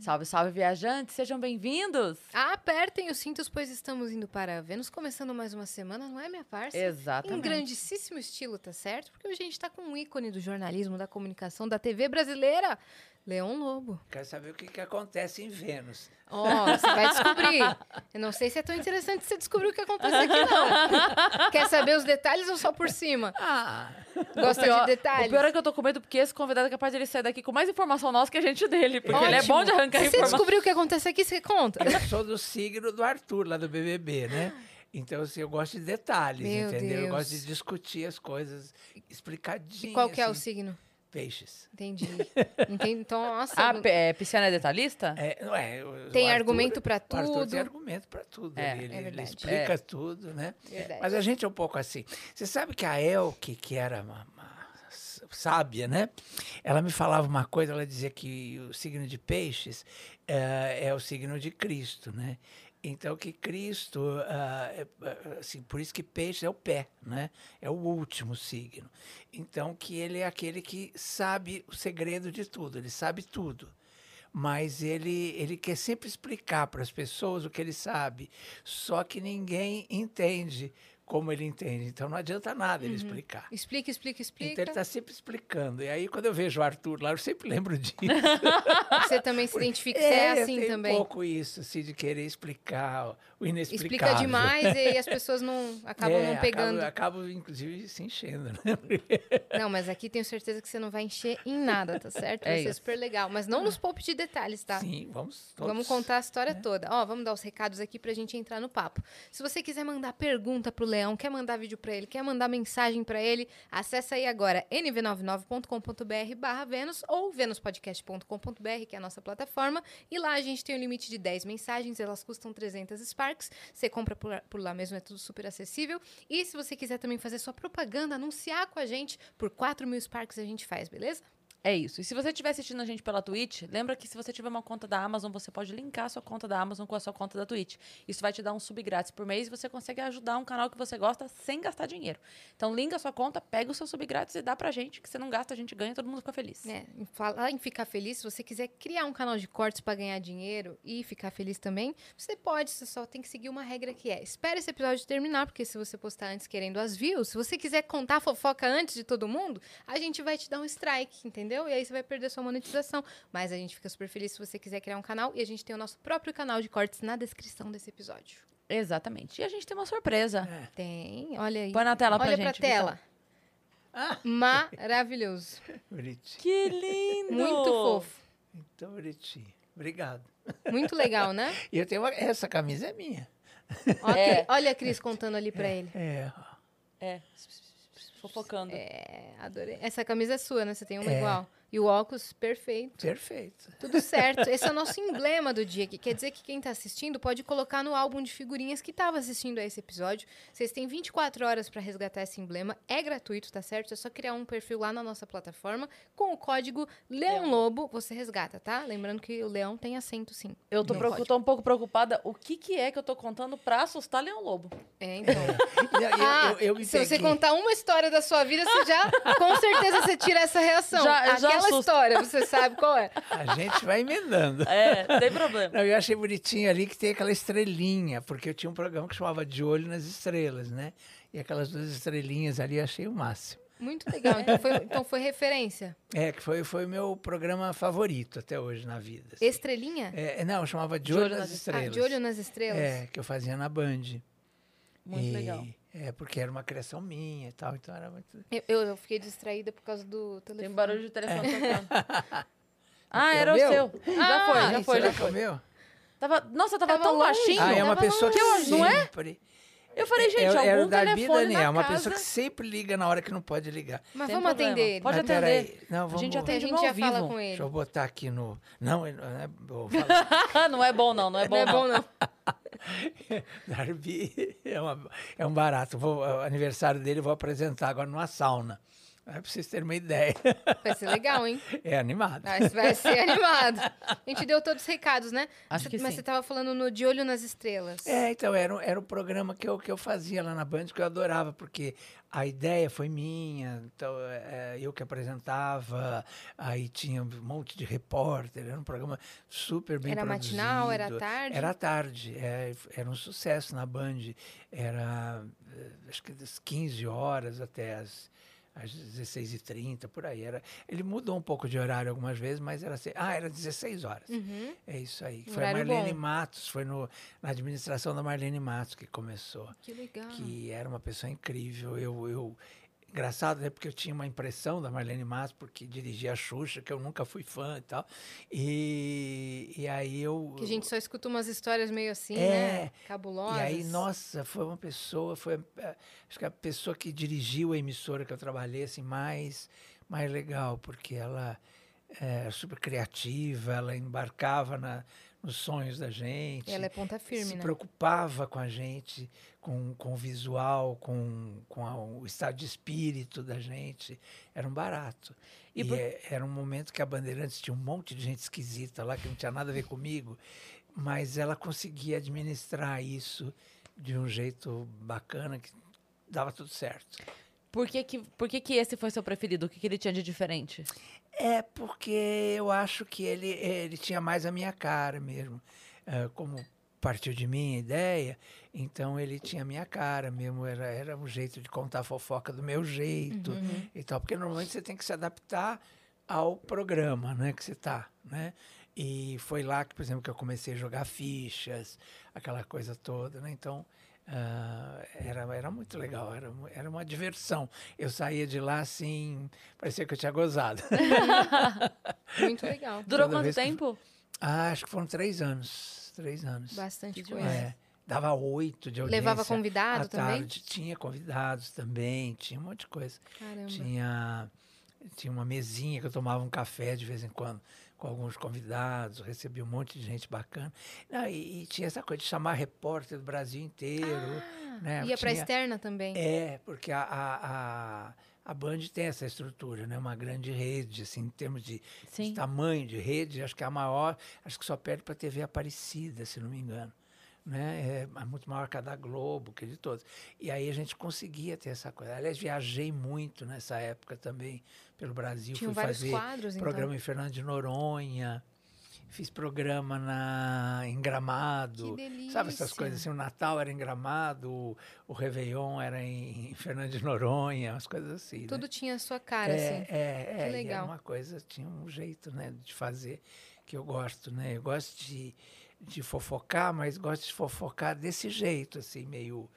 Salve, salve, viajantes, sejam bem-vindos! Apertem os cintos, pois estamos indo para Vênus, começando mais uma semana, não é, minha parça? Exatamente. Em grandíssimo estilo, tá certo? Porque hoje a gente está com um ícone do jornalismo, da comunicação, da TV brasileira, Leão Lobo. Quero saber o que, que acontece em Vênus. Ó, oh, você vai descobrir. Eu não sei se é tão interessante você descobrir o que acontece aqui, não. Quer saber os detalhes ou só por cima? Ah, Gosta pior, de detalhes? O pior é que eu tô com medo porque esse convidado é capaz de ele sair daqui com mais informação nossa que a gente dele. Porque ele é Ótimo. bom de arrancar Se você informação. descobrir o que acontece aqui, você conta. eu sou do signo do Arthur, lá do BBB, né? Então, assim, eu gosto de detalhes, Meu entendeu? Eu Deus. gosto de discutir as coisas explicadinhas. E qual que é o assim. signo? Peixes. Entendi. Entendi. Então, nossa. Ah, P- é, pisciana é detalhista? É, não é, o- Tem Arthur- argumento pra O Arthur tudo. tem argumento para tudo. É, ele, é ele explica tudo, né? Verdade. Mas a gente é um pouco assim. Você sabe que a Elke, que era uma, uma sábia, né? Ela me falava uma coisa, ela dizia que o signo de peixes eh, é o signo de Cristo, né? Então que Cristo, ah, é, ah, assim, por isso que peixe é o pé, né? É o último signo. Então que ele é aquele que sabe o segredo de tudo, ele sabe tudo mas ele, ele quer sempre explicar para as pessoas o que ele sabe, só que ninguém entende como ele entende. Então não adianta nada ele explicar. Explica, explica, explica. Então ele está sempre explicando. E aí, quando eu vejo o Arthur lá, eu sempre lembro disso. Você também se identifica, você é assim tem também. um pouco isso, assim, de querer explicar o inexplicável. Explica demais e as pessoas não acabam É, não pegando. Acabo, acabo, inclusive, se enchendo, né? Não, mas aqui tenho certeza que você não vai encher em nada, tá certo? É Vai ser isso. super legal. Mas não nos poupe de detalhes, tá? Sim, vamos todos. Vamos contar a história toda. Ó, vamos dar os recados aqui pra gente entrar no papo. Se você quiser mandar pergunta pro Leão, quer mandar vídeo pra ele, quer mandar mensagem pra ele, acessa aí agora nv99.com.br barra Vênus ou venuspodcast.com.br, que é a nossa plataforma. E lá a gente tem um limite de 10 mensagens, elas custam 300 Você compra por, por lá mesmo, é tudo super acessível. E se você quiser também fazer sua propaganda, anunciar com a gente, por 4 mil Sparks a gente faz, beleza? É isso. E se você estiver assistindo a gente pela Twitch, lembra que se você tiver uma conta da Amazon, você pode linkar a sua conta da Amazon com a sua conta da Twitch. Isso vai te dar um sub grátis por mês e você consegue ajudar um canal que você gosta sem gastar dinheiro. Então, linka a sua conta, pega o seu sub grátis e dá pra gente, que você não gasta, a gente ganha, todo mundo fica feliz. É, falar em ficar feliz, se você quiser criar um canal de cortes para ganhar dinheiro e ficar feliz também, você pode, você só tem que seguir uma regra que é: espere esse episódio terminar, porque se você postar antes querendo as views, se você quiser contar fofoca antes de todo mundo, a gente vai te dar um strike, entendeu? E aí você vai perder sua monetização. Mas a gente fica super feliz se você quiser criar um canal e a gente tem o nosso próprio canal de cortes na descrição desse episódio. Exatamente. E a gente tem uma surpresa. É. Tem, olha aí. Põe na tela pra olha gente, pra tela. Maravilhoso. Bonitinho. Que lindo! Muito fofo. Então, bonitinho. Obrigado. Muito legal, né? E eu tenho uma, essa camisa é minha. Olha, É. a Cris- olha a Cris contando ali pra ele. É. É. Fofocando. É, adorei. Essa camisa é sua, né? Você tem uma É. igual. E o óculos, perfeito. perfeito. Tudo certo. Esse é o nosso emblema do dia, que quer dizer que quem tá assistindo pode colocar no álbum de figurinhas que tava assistindo a esse episódio. Vocês têm 24 horas pra resgatar esse emblema. É gratuito, tá certo? É só criar um perfil lá na nossa plataforma. Com o código Leão Lobo, você resgata, tá? Lembrando que o leão tem acento, sim. Eu tô, No preocu- código. tô um pouco preocupada. O que, que é que eu tô contando pra assustar Leão Lobo? É, então. Eu, eu- Ah, eu- eu me se você contar uma história da sua vida, você já, com certeza, você tira essa reação. Já- eu já Aquela assusto. história, você sabe qual é. A gente vai emendando. É, não tem problema. Não, eu achei bonitinho ali que tem aquela estrelinha, porque eu tinha um programa que chamava De Olho nas Estrelas, né? E aquelas duas estrelinhas ali eu achei o máximo. Muito legal. Então foi, então foi referência. É, que foi, foi o meu programa favorito até hoje na vida. assim. Estrelinha? É, não, chamava De, Olho, nas Ah, Estrelas. de olho nas estrelas? É, que eu fazia na Band. Muito E- legal. É, porque era uma criação minha e tal, então era muito... Eu, eu- fiquei distraída por causa do telefone. Tem barulho de telefone tocando. Ah, É era o meu? seu. Já foi, já foi, será já que é o foi. meu? Tava, nossa, tava, Tava tão longe. baixinho. Ah, é uma tava pessoa que longe. Não é? Eu falei, gente, é, algum era o Darby telefone Daniel, na uma casa... pessoa que sempre liga na hora que não pode ligar. Mas Sem vamos problema. atender ele. Pode atender. peraí, Não, vamos, A gente a atende gente no já ao fala vivo. com ele. Deixa eu botar aqui no... Não, ele não é... Vou falar. não é bom, não. Não é bom, não é não. bom, não. Darby é, uma- é um barato. Vou, o aniversário dele eu vou apresentar agora numa sauna. É pra vocês terem uma ideia. Vai ser legal, hein? É animado. Vai, vai ser animado. A gente deu todos os recados, né? Acho que Mas sim. você tava falando no De Olho nas Estrelas. É, então, era, um- era um programa que eu, que eu fazia lá na Band, que eu adorava, porque a ideia foi minha, então, é, eu que apresentava, aí tinha um monte de repórter, era um programa super bem Era matinal, era produzido. tarde? Era à tarde, é, era um sucesso na Band, era, eh, acho que das 15 horas até as às 16h30, por aí. Era, ele mudou um pouco de horário algumas vezes, mas era assim, ah, era 16 horas. Uhum. É isso aí. Foi a Marlene bom. Matos, foi no, na administração da Marlene Matos que começou. Que legal. Que era uma pessoa incrível. Eu, eu, engraçado, né? Porque eu tinha uma impressão da Marlene Matos, porque dirigia a Xuxa, que eu nunca fui fã e tal. E, e aí eu. Que a gente só escuta umas histórias meio assim, É. né? Cabulosas. E aí, nossa, foi uma pessoa, foi acho que a pessoa que dirigiu a emissora que eu trabalhei assim mais mais legal, porque ela é super criativa, ela embarcava na, nos sonhos da gente. Ela é ponta firme, se né? preocupava com a gente, com, com o visual, com, com a- o estado de espírito da gente. Era um barato. E E, por- é- era um momento que a Bandeirantes tinha um monte de gente esquisita lá, que não tinha nada a ver comigo, mas ela conseguia administrar isso de um jeito bacana, que dava tudo certo. Por que, que, por que, que esse foi seu preferido? O que, que ele tinha de diferente? É porque eu acho que ele, ele tinha mais a minha cara mesmo. Eh, como partiu de mim a ideia, então ele tinha a minha cara mesmo. Era, era um jeito de contar fofoca do meu jeito e tal. Porque normalmente você tem que se adaptar ao programa né, que você está. Né? E foi lá que, por exemplo, que eu comecei a jogar fichas, aquela coisa toda. Né? Então. Ah, era, era muito legal, era, era uma diversão. Eu saía de lá assim, parecia que eu tinha gozado. Muito legal. Durou Toda quanto vez que- tempo? Ah, acho que foram três anos. Três anos. Bastante Que coisa. É, dava oito de audiência. Levava convidado também? Tinha convidados também, tinha um monte de coisa. Caramba. Tinha, tinha uma mesinha que eu tomava um café de vez em quando com alguns convidados, recebia um monte de gente bacana. Não, e, e tinha essa coisa de chamar repórter do Brasil inteiro. né? Ah, Ia pra Tinha- externa também. é, porque a, a, a, a Band tem essa estrutura, né? Uma grande rede, assim, em termos de, de tamanho de rede, acho que é a maior, acho que só perde para a TV Aparecida, se não me engano. Né? É muito maior que a da Globo, que de todos. E aí a gente conseguia ter essa coisa. Aliás, viajei muito nessa época também pelo Brasil. Tinham fui fazer quadros, então. programa em Fernando de Noronha, fiz programa na, em Gramado. Que Sabe essas delícia. coisas assim? O Natal era em Gramado, o, o Réveillon era em, em Fernando de Noronha, umas coisas assim. né? Tudo tinha a sua cara, é, assim. É, é, Que era legal. uma coisa, tinha um jeito, né, de fazer que eu gosto, né? Eu gosto de, de fofocar, mas gosto de fofocar desse jeito, assim, meio,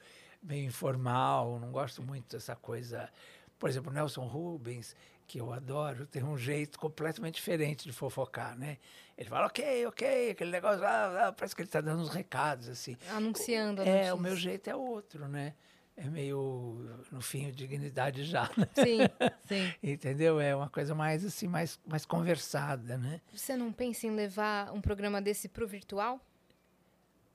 meio informal, não gosto muito dessa coisa. Por exemplo, o Nelson Rubens, que eu adoro, tem um jeito completamente diferente de fofocar, né? Ele fala, ok, ok, aquele negócio, ah, ah, parece que ele está dando uns recados, assim. Anunciando É, notícia. o meu jeito é outro, né? É meio, no fim, dignidade já, né? Sim. Sim. Entendeu? É uma coisa mais assim, mais, mais conversada, né? Você não pensa em levar um programa desse pro virtual?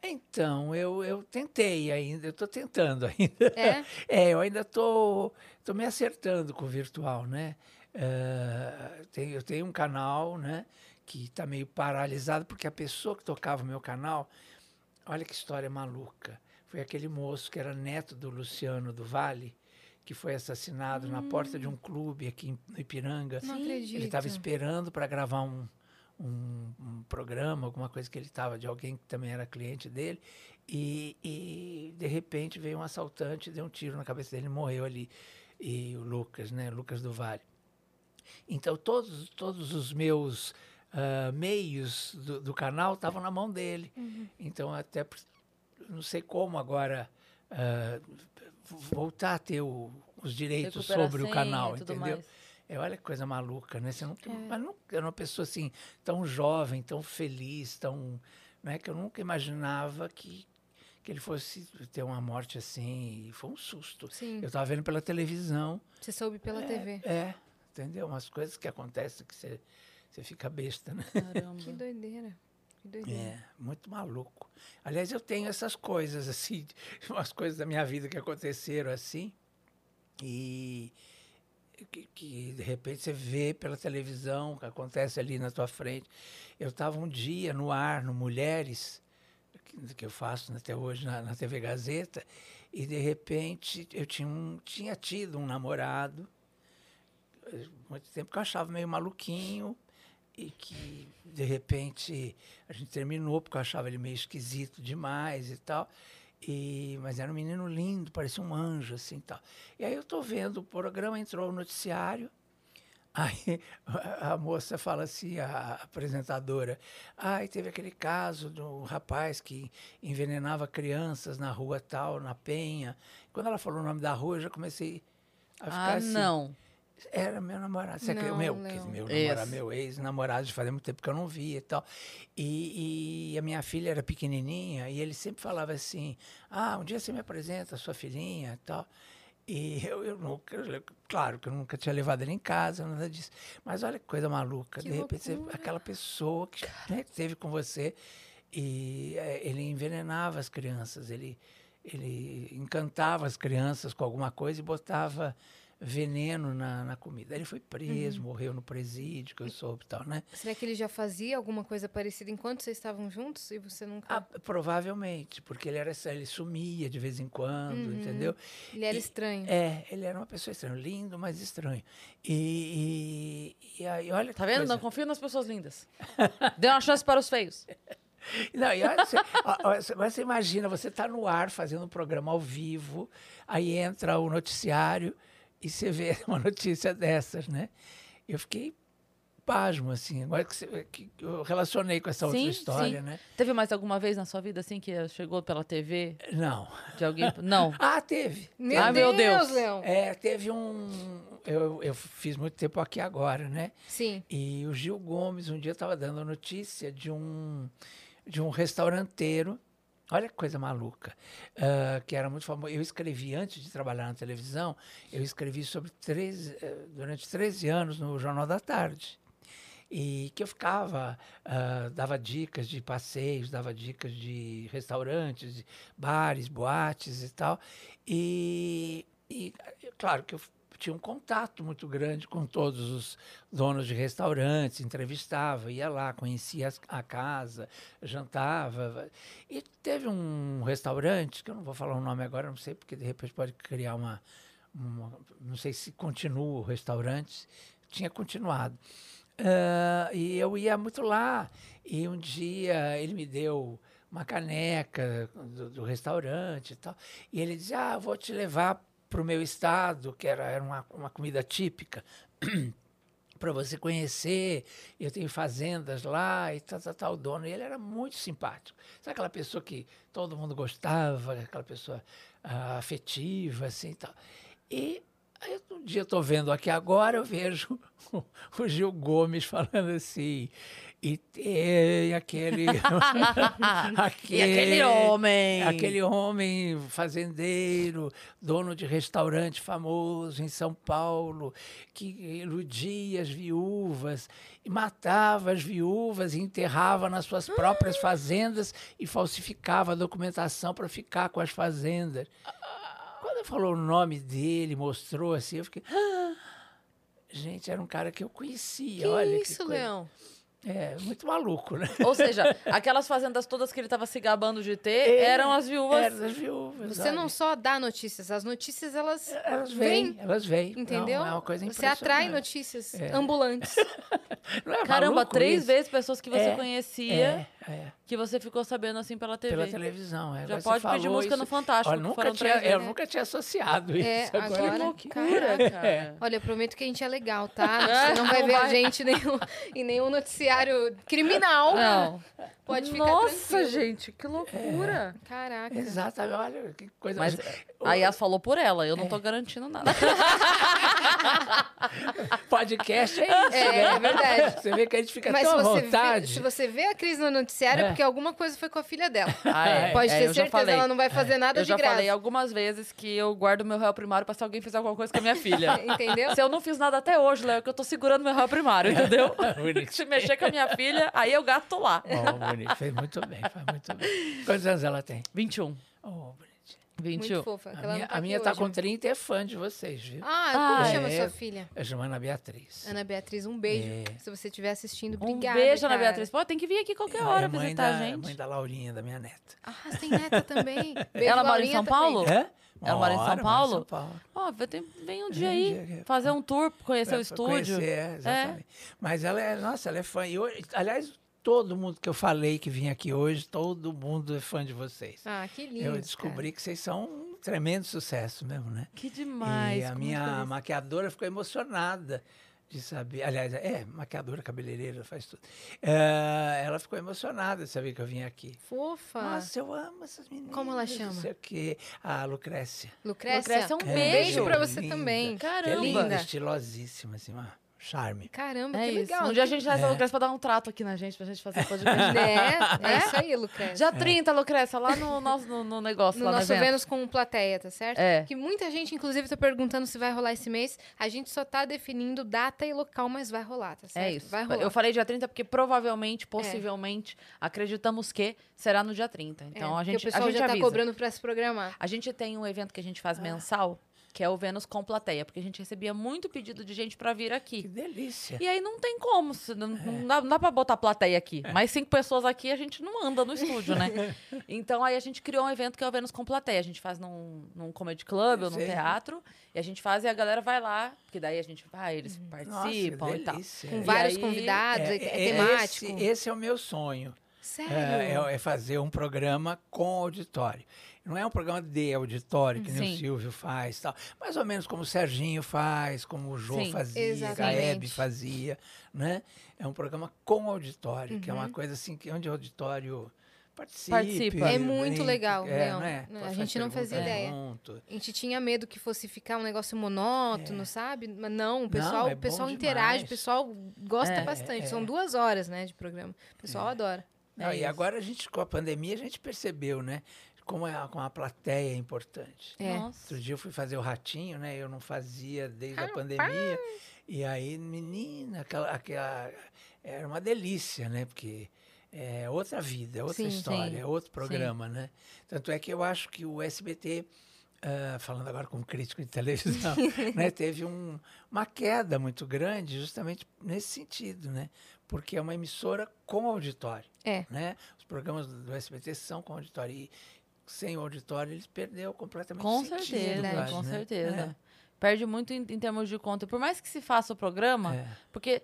Então, eu, eu tentei ainda, eu estou tentando ainda. É? É, eu ainda estou tô, tô me acertando com o virtual, né? Eh, tem- eu tenho um canal, né? Que está meio paralisado, porque a pessoa que tocava o meu canal, olha que história maluca. Foi aquele moço que era neto do Luciano do Vale, que foi assassinado na porta de um clube aqui no Ipiranga. Não acredito. Ele estava esperando para gravar um, um, um programa, alguma coisa que ele estava, de alguém que também era cliente dele, e, e, de repente veio um assaltante, deu um tiro na cabeça dele e morreu ali. E o Lucas, né? Lucas do Vale. Então, todos, todos os meus ah, meios do, do canal estavam na mão dele. Então, até não sei como agora v- voltar a ter o- os direitos sobre o canal, entendeu? mais. É, olha que coisa maluca, né? Você não tem, Mas não, era uma pessoa assim, tão jovem, tão feliz, tão. Né, que eu nunca imaginava que, que ele fosse ter uma morte assim. E foi um susto. Sim. Eu estava vendo pela televisão. Você soube pela é, TV. É, entendeu? Umas coisas que acontecem que você, você fica besta, né? Caramba. Que doideira. Que doideira. É, muito maluco. Aliás, eu tenho essas coisas, assim, umas coisas da minha vida que aconteceram assim. E que, que, de repente você vê pela televisão que acontece ali na tua frente. Eu estava um dia no ar, no Mulheres, que, que eu faço até hoje na, na, TV Gazeta, e de repente eu tinha, um, tinha tido um namorado, muito tempo que eu achava meio maluquinho, e que de repente a gente terminou porque eu achava ele meio esquisito demais e tal. E, mas era um menino lindo, parecia um anjo, assim, tal. E aí eu estou vendo o programa, entrou o noticiário, aí a, moça fala assim, a apresentadora, ai, ah, teve aquele caso do rapaz que envenenava crianças na rua tal, na Penha. Quando ela falou o nome da rua, eu já comecei a ficar ah, assim. não. Era meu namorado. Você não, meu, meu namorado, meu ex-namorado, de fazia muito tempo que eu não via e tal. E, e, a minha filha era pequenininha e ele sempre falava assim: Ah, um dia você me apresenta a sua filhinha e tal. E eu, eu nunca, claro que eu nunca tinha levado ele em casa, nada disso. Mas olha que coisa maluca. Que de repente, você, aquela pessoa que né, esteve com você e é, ele envenenava as crianças, ele, ele encantava as crianças com alguma coisa e botava veneno na, na comida. Ele foi preso, uhum. morreu no presídio, que eu soube e tal, né? Será que ele já fazia alguma coisa parecida enquanto vocês estavam juntos e você nunca... Ah, provavelmente, porque ele era ele sumia de vez em quando, uhum. entendeu? Ele era e, estranho. É, ele era uma pessoa estranha, lindo, mas estranho. E, e, e aí, olha Tá vendo? Coisa... Não confio nas pessoas lindas. Dê uma chance para os feios. Não, e olha, você, você imagina, você está no ar fazendo um programa ao vivo, aí entra o noticiário e você vê uma notícia dessas, né? Eu fiquei pasmo, assim. Agora que, você, que eu relacionei com essa sim, outra história, sim. né? Teve mais alguma vez na sua vida, assim, que chegou pela TV? Não. De alguém? Não. ah, teve. Meu ah, meu Deus, Leão. É, teve um... Eu, eu fiz muito tempo aqui agora, né? Sim. E o Gil Gomes, um dia, estava dando a notícia de um, de um restauranteiro Olha que coisa maluca, uh, que era muito famoso. Eu escrevi, antes de trabalhar na televisão, eu escrevi sobre 13, uh, eh, durante 13 anos no Jornal da Tarde. E que eu ficava, uh, dava dicas de passeios, dava dicas de restaurantes, de bares, boates e tal. E, e claro que eu tinha um contato muito grande com todos os donos de restaurantes, entrevistava, ia lá, conhecia a casa, jantava. E teve um restaurante, que eu não vou falar o nome agora, não sei, porque de repente pode criar uma. uma não sei se continua o restaurante, tinha continuado. Uh, e eu ia muito lá, e um dia ele me deu uma caneca do, do, restaurante e tal. E ele dizia: Ah, vou te levar para o meu estado, que era, era uma, uma comida típica, para você conhecer. Eu tenho fazendas lá e tal, tal, tal, o dono. E ele era muito simpático. Sabe aquela pessoa que todo mundo gostava, aquela pessoa uh, afetiva, assim e tal. E aí, um dia estou vendo aqui agora, eu vejo o, o Gil Gomes falando assim. E tem aquele, aquele. E aquele homem. Aquele homem fazendeiro, dono de restaurante famoso em São Paulo, que iludia as viúvas, e matava as viúvas e enterrava nas suas próprias fazendas e falsificava a documentação para ficar com as fazendas. Quando falou o nome dele, mostrou assim, eu fiquei. Ah! Gente, era um cara que eu conhecia. Que Olha isso, que. Leão? É, muito maluco, né? Ou seja, aquelas fazendas todas que ele estava se gabando de ter é, eram as viúvas. Eram as viúvas. Você olha. não só dá notícias, as notícias elas. Elas vêm, elas vêm. Entendeu? Não, é uma coisa Você atrai notícias é. ambulantes. É Caramba, três isso? vezes pessoas que você é, conhecia. É, que você ficou sabendo assim pela TV. Pela televisão, é. Já Agora pode pedir música isso. no Fantástico. Olha, nunca tinha, eu nunca tinha associado é, isso. Agora, agora que loucura, cara. Olha, eu prometo que a gente é legal, tá? Você não vai ver a gente nenhum, em nenhum noticiário criminal. Não. Pode ficar Nossa, tranquilo. gente, que loucura. É. Caraca. Exatamente, olha que coisa. Mas a Yas falou por ela, eu não tô garantindo nada. Podcast é isso. É, né? é verdade. Você vê que a gente fica Mas tão à vontade. Vê, se você vê a Cris no noticiário, é, é porque alguma coisa foi com a filha dela. Ah, é. Pode é, ter certeza, ela não vai fazer nada eu de graça. Eu já falei algumas vezes que eu guardo meu réu primário pra se alguém fizer alguma coisa com a minha filha. entendeu? Se eu não fiz nada até hoje, Léo, é que eu tô segurando meu réu primário, entendeu? se mexer com a minha filha, aí eu gato lá. Oh, bonito. Fez muito bem, faz muito bem. Quantos anos ela tem? 21. Oh, bonitinho. 21. Muito fofa. A minha, tá a minha tá com né? 30 e é fã de vocês, viu? Ah, Ah, como é. chama sua filha? Eu chamo Ana Beatriz. Ana Beatriz, um beijo. É. Se você estiver assistindo, Um obrigada. beijo, Ana cara. Beatriz. Pô, tem que vir aqui qualquer hora é visitar da, a gente. mãe da Laurinha, da minha neta. Ah, você tem neta também. Beijo, Ela mora em São também. Paulo? É? Ela mora em São Paulo? São Paulo. Ó, ter- vem um dia um aí, dia que- fazer um tour, conhecer o Pra estúdio. Conhecer, é, exatamente. Mas ela é, nossa, ela é fã. E hoje, aliás, todo mundo que eu falei que vinha aqui hoje, todo mundo é fã de vocês. Ah, que lindo. eu descobri que vocês são um tremendo sucesso mesmo, né? Que demais. e a minha maquiadora ficou emocionada de saber. Aliás, é, maquiadora, cabeleireira, faz tudo. É, ela ficou emocionada de saber que eu vim aqui. Fofa. Nossa, eu amo essas meninas. Como ela não chama? sei o quê. A Lucrécia. Lucrécia, Lucrécia, um É, beijo. pra você linda. também. Que é Caramba. linda, Linda. estilosíssima, assim, uma charme. Caramba, É que isso. legal. Um dia a gente traz a É. Lucrécia pra dar um trato aqui na gente, pra gente fazer podcast. É, é isso aí, Lucrécia. Dia 30, Lucrécia, lá no, nosso, no, no negócio, No lá no nosso evento. Vênus com plateia, tá certo? É. Que muita gente, inclusive, tá perguntando se vai rolar esse mês. A gente só tá definindo data e local, mas vai rolar, tá certo? É isso. Vai rolar. Eu falei dia 30 porque provavelmente, possivelmente, acreditamos que será no dia 30. Então É, a porque gente, o pessoal a gente já tá avisa. cobrando pra se programar. A gente tem um evento que a gente faz mensal, que é o Vênus com plateia, porque a gente recebia muito pedido de gente pra vir Que aqui. delícia. E aí não tem como, se- não, É. não, dá, não dá pra botar plateia aqui. Mais cinco pessoas aqui, a gente não anda no estúdio, né? Então aí a gente criou um evento que é o Vênus com plateia. A gente faz num, num comedy club Eu ou num sei. teatro. E a gente faz e a galera vai lá, porque daí a gente vai, eles Uhum. Nossa, que participam e tal. delícia. Com E vários aí- convidados, é, é é- temático. Esse, esse é o meu sonho. Sério? É, é- é fazer um programa com auditório. Não é um programa de auditório, que nem Sim. o Silvio faz, tal. mais ou menos como o Serginho faz, como o Jô Sim, fazia, a. Hebe fazia, né? É um programa com auditório, que é Uhum. uma coisa assim, que onde o auditório participe. Participa. É muito brinque, legal, é, não é? Não, a gente não fazia ideia. junto. A gente tinha medo que fosse ficar um negócio monótono, sabe? Mas não, o pessoal, é o pessoal interage, o pessoal gosta É. bastante. É, São é. duas horas, né, de programa. O pessoal adora. Não, É e agora a gente, com a pandemia, a gente percebeu, né? Como a, como a plateia é importante. É. Nossa. Outro dia eu fui fazer o ratinho, né? Eu não fazia desde a Rapaz! pandemia. E aí, menina, aquela, aquela. Era uma delícia, né? Porque é outra vida, é outra Sim, história, sim, é outro programa, né? Tanto é que eu acho que o SBT. ah, falando agora como crítico de televisão, né, teve um- uma queda muito grande justamente nesse sentido, né? Porque é uma emissora com auditório. É. Né? Os programas do SBT são com auditório. E sem o auditório, eles perderam completamente Com o sentido, certeza, acho, com né? certeza. Perde muito em, em termos de conta. Por mais que se faça o programa, É. porque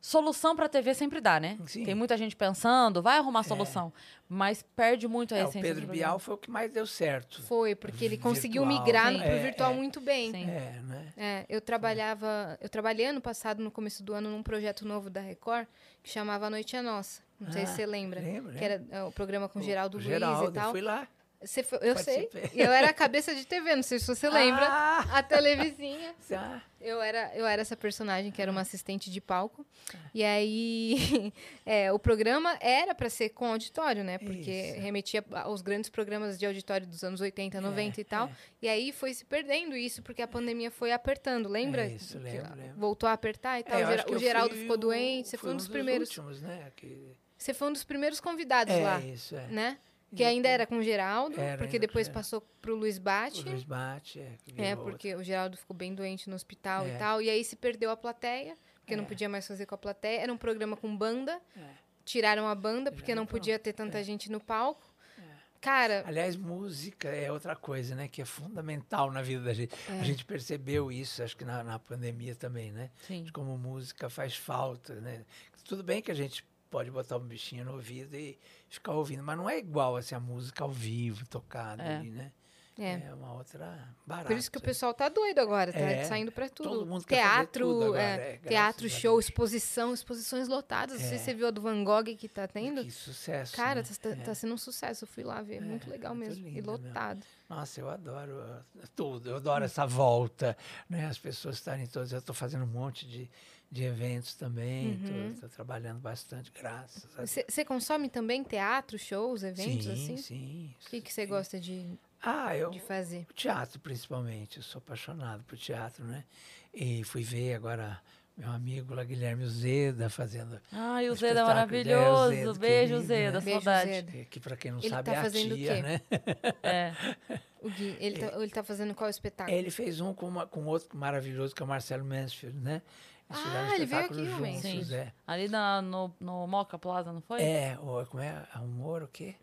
solução pra TV sempre dá, né? Sim. Tem muita gente pensando, vai arrumar solução. Mas perde muito a É, o essência Pedro do Bial programa. foi o que mais deu certo. Foi, porque ele conseguiu Virtual. migrar no, Sim. pro É, virtual é. muito bem. Sim. É, né? É, eu trabalhava, eu trabalhei ano passado, no começo do ano, num projeto novo da Record, que chamava A Noite é Nossa. Não sei Ah, se você lembra. lembro, Que era é, o programa com O- Geraldo o Luiz Geraldo, e tal. Eu fui lá. Você foi- eu sei. Eu era a cabeça de TV, não sei se você lembra. Ah, A televizinha. ah, Eu era, eu era essa personagem que era uma assistente de palco. E aí, é, o programa era para ser com auditório, né? Porque Isso. remetia aos grandes programas de auditório dos anos 80, 90 e tal. é. E aí foi se perdendo isso, porque a pandemia foi apertando, lembra? É isso, lembro, lembro. Voltou a apertar e tal. É, o o Geraldo ficou o- doente. Você foi um dos dos primeiros. últimos, né? Que... Você foi um dos primeiros convidados É, lá, isso, é. né? Que ainda era com o Geraldo, Era porque o depois passou pro Luiz Bate. O Luiz Bate, é. É, porque o Geraldo ficou bem doente no hospital e É. tal. E aí se perdeu a plateia, porque não É. podia mais fazer com a plateia. Era um programa com banda. É. Tiraram a banda porque não podia ter tanta gente no palco. É. Cara, Aliás, música é outra coisa, né? Que é fundamental na vida da gente. É. A gente percebeu isso, acho que na, na pandemia também, né? Sim. De como música faz falta, né? Tudo bem que a gente pode botar um bichinho no ouvido e ficar ouvindo, mas não é igual assim, a música ao vivo, tocada É. ali, né? é. É uma outra barata. Por isso que o pessoal tá doido agora, tá É, saindo pra tudo. todo mundo quer fazer teatro, tudo agora, é, é, teatro, show, exposição, exposições lotadas. Não sei É. se você viu a do Van Gogh que tá tendo. Que sucesso. Cara, né? tá, É. tá sendo um sucesso. Eu fui lá ver. muito legal muito mesmo. E linda mesmo. lotado. Nossa, eu adoro uh, tudo, eu adoro essa volta, né? As pessoas estarem todas. Eu estou fazendo um monte de, de eventos também, estou trabalhando bastante, graças a Deus. Você consome também teatro, shows, eventos sim, assim? sim. O que você gosta de, Ah, eu, de fazer? teatro principalmente, eu sou apaixonado por teatro, né? E fui ver agora meu amigo lá, Guilherme Zeda, fazendo. Ai, o um Zeda é maravilhoso. É, o Zeda, Beijo, querido, Zeda. né? Beijo, Saudade. Zeda. Que para quem não Ele sabe tá é a tia, né? É. O Gui, ele, tá, ele tá fazendo qual espetáculo? Ele fez um com, uma- com outro maravilhoso, que é o Marcelo Mansfield, né? Ah, um ele veio aqui, o juntos, Mansfield. é. Ali na, no, no Moca Plaza, não foi? É, o, como é? Humor, o quê?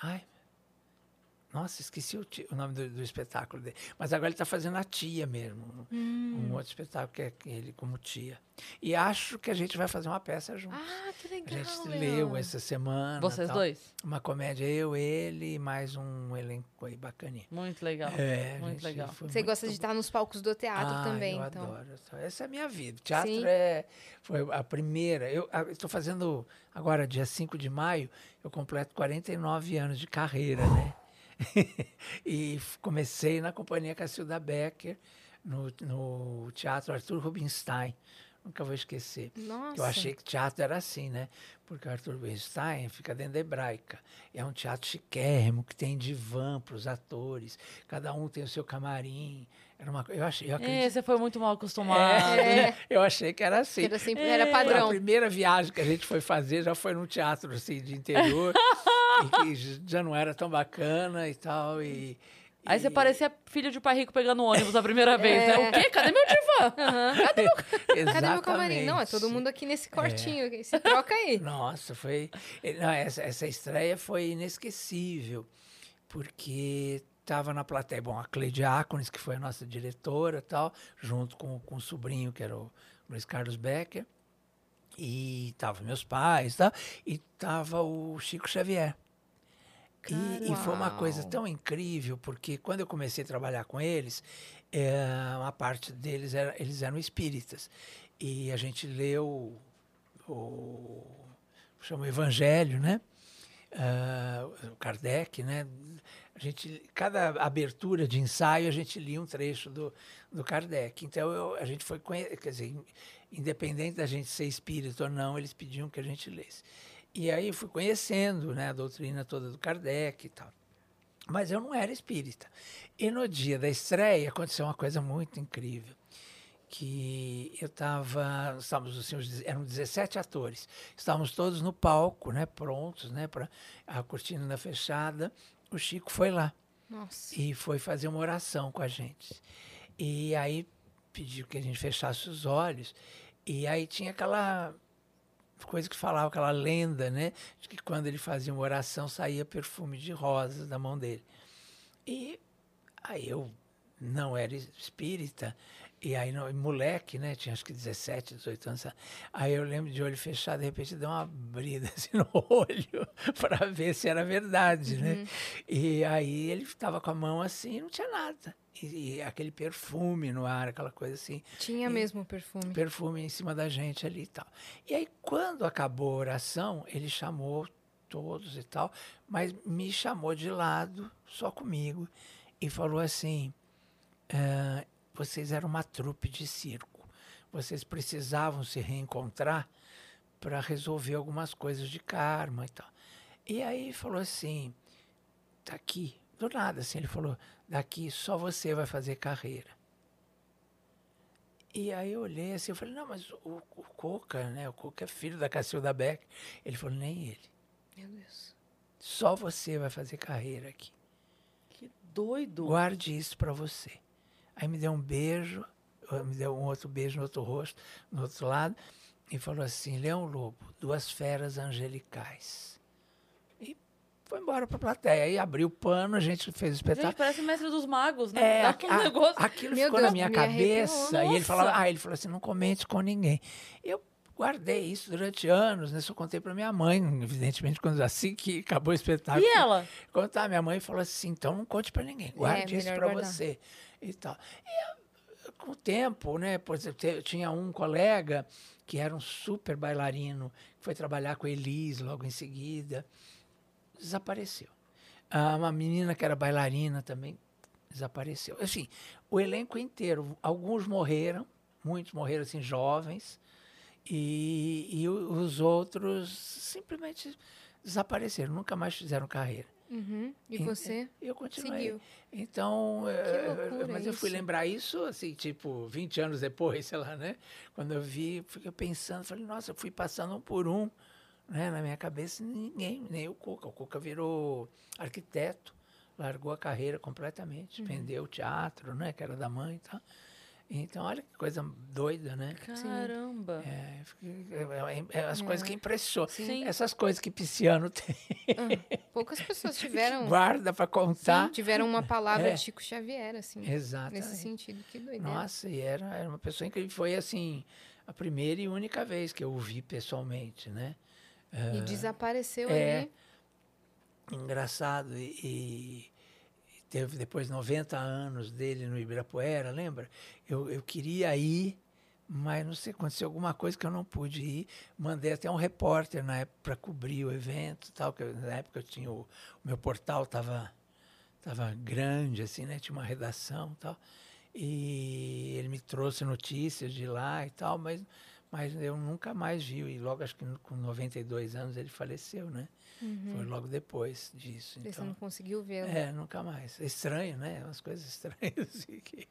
Ai. Nossa, esqueci o, o nome do, do espetáculo dele. Mas agora ele está fazendo a tia mesmo. um- Hum. Um outro espetáculo que é ele como tia. E acho que a gente vai fazer uma peça juntos. Ah, que a legal. gente Leão. leu essa semana. Vocês tal. dois? Uma comédia, eu, ele e mais um elenco aí bacaninho. Muito legal. É, a Muito gente legal. Você muito gosta de estar nos palcos do teatro ah, também, eu então. adoro. Essa é a minha vida. Teatro Sim. é, foi a primeira. Eu estou fazendo agora, dia 5 de maio, eu completo 49 anos de carreira, né? e comecei na companhia Cacilda Becker, no, no Teatro Arthur Rubinstein. Nunca vou esquecer. Nossa. Eu achei que teatro era assim, né? Porque o Arthur Rubinstein fica dentro da hebraica. É um teatro chiquérrimo, que tem divã para os atores. Cada um tem o seu camarim. Era uma, eu achei, eu acredito É, você foi muito mal acostumado. É. eu achei que era assim. Era, sempre, era A padrão. primeira viagem que a gente foi fazer já foi num teatro assim, de interior, e que já não era tão bacana e tal. E, Aí você parecia filho de pai rico pegando ônibus a primeira vez, né? É. O quê? Cadê meu divã? Cadê meu camarim? Não, é todo mundo aqui nesse cortinho. Se troca aí. Nossa, foi. eh, Não, essa, essa estreia foi inesquecível, porque estava na plateia, bom, a Cleide Ácones, que foi a nossa diretora tal, junto com, com o sobrinho, que era o Luiz Carlos Becker, e tava meus pais, tá? e tava o Chico Xavier. E, e foi uma coisa tão incrível, porque quando eu comecei a trabalhar com eles, eh, uma parte deles era, eles eram espíritas. E a gente leu o, chama o Evangelho, né? O Kardec, né? A gente, cada abertura de ensaio, a gente lia um trecho do, do Kardec. Então, eu- a gente foi, quer dizer, in- independente da gente ser espírita ou não, eles pediam que a gente lesse. E aí fui conhecendo né, a doutrina toda do Kardec e tal. Mas eu não era espírita. E no dia da estreia aconteceu uma coisa muito incrível. Que eu estava. Estávamos assim, eram 17 atores. Estávamos todos no palco, né, prontos, né, para a cortina fechada. O Chico foi lá Nossa. e foi fazer uma oração com a gente. E aí pediu que a gente fechasse os olhos. E aí tinha aquela coisa que falava, aquela lenda, né? De que quando ele fazia uma oração saía perfume de rosas da mão dele. E aí eu não era espírita, e aí, não- moleque, né? Tinha acho que 17, 18 anos. Aí eu lembro de olho fechado, de repente deu uma abrida assim no olho para ver se era verdade, né? E aí ele estava com a mão assim, não tinha nada. E, e aquele perfume no ar, aquela coisa assim Tinha mesmo perfume. perfume em cima da gente ali e tal. E aí, quando acabou a oração, ele chamou todos e tal, mas me chamou de lado, só comigo, e falou assim: "Ah, vocês eram uma trupe de circo, vocês precisavam se reencontrar para resolver algumas coisas de karma e tal. E aí falou assim: daqui, do nada, assim, ele falou: daqui só você vai fazer carreira. E aí eu olhei assim, eu falei, não, mas o, o Coca, né? O Coca é filho da Cacilda Beck. Ele falou, nem ele. Meu Deus. Só você vai fazer carreira aqui. Que doido. Guarde isso para você. Aí me deu um beijo, eh, me deu um outro beijo no outro rosto, no outro lado, e falou assim, Leão Lobo, duas feras angelicais. E foi embora para a plateia. Aí abriu o pano, a gente fez o Gente, espetáculo. parece mestre dos magos, né? É, um a- negócio. aquilo Meu ficou Deus, na minha cabeça. E ele falava, ah, ele falou assim, não comente com ninguém. Eu guardei isso durante anos, né? Só contei para minha mãe, evidentemente, quando assim que acabou o espetáculo. E ela? Contar, minha mãe falou assim, então não conte para ninguém, guarde isso É, melhor para você. E tal. E eu, com o tempo, né? Por exemplo, tinha um colega que era um super bailarino, que foi trabalhar com a Elis logo em seguida, desapareceu. Ah, uma menina que era bailarina também desapareceu. Assim, o elenco inteiro, alguns morreram, muitos morreram assim jovens, e, e os outros simplesmente desapareceram, nunca mais fizeram carreira. Uhum. E você Eu continuei. seguiu. Então, eh, loucura mas eu fui isso. lembrar isso, assim, tipo, 20 anos depois, sei lá, né? Quando eu vi, fiquei pensando, falei, nossa, eu fui passando um por um, né? Na minha cabeça, ninguém, nem o Cuca. O Cuca virou arquiteto, largou a carreira completamente, Uhum. vendeu o teatro, né? Que era da mãe e tal. Então, olha que coisa doida, né? Caramba. É, é, é, é as coisas que impressionam. Sim. Essas coisas que Pisciano tem, Ah, poucas pessoas tiveram, guarda para contar. tiveram uma palavra É. de Chico Xavier, assim. Exato. Nesse sentido, que doideira. Nossa, e era, era uma pessoa incrível. Foi assim, a primeira e única vez que eu o vi pessoalmente, né? E desapareceu é. ali. Engraçado. E, e teve depois 90 anos dele no Ibirapuera, lembra? Eu, eu queria ir, mas não sei, aconteceu alguma coisa que eu não pude ir. Mandei até um repórter na época para cobrir o evento tal, que na época eu tinha o, o meu portal estava tava grande, assim, né? Tinha uma redação tal. E ele me trouxe notícias de lá e tal, mas, mas eu nunca mais vi. E logo, acho que com 92 anos, ele faleceu, né? Foi logo depois disso. Você Então, não conseguiu vê-lo. é, nunca mais. É estranho, né? Umas coisas estranhas. assim, que-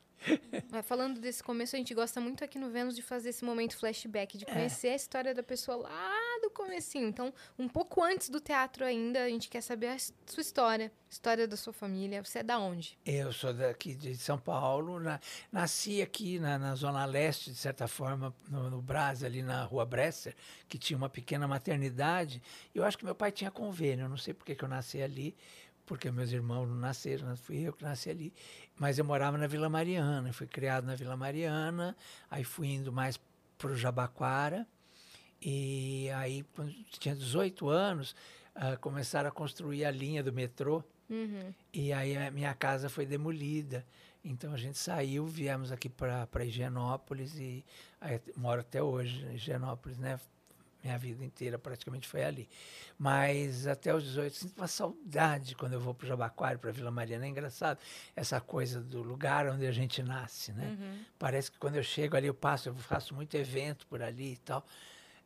Mas falando desse começo, a gente gosta muito aqui no Vênus de fazer esse momento flashback, É. de conhecer a história da pessoa lá do comecinho. Então, um pouco antes do teatro ainda, a gente quer saber a sua história, história da sua família. Você é da onde? Eu sou daqui de São Paulo, na- nasci aqui na, na Zona Leste, de certa forma, no, no Brás, ali na Rua Bresser, que tinha uma pequena maternidade. Eu acho que meu pai tinha convênio, eu não sei por que eu nasci ali, porque meus irmãos não nasceram, fui eu que nasci ali. Mas eu morava na Vila Mariana, fui criado na Vila Mariana, aí fui indo mais para o Jabaquara, e aí, quando tinha 18 anos, ah, começaram a construir a linha do metrô, Uhum. e aí a minha casa foi demolida. Então a gente saiu, viemos aqui para Higienópolis e aí, moro até hoje em Higienópolis, né? Minha vida inteira praticamente foi ali. Mas até os 18, sinto uma saudade quando eu vou para o Jabaquara, para Vila Mariana. É engraçado essa coisa do lugar onde a gente nasce, né? Parece que quando eu chego ali, eu passo, eu faço muito evento por ali e tal.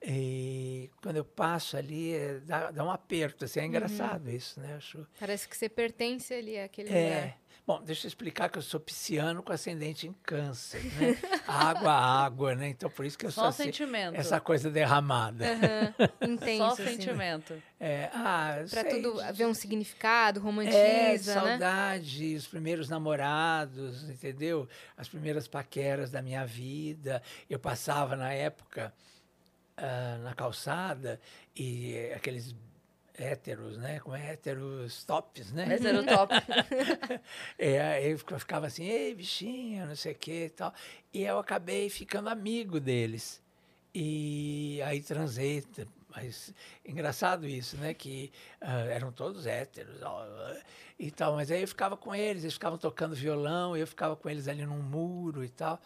E quando eu passo ali, é, dá, dá um aperto, assim, é engraçado isso, né? Acho, Parece que você pertence ali àquele é. lugar. Bom, deixa eu explicar que eu sou pisciano com ascendente em câncer, né? água, água, né? Então, por isso que eu Só sou assim, sentimento. essa coisa derramada. Aham. Intenso, Só assim. sentimento. É, ah, Pra sei, tudo ver um significado, É, romantiza, né? saudade, os primeiros namorados, entendeu? As primeiras paqueras da minha vida. Eu passava na época ah, na calçada e aqueles héteros, né? Como é héteros tops, né? Esse era o top. É, eu fica- ficava assim, ei, bichinha, não sei o que e tal. E eu acabei ficando amigo deles. E aí transei. Mas engraçado isso, né? Que ah, eram todos héteros ó, e tal. Mas aí eu ficava com eles, eles ficavam tocando violão, eu ficava com eles ali num muro e tal.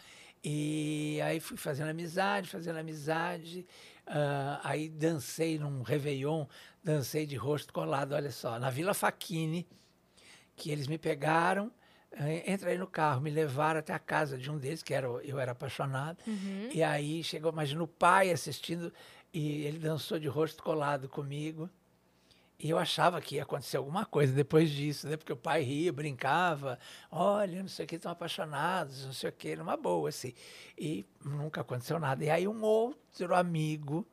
E aí fui fazendo amizade, fazendo amizade. Ah, aí dancei num Réveillon, dancei de rosto colado, olha só, na Vila Faquini que eles me pegaram, eh, entrei no carro, me levaram até a casa de um deles, que era, eu era apaixonado. Uhum. E aí chegou, imagina o pai assistindo, e ele dançou de rosto colado comigo. E eu achava que ia acontecer alguma coisa depois disso, né? Porque o pai ria, brincava, olha, não sei o que, estão apaixonados, não sei o que, numa boa, assim. E nunca aconteceu nada. E aí um outro amigo,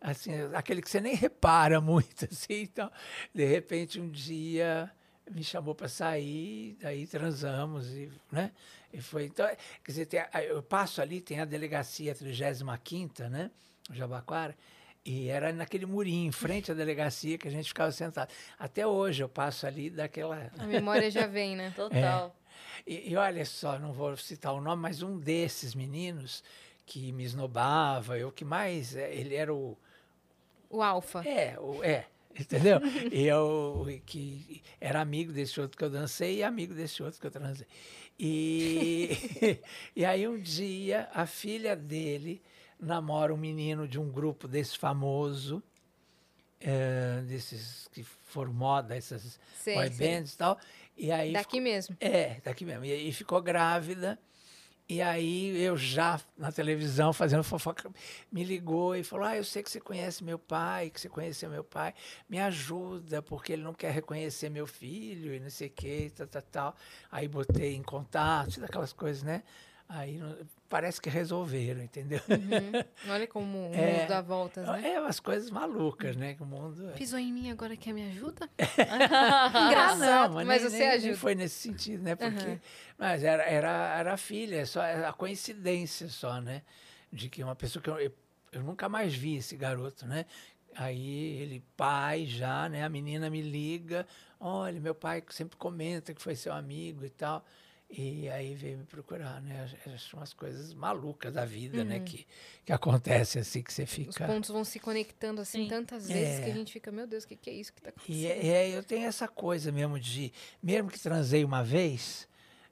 assim, aquele que você nem repara muito, assim, então, de repente um dia me chamou para sair, daí transamos e, né? E foi, então, quer dizer, tem eu passo ali, tem a delegacia 35ª, né? Jabaquara, e era naquele murinho, em frente à delegacia, que a gente ficava sentado. Até hoje eu passo ali daquela... A memória já vem, né? Total. E, e olha só, não vou citar o nome, mas um desses meninos que me esnobava, eu que mais, eh, ele era o, O alfa. é, o, é, entendeu? e eu que era amigo desse outro que eu dancei e amigo desse outro que eu transei. E, e aí um dia a filha dele namora um menino de um grupo desse famoso, eh, desses que foram moda, essas Sei, boy bands e tal. E aí Daqui mesmo. é, daqui mesmo. E aí ficou grávida E aí eu já na televisão fazendo fofoca, me ligou e falou: Ah, eu sei que você conhece meu pai, que você conheceu meu pai, me ajuda, porque ele não quer reconhecer meu filho e não sei o que, tal, tal, tal. Aí botei em contato, aquelas coisas, né? Aí parece que resolveram, entendeu? Uhum. Olha como o mundo É. dá voltas, né? É umas coisas malucas, né? Que o mundo. é. Pisou em mim, agora quer me ajuda? Ah, Engraçado, não, mas nem- você nem, ajuda. Nem foi nesse sentido, né? Porque, Aham. Mas era, era, era a filha, só a coincidência só, né? De que uma pessoa que eu, eu, eu nunca mais vi esse garoto, né? Aí ele, pai já, né? A menina me liga, olha, meu pai sempre comenta que foi seu amigo e tal. E aí veio me procurar, né? São umas coisas malucas da vida, né? Que, que acontece assim, que você Os fica... pontos vão se conectando assim Sim. tantas vezes É. que a gente fica, meu Deus, o que, que é isso que tá acontecendo? E é, é, eu tenho essa coisa mesmo de, mesmo que transei uma vez,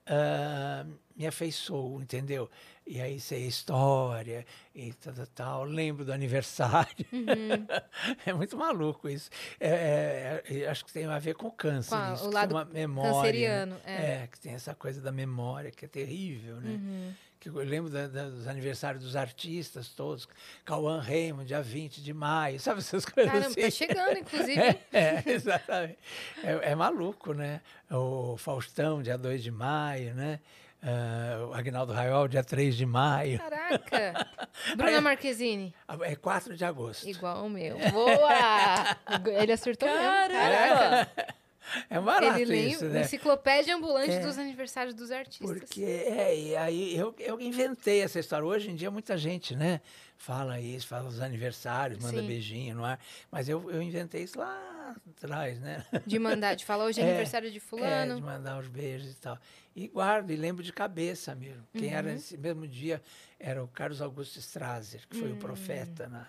ah, me afeiçoou, entendeu? E aí sei a história e tal, tal, tal. Lembro do aniversário. Uhum. é muito maluco isso. É, é, é, acho que tem a ver com o câncer. Com a- isso, o lado uma memória. né? canceriano, é. É, que tem essa coisa da memória que é terrível, né? Uhum. Que eu lembro da- da- dos aniversários dos artistas todos. Cauã Raymond, dia 20 de maio, sabe essas coisas Caramba, assim? tá chegando, inclusive. É, é, exatamente. É, é maluco, né? O Faustão, dia 2 de maio, né? O Agnaldo Raiol, dia 3 de maio. Caraca! Bruna Marquezine, É 4 de agosto. igual o meu. Boa! Ele acertou mesmo. Caraca! Caramba! É barato Ele isso, né? enciclopédia ambulante É. dos aniversários dos artistas. Porque, é, e aí eu, eu inventei essa história. Hoje em dia muita gente, né? Fala isso, fala os aniversários, manda Sim. beijinho no ar. Mas eu, eu inventei isso lá atrás, né? De mandar, de falar hoje é, É, aniversário de É, fulano. de mandar os beijos e tal. E guardo e lembro de cabeça mesmo. Quem era Uhum. nesse mesmo dia era o Carlos Augusto Strasser, que Hum. foi o profeta na,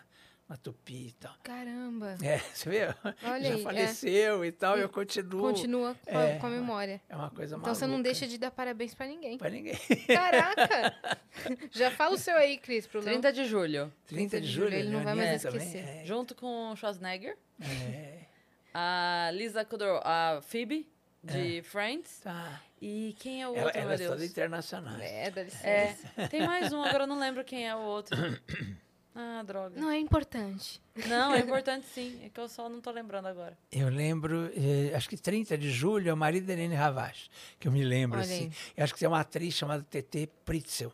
na Tupi e tal. Caramba! É, você vê? Olha Já aí, é. faleceu e tal, eu continuo. Continua com, a, É, com a memória. É uma coisa Então você não maluca. deixa de dar parabéns pra ninguém. Pra ninguém. Caraca! Já fala o seu aí, Cris, pro Léo. 30 de julho. 30 de de julho, ele não vai mais também, esquecer. É, Junto com o Schwarzenegger. é, A Lisa Kudrow, a Phoebe, de Friends. tá. E quem é o Ela, outro, ela meu é toda Deus? internacional. É, dá licença. É, tem mais um, agora eu não lembro quem é o outro. Ah, droga. Não é importante. Não, é importante sim. É que eu só não tô lembrando agora. Eu lembro, eh, acho que 30 de julho é o marido da Helene Ravache, que eu me lembro Olha assim. Eu acho que tem uma atriz chamada TT Pritzel.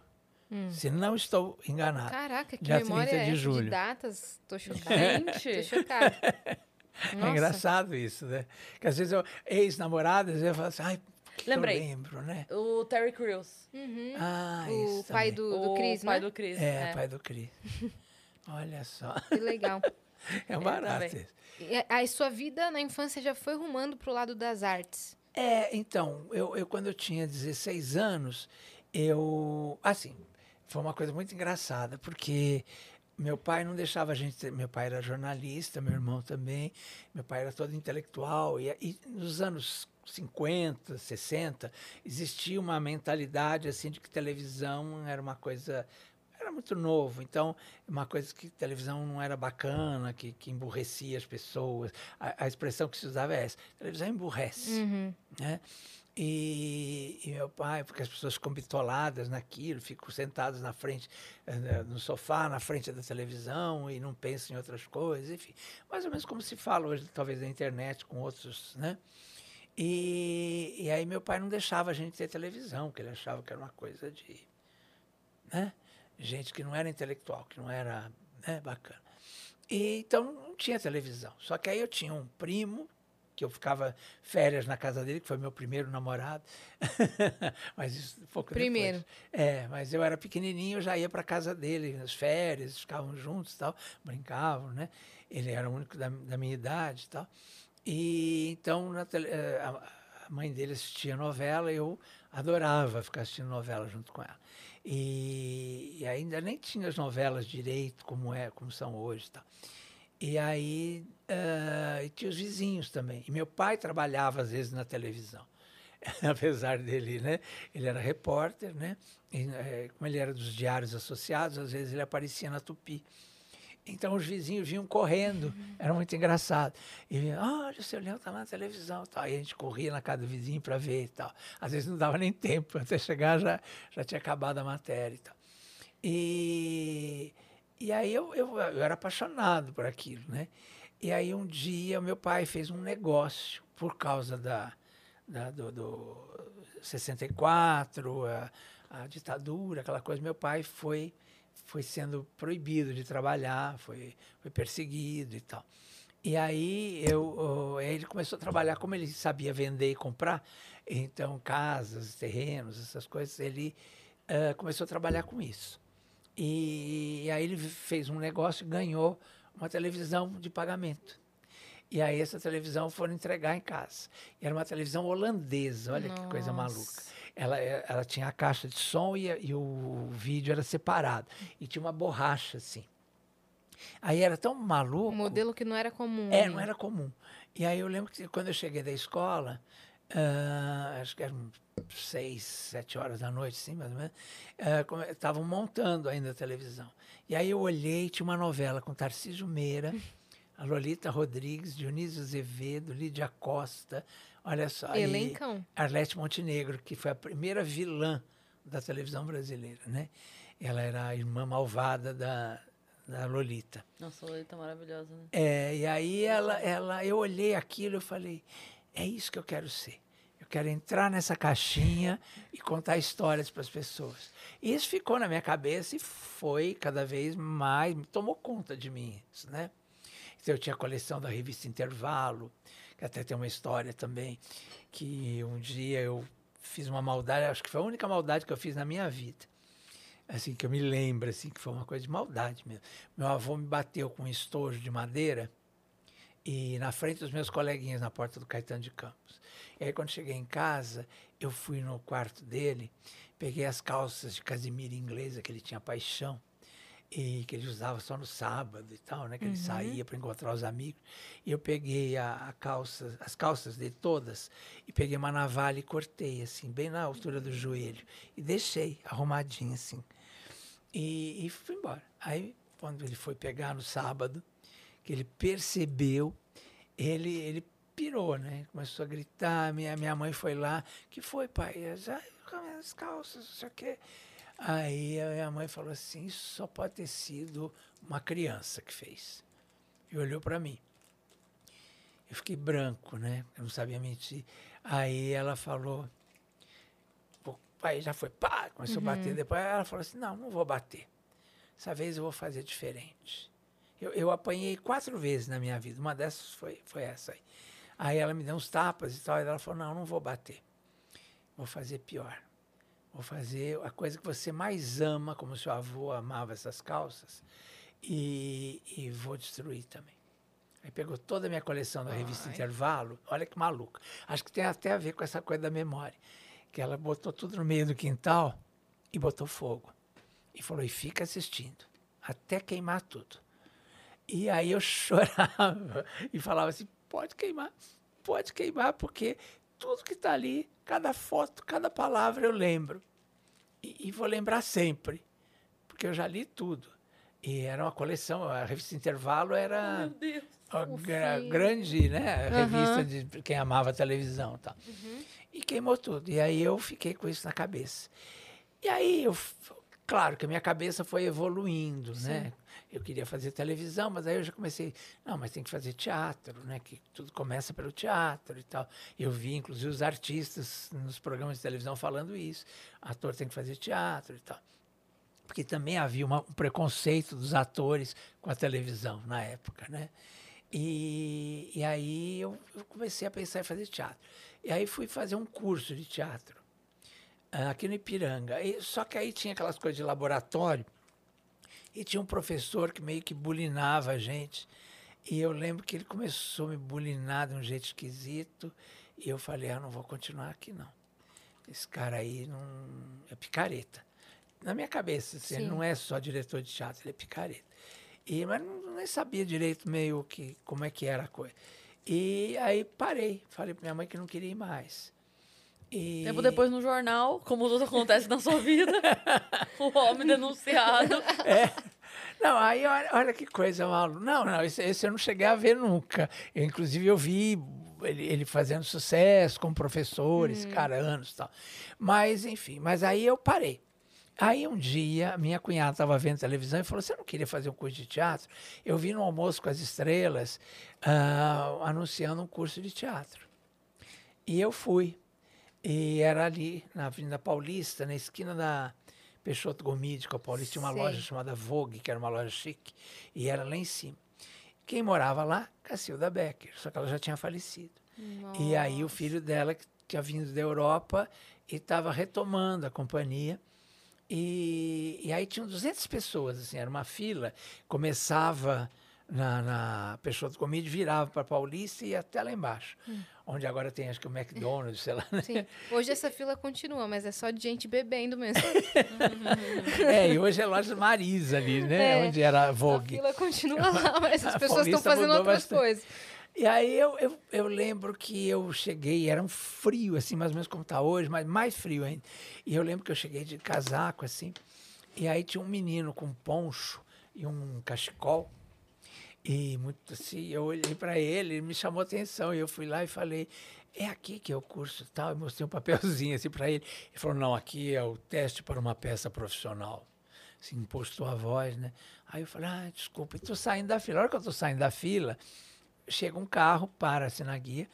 Hum. Se não estou enganado. Caraca, que memória 30 é de julho. de datas? Tô chocada. Gente. Tô chocada. É Nossa. engraçado isso, né? Que às vezes eu, ex-namoradas, eu falo assim, ai, Lembrei. eu lembro, né? O Terry Crews. Uhum. Ah, o isso pai também. do, do o Cris, pai né? do Chris. É, pai do Cris. Olha só, Que legal. é um barato isso. E a, sua vida na infância já foi rumando pro lado das artes. É, então, eu, eu quando eu tinha 16 anos, eu. Assim, foi uma coisa muito engraçada, porque meu pai não deixava a gente. Meu pai era jornalista, meu irmão também. Meu pai era todo intelectual. E, e nos anos 50, 60, existia uma mentalidade assim de que televisão era uma coisa. Era muito novo, então, uma coisa que televisão não era bacana, que, que emburrecia as pessoas. A, a expressão que se usava é essa: televisão emburrece Uhum. né? E, e meu pai, porque as pessoas ficam bitoladas naquilo, ficam sentadas na frente, eh, no sofá, na frente da televisão e não pensam em outras coisas, enfim. Mais ou menos como se fala hoje, talvez, na internet com outros, né? E, e aí meu pai não deixava a gente ter televisão, porque ele achava que era uma coisa de, né? Gente que não era intelectual, que não era né, bacana. E, então não tinha televisão. Só que aí eu tinha um primo que eu ficava férias na casa dele, que foi meu primeiro namorado. mas isso pouco Primeiro. depois. É, mas eu era pequenininho, eu já ia para casa dele nas férias, ficavam juntos tal, brincavam, né? Ele era o único da, da minha idade tal. E então tele- eh, a, a mãe dele assistia novela, eu adorava ficar assistindo novela junto com ela. E, e ainda nem tinha as novelas direito como é, como são hoje, tal. E aí e tinha os vizinhos também. E meu pai trabalhava às vezes na televisão. Apesar dele, né? Ele era repórter, né? E, eh, como ele era dos diários associados, às vezes ele aparecia na Tupi. Então os vizinhos vinham correndo, era muito engraçado. E vinha, olha, o seu Leão está na televisão. Tal. Aí a gente corria na casa do vizinho para ver e tal. Às vezes não dava nem tempo, até chegar já, já tinha acabado a matéria e tal. E, e aí eu, eu, eu era apaixonado por aquilo, né? E aí um dia meu pai fez um negócio por causa da, da do, do 64, a, a ditadura, aquela coisa. Meu pai foi foi sendo proibido de trabalhar, foi, foi perseguido e tal. E aí eu, ele começou a trabalhar, como ele sabia vender e comprar, então casas, terrenos, essas coisas, ele uh, começou a trabalhar com isso. E, e, aí ele fez um negócio e ganhou uma televisão de pagamento. E aí essa televisão foram entregar em casa. E era uma televisão holandesa, olha Nossa. que coisa maluca ela, é, ela tinha a caixa de som e, e o vídeo era separado. E tinha uma borracha, assim. Aí era tão maluco. Um modelo que não era comum. É, não era comum. E aí eu lembro que quando eu cheguei da escola, uh, acho que eram seis, sete horas da noite, sim, mais ou menos, estavam uh, montando ainda a televisão. E aí eu olhei, tinha uma novela com Tarcísio Meira, a Lolita Rodrigues, Dionísio Azevedo, Lídia Costa, Olha só. Elencão. Arlete Montenegro, que foi a primeira vilã da televisão brasileira, né? Ela era a irmã malvada da, da Lolita. Nossa, a Lolita é maravilhosa, né? É, e aí ela, ela, eu olhei aquilo e falei, é isso que eu quero ser. Eu quero entrar nessa caixinha e contar histórias para as pessoas. E isso ficou na minha cabeça e foi cada vez mais, tomou conta de mim, né? Então, eu tinha a coleção da revista Intervalo, que até tem uma história também, que um dia eu fiz uma maldade, acho que foi a única maldade que eu fiz na minha vida. Assim, que eu me lembro, assim, que foi uma coisa de maldade mesmo. Meu avô me bateu com um estojo de madeira e na frente dos meus coleguinhas na porta do Caetano de Campos. E aí, quando cheguei em casa, eu fui no quarto dele, peguei as calças de casimira inglesa, que ele tinha paixão, e que ele usava só no sábado e tal, né? Que uhum. ele saía para encontrar os amigos. E eu peguei a, a, calça, as calças dele todas e peguei uma navalha e cortei assim, bem na altura do joelho e deixei arrumadinho assim. E, e fui embora. Aí quando ele foi pegar no sábado, que ele percebeu, ele ele pirou, né? Começou a gritar, minha minha mãe foi lá, que foi, pai? Já as calças, não sei o quê. Aí a minha mãe falou assim: Isso só pode ter sido uma criança que fez. E olhou para mim. Eu fiquei branco, né? Eu não sabia mentir. Aí ela falou. Aí já foi, pá, começou uhum. a bater. Depois ela falou assim: Não, não vou bater. Essa vez eu vou fazer diferente. Eu, eu apanhei quatro vezes na minha vida. Uma dessas foi, foi essa aí. Aí ela me deu uns tapas e tal. E ela falou: Não, não vou bater. Vou fazer pior. Vou fazer a coisa que você mais ama, como seu avô amava essas calças, e, e vou destruir também. Aí pegou toda a minha coleção da revista Ai. Intervalo, olha que maluca. Acho que tem até a ver com essa coisa da memória. Que ela botou tudo no meio do quintal e botou fogo. E falou, e fica assistindo, até queimar tudo. E aí eu chorava e falava assim, pode queimar, pode queimar, porque tudo que está ali, cada foto, cada palavra eu lembro. E, e, vou lembrar sempre, porque eu já li tudo. E era uma coleção, a revista Intervalo era oh, gra grande, né? A revista de quem amava a televisão tal. Uhum. E queimou tudo. E aí eu fiquei com isso na cabeça. E aí eu Claro que a minha cabeça foi evoluindo, Sim. né? Eu queria fazer televisão, mas aí eu já comecei, não, mas tem que fazer teatro, né? Que tudo começa pelo teatro e tal. Eu vi, inclusive, os artistas nos programas de televisão falando isso. Ator tem que fazer teatro e tal. Porque também havia uma, um preconceito dos atores com a televisão na época, né? E, e aí eu, eu comecei a pensar em fazer teatro. E aí fui fazer um curso de teatro ah, aqui no Ipiranga. E, só que aí tinha aquelas coisas de laboratório e tinha um professor que meio que bulinava a gente. E eu lembro que ele começou a me bulinar de um jeito esquisito. E eu falei, ah, não vou continuar aqui não. Esse cara aí não é picareta. Na minha cabeça, assim, ele não é só diretor de teatro, ele é picareta. E, mas não, nem sabia direito meio que como é que era a coisa. E aí parei, falei para minha mãe que não queria ir mais. E... Tempo depois no jornal, como tudo acontece na sua vida, o homem denunciado. É, Não, aí olha, olha que coisa, Malu. Não, não, esse, esse eu não cheguei a ver nunca. Eu, inclusive, eu vi ele, ele fazendo sucesso com professores, cara, anos e tal. Mas, enfim, mas aí eu parei. Aí um dia, minha cunhada estava vendo televisão e falou: Você não queria fazer um curso de teatro? Eu vi no Almoço com as Estrelas ah, anunciando um curso de teatro. E eu fui. E era ali, na Avenida Paulista, na esquina da Peixoto Gomide, com a Paulista, tinha uma Sei. loja chamada Vogue, que era uma loja chique, e era lá em cima. Quem morava lá? Cacilda Becker, só que ela já tinha falecido. E aí o filho dela, que tinha vindo da Europa e estava retomando a companhia. E, e aí tinham 200 pessoas, assim, era uma fila, começava na, na Peixoto Comide, virava para Paulista e ia até lá embaixo, onde agora tem acho que o McDonald's, sei lá. né? Sim. Hoje essa fila continua, mas é só de gente bebendo mesmo. É, e hoje é loja Marisa ali, né? É, onde era a A Vogue. fila continua lá, mas as A pessoas estão fazendo outras bastante. coisas. E aí eu, eu, eu lembro que eu cheguei, era um frio, assim, mais ou menos como está hoje, mas mais frio ainda. E eu lembro que eu cheguei de casaco, assim, e aí tinha um menino com um poncho e um cachecol. E muito assim, eu olhei para ele, ele me chamou a atenção, e eu fui lá e falei, é aqui que é o curso tal, e mostrei um papelzinho assim para ele. Ele falou, não, aqui é o teste para uma peça profissional. Assim, impostou a voz, né? Aí eu falei, ah, desculpa, estou saindo da fila. A hora que eu estou saindo da fila, chega um carro, para-se na guia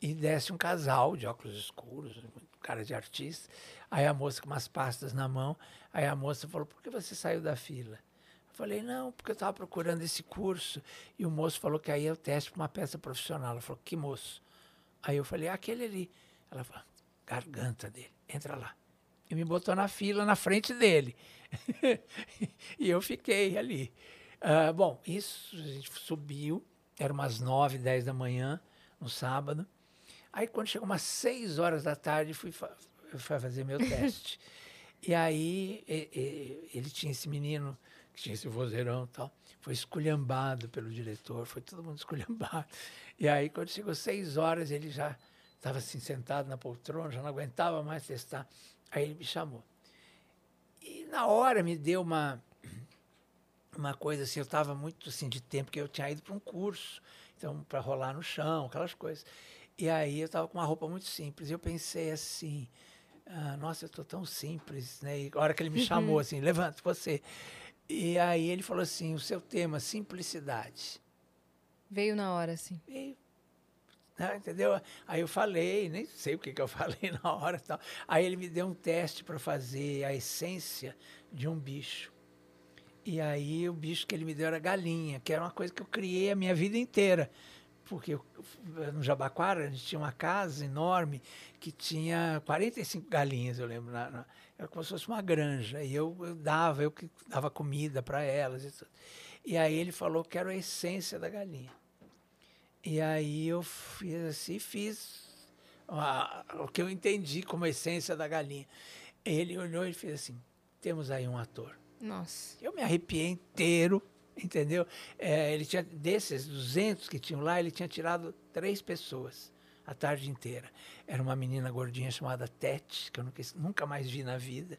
e desce um casal de óculos escuros, cara de artista. Aí a moça com umas pastas na mão, aí a moça falou, por que você saiu da fila? Falei, não, porque eu estava procurando esse curso e o moço falou que aí é o teste para uma peça profissional. Ela falou, que moço? Aí eu falei, aquele ali. Ela falou, garganta dele, entra lá. E me botou na fila na frente dele. e eu fiquei ali. Ah, bom, isso, a gente subiu, era umas nove, dez da manhã, no sábado. Aí, quando chegou umas seis horas da tarde, fui, fa fui fazer meu teste. e aí, e- e- ele tinha esse menino, que tinha esse vozeirão e tal, foi esculhambado pelo diretor, foi todo mundo esculhambado. E aí, quando chegou seis horas, ele já estava assim, sentado na poltrona, já não aguentava mais testar. Aí ele me chamou. E na hora me deu uma uma coisa assim, eu estava muito assim de tempo que eu tinha ido para um curso, então para rolar no chão, aquelas coisas. E aí eu estava com uma roupa muito simples. E eu pensei assim, ah, nossa, eu estou tão simples, né? E a hora que ele me chamou assim, levanta você. E aí ele falou assim, o seu tema, simplicidade. Veio na hora, assim. E, né, entendeu? Aí eu falei, nem sei o que, que eu falei na hora. Tal. Aí ele me deu um teste para fazer a essência de um bicho. E aí o bicho que ele me deu era galinha, que era uma coisa que eu criei a minha vida inteira. Porque eu- no Jabaquara a gente tinha uma casa enorme que tinha 45 galinhas, eu lembro. na- na- era como se fosse uma granja. E eu, eu dava, eu que dava comida para elas. E, e aí ele falou que era a essência da galinha. E aí eu fiz assim, fiz a- o que eu entendi como essência da galinha. Ele olhou e fez assim: temos aí um ator. Nossa. Eu me arrepiei inteiro, entendeu? É, ele tinha, desses 200 que tinham lá, ele tinha tirado três pessoas a tarde inteira. Era uma menina gordinha chamada Tete, que eu nunca, nunca mais vi na vida.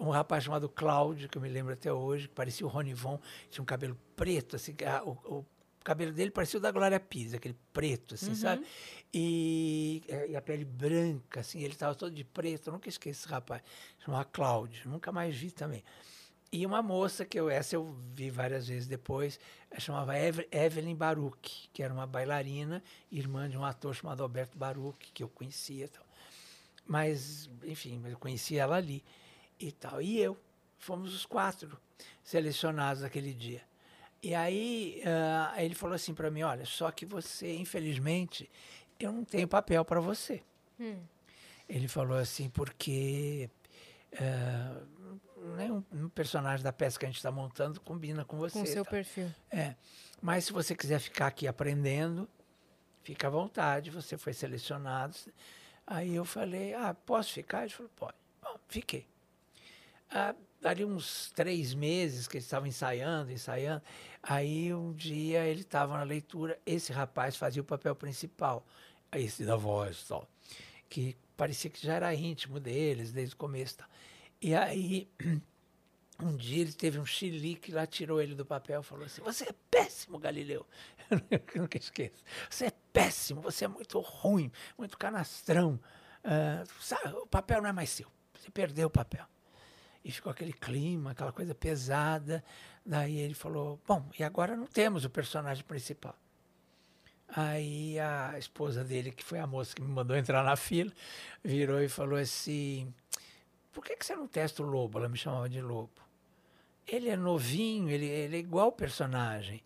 Um rapaz chamado Cláudio, que eu me lembro até hoje, que parecia o Ronivon, tinha um cabelo preto, assim, a- o, o cabelo dele parecia o da Glória Pires, aquele preto, assim, sabe? E, eh, e a pele branca, assim, ele estava todo de preto, eu nunca esqueço esse rapaz, chamava Cláudio, nunca mais vi também. E uma moça que eu, essa eu vi várias vezes depois, chamava Eve- Evelyn Baruch, que era uma bailarina, irmã de um ator chamado Alberto Baruch, que eu conhecia. e tal. Mas, enfim, eu conheci ela ali e tal. E eu, fomos os quatro selecionados naquele dia. E aí ah, ele falou assim para mim, olha, só que você, infelizmente, eu não tenho papel para você. Hum. Ele falou assim, porque eh, personagem da peça que a gente está montando combina com você. Com o seu tá? perfil. É. Mas se você quiser ficar aqui aprendendo, fica à vontade, você foi selecionado. Aí eu falei, ah, posso ficar? Ele falou, pode. Bom, fiquei. Ah, ali uns três meses que eles estavam ensaiando, ensaiando. Aí um dia ele estava na leitura, esse rapaz fazia o papel principal, esse da voz tal, que parecia que já era íntimo deles desde o começo. tal. E aí um dia ele teve um chilique lá, tirou ele do papel e falou assim: Você é péssimo, Galileu. Eu nunca esqueço. Você é péssimo, você é muito ruim, muito canastrão. Ah, sabe, o papel não é mais seu. Você perdeu o papel. E ficou aquele clima, aquela coisa pesada. Daí ele falou: Bom, e agora não temos o personagem principal. Aí a esposa dele, que foi a moça que me mandou entrar na fila, virou e falou assim: Por que, que você não testa o lobo? Ela me chamava de lobo. Ele é novinho, ele, ele é igual o personagem.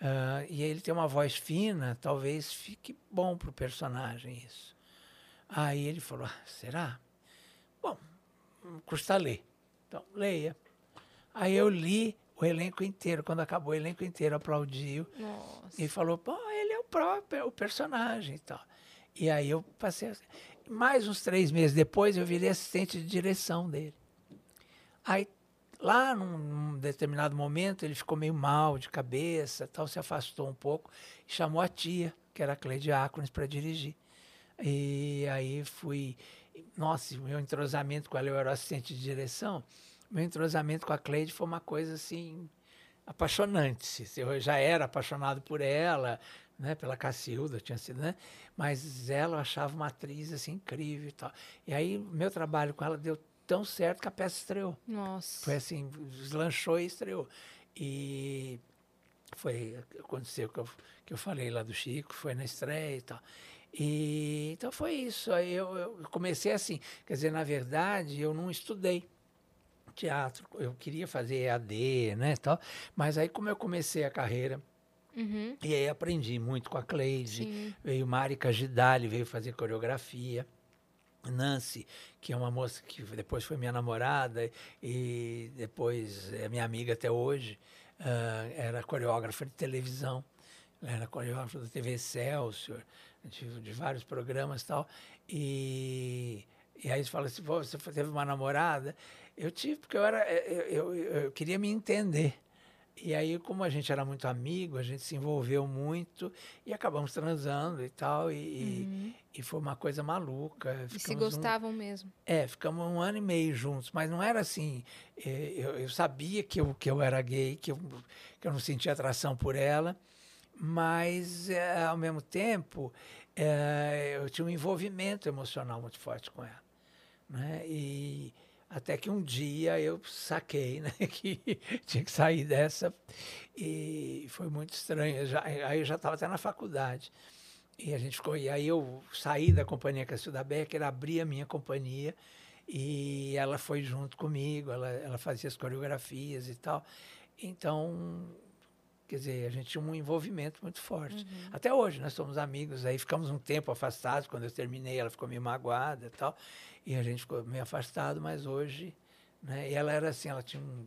Ah, e ele tem uma voz fina, talvez fique bom para o personagem isso. Aí ele falou: ah, será? Bom, custa ler. Então, leia. Aí eu li o elenco inteiro. Quando acabou o elenco inteiro, aplaudiu. Nossa. E falou, pô, ele é o próprio, o personagem e tal. E aí eu passei. assim. Mais uns três meses depois, eu virei assistente de direção dele. Aí, lá num, num determinado momento, ele ficou meio mal de cabeça, tal, se afastou um pouco, e chamou a tia, que era a Cleide Ácones, para dirigir. E aí fui. Nossa, meu entrosamento com ela, eu era assistente de direção, meu entrosamento com a Cleide foi uma coisa assim apaixonante. Eu já era apaixonado por ela, né, pela Cacilda, tinha sido, né? Mas ela eu achava uma atriz assim incrível e tal. E aí meu trabalho com ela deu tão certo que a peça estreou. Nossa. Foi assim, deslanchou e estreou. E foi aconteceu que eu, que eu falei lá do Chico, foi na estreia e tal. E então foi isso. Aí eu, eu comecei assim, quer dizer, na verdade, eu não estudei teatro, eu queria fazer EAD, né, tal, mas aí como eu comecei a carreira, Uhum. e aí aprendi muito com a Cleide, Sim. veio Marika Gidali, veio fazer coreografia. Nancy, que é uma moça que depois foi minha namorada e depois é minha amiga até hoje, ah, era coreógrafa de televisão, era coreógrafa da TV Excelsior, de, de vários programas e tal. E, e aí você fala assim, "Pô, você teve uma namorada? Eu tive, porque eu, era, eu, eu, eu queria me entender. E aí, como a gente era muito amigo, a gente se envolveu muito e acabamos transando e tal. E, e- e foi uma coisa maluca. Uhum. E se Ficamos um- gostavam mesmo. é, ficamos um ano e meio juntos, mas não era assim. eh, Eu, eu sabia que eu, que eu era gay, que eu, que eu não sentia atração por ela, mas eh, ao mesmo tempo eh, eu tinha um envolvimento emocional muito forte com ela. Né? E até que um dia eu saquei né, que tinha que sair dessa e foi muito estranho. Já- aí eu já estava até na faculdade. E a gente ficou. E aí eu saí da companhia Cacilda Becker, abri a minha companhia e ela foi junto comigo, ela, ela fazia as coreografias e tal. Então, quer dizer, a gente tinha um envolvimento muito forte. Até hoje, nós somos amigos, aí ficamos um tempo afastados. Quando eu terminei, ela ficou meio magoada e tal. E a gente ficou meio afastado, mas hoje. Né, e ela era assim, ela tinha um-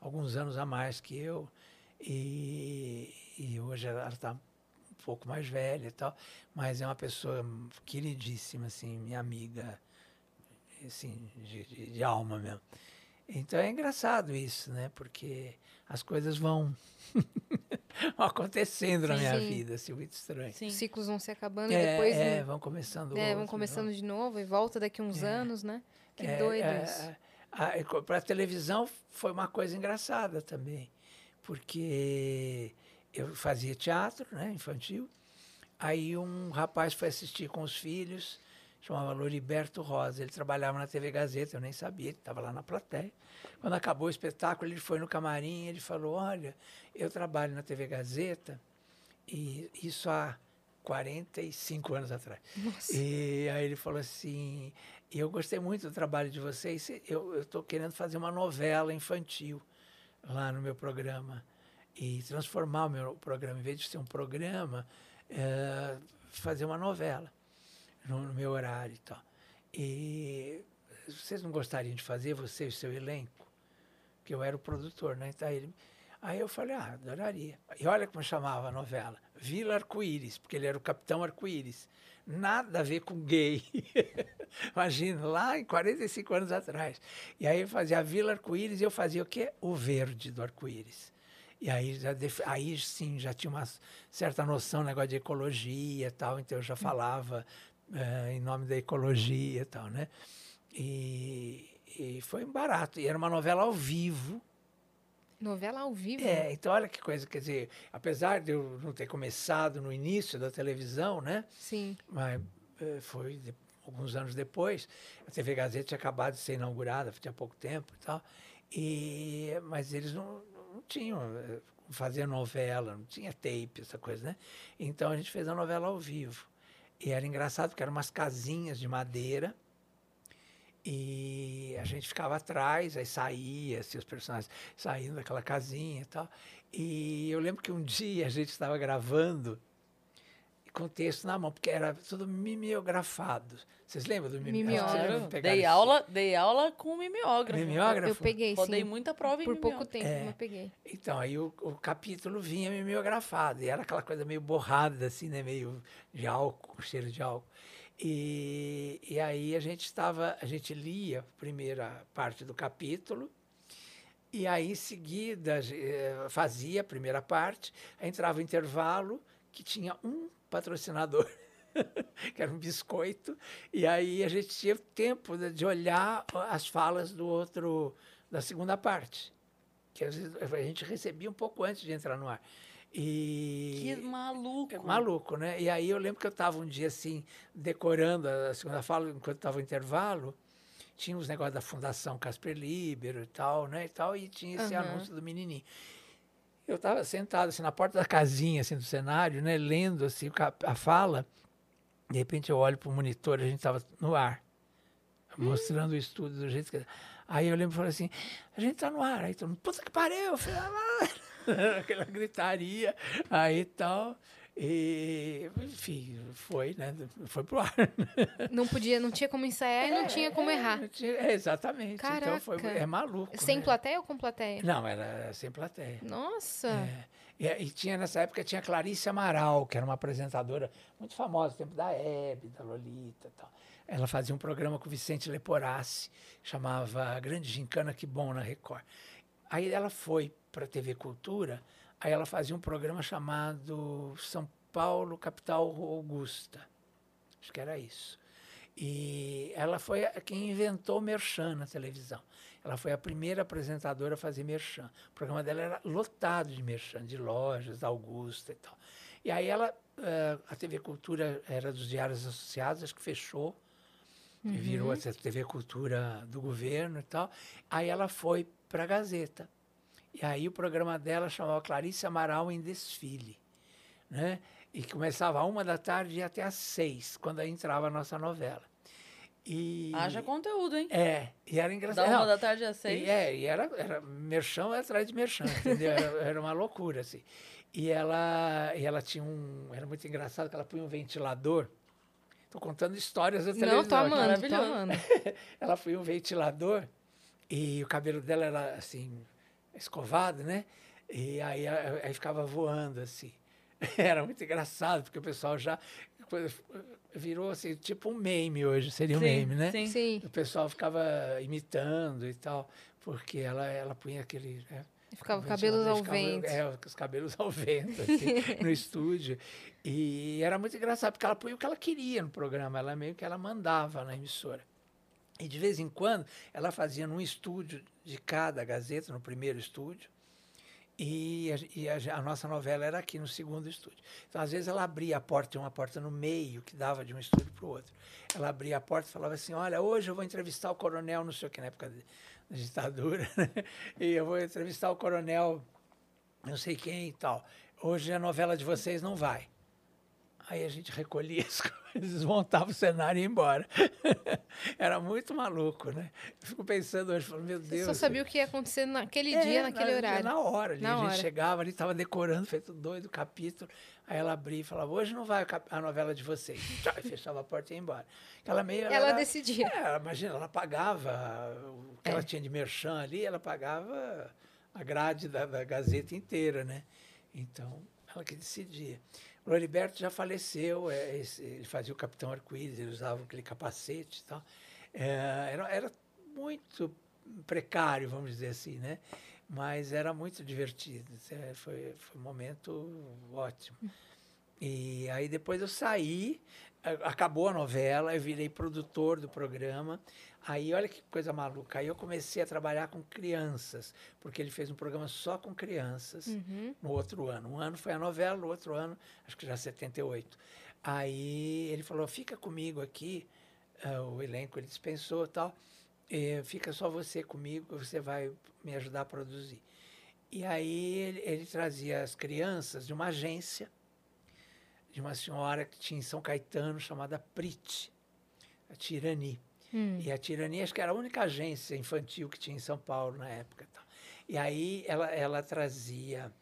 alguns anos a mais que eu. E, e hoje ela está um pouco mais velha e tal, mas é uma pessoa queridíssima, assim, minha amiga, assim, de, de- de alma mesmo. Então é engraçado isso, né? Porque as coisas vão vão acontecendo na Sim, minha sim. vida, assim, muito estranho. Sim. Os ciclos vão se acabando e É, depois é, né, vão começando é, vão outros, começando de novo e volta daqui uns anos, né? Que doido isso. Para a televisão foi uma coisa engraçada também, porque eu fazia teatro né, infantil, aí um rapaz foi assistir com os filhos, chamava Loriberto Rosa, ele trabalhava na TV Gazeta, eu nem sabia, ele estava lá na plateia. Quando acabou o espetáculo, ele foi no camarim, ele falou, olha, eu trabalho na TV Gazeta, e isso há 45 anos atrás. Nossa. E aí ele falou assim, e eu gostei muito do trabalho de vocês, eu estou querendo fazer uma novela infantil lá no meu programa e transformar o meu programa, em vez de ser um programa, eh, fazer uma novela no, no meu horário e tal. E vocês não gostariam de fazer, você e o seu elenco? Que eu era o produtor, né? Então, ele, aí eu falei, ah, adoraria. E olha como chamava a novela, Vila Arco-Íris, porque ele era o Capitão Arco-Íris. Nada a ver com gay. Imagina, lá em 45 anos atrás. E aí eu fazia a Vila Arco-Íris e eu fazia o quê? O verde do arco-íris. E aí, já def- aí sim, já tinha uma certa noção, negócio de ecologia e tal, então eu já falava eh, em nome da ecologia e tal, né? E, e foi barato. E era uma novela ao vivo, Novela ao vivo? É, então olha que coisa, quer dizer, apesar de eu não ter começado no início da televisão, né? Sim. Mas eh, foi de- alguns anos depois, a TV Gazeta tinha acabado de ser inaugurada, tinha pouco tempo e tal, e, mas eles não, não tinham, eh, fazia novela, não tinha tape, essa coisa, né? Então a gente fez a novela ao vivo. E era engraçado, porque eram umas casinhas de madeira, e a gente ficava atrás, aí saía, assim, os personagens saindo daquela casinha e tal. E eu lembro que um dia a gente estava gravando com texto na mão, porque era tudo mimeografado. Vocês lembram do Mimeógrafo. dei aula, dei aula com mimeógrafo. Mimeógrafo? Eu peguei, Pô, dei sim. muita prova em Por pouco tempo, É. mas peguei. Então, aí o, o capítulo vinha mimeografado, e era aquela coisa meio borrada, assim, né? Meio de álcool, com cheiro de álcool. E, e aí a gente estava, a gente lia a primeira parte do capítulo, e aí em seguida eh, fazia a primeira parte, entrava o intervalo, que tinha um patrocinador, que era um biscoito, e aí a gente tinha tempo de de olhar as falas do outro, da segunda parte que a gente recebia um pouco antes de entrar no ar. E Que maluco. é maluco, né? E aí eu lembro que eu estava um dia assim, decorando a segunda fala, enquanto estava o intervalo, tinha os negócios da Fundação Casper Libero e tal, né? E, tal, e tinha esse Aham. anúncio do menininho. Eu estava sentado assim na porta da casinha assim do cenário, né, lendo assim a fala. De repente eu olho para o monitor, a gente estava no ar, mostrando o estúdio do jeito que Aí eu lembro e falei assim, a gente tá no ar, aí todo mundo, puta que pariu, filho mãe." aquela gritaria, aí tal. E, enfim, foi, né? Foi pro ar. Não podia, não tinha como ensaiar e não tinha como É, errar. é, exatamente. Então foi, Caraca. é maluco. Sem né? plateia ou com plateia? Não, era sem plateia. Nossa! É. E, e tinha nessa época tinha Clarice Amaral, que era uma apresentadora muito famosa, no tempo da Hebe, da Lolita e tal. Ela fazia um programa com o Vicente Leporassi, chamava Grande Gincana Que Bom na Record. Aí ela foi para a TV Cultura, aí ela fazia um programa chamado São Paulo, Capital Augusta. Acho que era isso. E ela foi a- quem inventou o Merchan na televisão. Ela foi a primeira apresentadora a fazer Merchan. O programa dela era lotado de Merchan, de lojas, da Augusta e tal. E aí ela, eh, a TV Cultura era dos Diários Associados, acho que fechou, e virou essa TV Cultura do governo e tal. Aí ela foi para a Gazeta. E aí o programa dela chamava Clarice Amaral em Desfile. Né? E começava a uma da tarde e ia até às seis, quando entrava a nossa novela. E, Haja conteúdo, hein? é, e era Da engraçado. uma Não, da tarde às seis. e, é, e era, era merchão atrás de merchão, entendeu? Era, era uma loucura, assim. E ela, e ela tinha um... Era muito engraçado que ela punha um ventilador. Estou contando histórias da televisão. Não, tô amando, tô amando. ela punha um ventilador e o cabelo dela era assim, escovado, né? E aí, aí ficava voando assim. Era muito engraçado, porque o pessoal já virou assim, tipo um meme hoje, seria um Sim, meme, né? sim. Sim, O pessoal ficava imitando e tal, porque ela, ela punha aquele. né, ficava um cabelos ao ficava- vento. É, com os cabelos ao vento, assim, no estúdio. E era muito engraçado, porque ela punha o que ela queria no programa, ela meio que ela mandava na emissora. E de vez em quando ela fazia num estúdio de cada Gazeta, no primeiro estúdio, e, a, e a- a nossa novela era aqui no segundo estúdio. Então, às vezes, ela abria a porta, tinha uma porta no meio que dava de um estúdio para o outro. Ela abria a porta e falava assim: Olha, hoje eu vou entrevistar o coronel, não sei o que, na época da ditadura, né? e eu vou entrevistar o coronel, não sei quem e tal. Hoje a novela de vocês não vai. Aí a gente recolhia as coisas, desmontava o cenário e ia embora. Era muito maluco, né? Eu fico pensando hoje, falo, meu Você Deus. só sabia o que ia acontecer naquele É, dia, naquele na, horário. Na hora, ali, Na a gente hora. chegava ali, estava decorando, feito doido o capítulo. Aí ela abria e falava, hoje não vai a novela de vocês. E fechava a porta e ia embora. Ela meio. Ela era- decidia. É, ela- imagina, ela pagava o que É. ela tinha de merchan ali, ela pagava a grade da, da Gazeta inteira, né? Então, ela que decidia. Loriberto já faleceu, é, ele fazia o Capitão Arco-Íris, ele usava aquele capacete e tal. É, era, era muito precário, vamos dizer assim, né? Mas era muito divertido. é, Foi, foi um momento ótimo. E aí depois eu saí, acabou a novela, eu virei produtor do programa. Aí olha que coisa maluca. Aí eu comecei a trabalhar com crianças, porque ele fez um programa só com crianças Uhum. no outro ano. Um ano foi a novela, no outro ano, acho que já 78. Aí ele falou: fica comigo aqui, ah, o elenco ele dispensou e tal, eh, fica só você comigo, que você vai me ajudar a produzir. E aí ele, ele trazia as crianças de uma agência, de uma senhora que tinha em São Caetano, chamada Prit, a Tirani. Hum. E a Tirania, acho que era a única agência infantil que tinha em São Paulo na época. e tal. E aí ela, ela trazia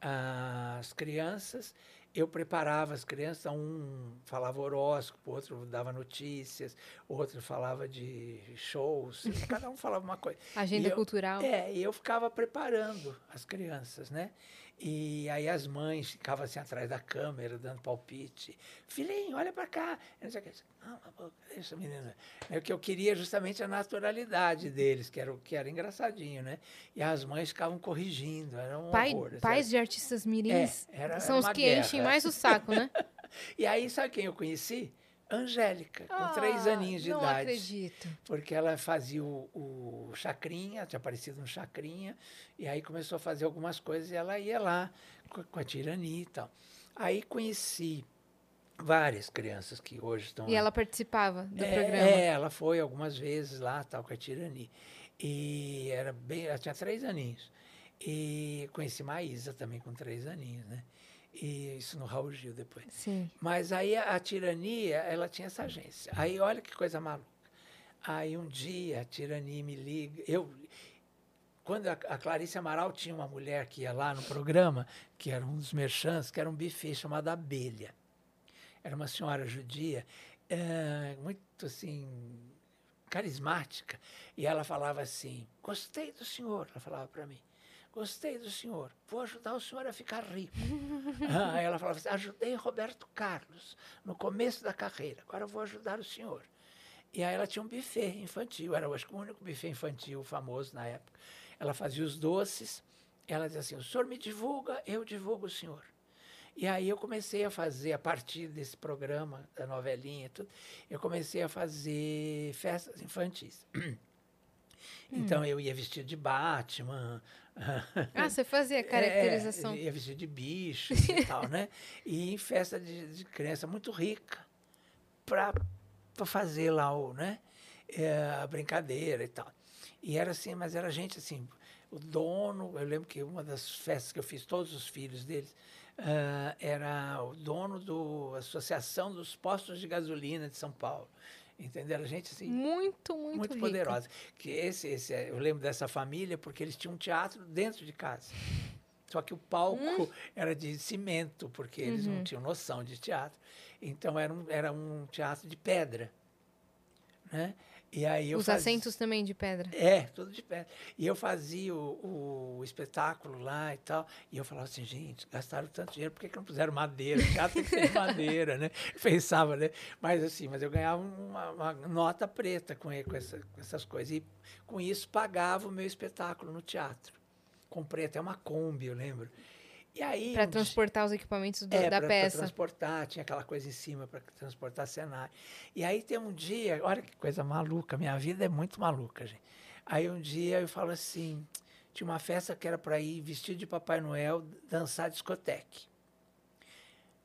as crianças, eu preparava as crianças, um falava horóscopo, outro dava notícias, outro falava de shows, cada um falava uma coisa. Agenda eu- cultural. É, e eu ficava preparando as crianças, né? E aí as mães ficavam assim atrás da câmera, dando palpite. Filhinho, olha para cá. Eu não sei o que. Não, deixa a menina. É o que eu queria justamente a naturalidade deles, que era, que era engraçadinho, né? E as mães ficavam corrigindo, era um Pai, horror. pais de artistas mirins É, era- são era os que guerra. enchem mais o saco, né? E aí, sabe quem eu conheci? Angélica, com três Ah, aninhos de não idade. acredito. porque ela fazia o, o Chacrinha, tinha aparecido no Chacrinha, e aí começou a fazer algumas coisas e ela ia lá com, com a Tirani e tal. Aí conheci várias crianças que hoje estão E ela participava do é, programa. é, ela foi algumas vezes lá, tal, com a Tirani. E era bem, ela tinha três aninhos. E conheci Maísa também com três aninhos, né? E isso no Raul Gil depois. Sim. Mas aí a, a tirania, ela tinha essa agência. Aí olha que coisa maluca. Aí um dia a tirania me liga. Eu, quando a, a Clarice Amaral tinha uma mulher que ia lá no programa, que era um dos merchants, que era um buffet chamado Abelha. Era uma senhora judia, eh, muito assim, carismática. E ela falava assim: Gostei do senhor. Ela falava para mim. Gostei do senhor, vou ajudar o senhor a ficar rico. Ah, ela falava assim: ajudei Roberto Carlos no começo da carreira, agora vou ajudar o senhor. E aí ela tinha um buffet infantil, era acho o único buffet infantil famoso na época. Ela fazia os doces, ela dizia assim: o senhor me divulga, eu divulgo o senhor. E aí eu comecei a fazer, a partir desse programa, da novelinha e tudo, eu comecei a fazer festas infantis. Então eu ia vestido de Batman. Ah, você fazia caracterização. É, ia vestido de bichos e tal, né? E em festa de, de criança muito rica para fazer lá o, né? É, a brincadeira e tal. E era assim, mas era gente assim, o dono, eu lembro que uma das festas que eu fiz, todos os filhos deles, ah, era o dono da Associação dos Postos de Gasolina de São Paulo. Era gente assim, muito, muito, muito rica. poderosa. Que esse, esse, é- eu lembro dessa família porque eles tinham um teatro dentro de casa. Só que o palco Hum. era de cimento, porque eles Uhum. não tinham noção de teatro. Então era um, era um teatro de pedra. Né? E aí eu Os fazia- assentos também de pedra. é, tudo de pedra. E eu fazia o, o espetáculo lá e tal. E eu falava assim, gente, gastaram tanto dinheiro, por que, que não puseram madeira? O teatro tem que ser de madeira, né? Pensava, né? Mas assim, mas eu ganhava uma, uma nota preta com, com, essa- com essas coisas. E com isso pagava o meu espetáculo no teatro. Comprei até uma Kombi, eu lembro. E aí. Dia- transportar os equipamentos do- é, da pra- pra peça. transportar, tinha aquela coisa em cima para transportar cenário. E aí tem um dia, olha que coisa maluca, minha vida é muito maluca, gente. Aí um dia eu falo assim, tinha uma festa que era para ir vestido de Papai Noel dançar discoteque.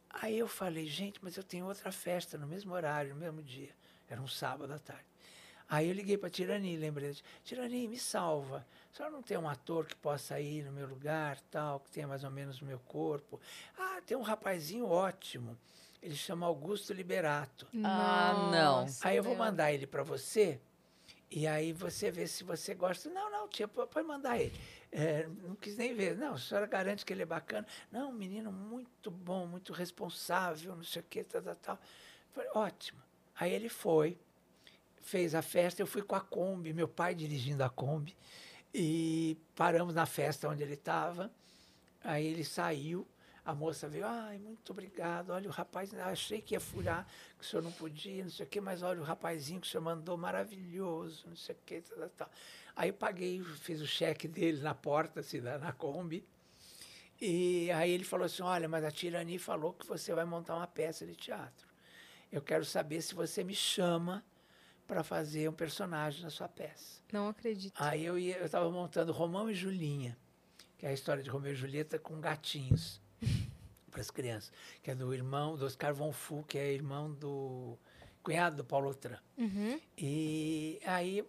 Aí eu falei, gente, mas eu tenho outra festa no mesmo horário, no mesmo dia. Era um sábado à tarde. Aí eu liguei para Tirani, lembrei, Tirani, me salva. A senhora não tem um ator que possa ir no meu lugar, tal, que tenha mais ou menos o meu corpo? Ah, tem um rapazinho ótimo. Ele chama Augusto Liberato. Ah, não. Aí eu vou mandar ele para você e aí você vê se você gosta. Não, não, tia, po- pode mandar ele. É, não quis nem ver. Não, a senhora garante que ele é bacana. Não, um menino muito bom, muito responsável, não sei o quê, tal, tal, tal. Falei, ótimo. Aí ele foi, fez a festa, eu fui com a Kombi, meu pai dirigindo a Kombi, e paramos na festa onde ele estava. Aí ele saiu, a moça veio, ai, muito obrigado, olha o rapaz, achei que ia furar, que o senhor não podia, não sei o quê, mas olha o rapazinho que o senhor mandou, maravilhoso, não sei o quê, tal, tal, tal. Aí eu paguei, fiz o cheque dele na porta, assim, na, na Kombi, E aí ele falou assim: Olha, mas a Tirani falou que você vai montar uma peça de teatro. Eu quero saber se você me chama para fazer um personagem na sua peça. Não acredito. Aí eu ia, eu estava montando Romão e Julinha, que é a história de Romeu e Julieta com gatinhos para as crianças, que é do irmão do Oscar Von Fu, que é irmão do cunhado do Paulo Outram. Uhum. E aí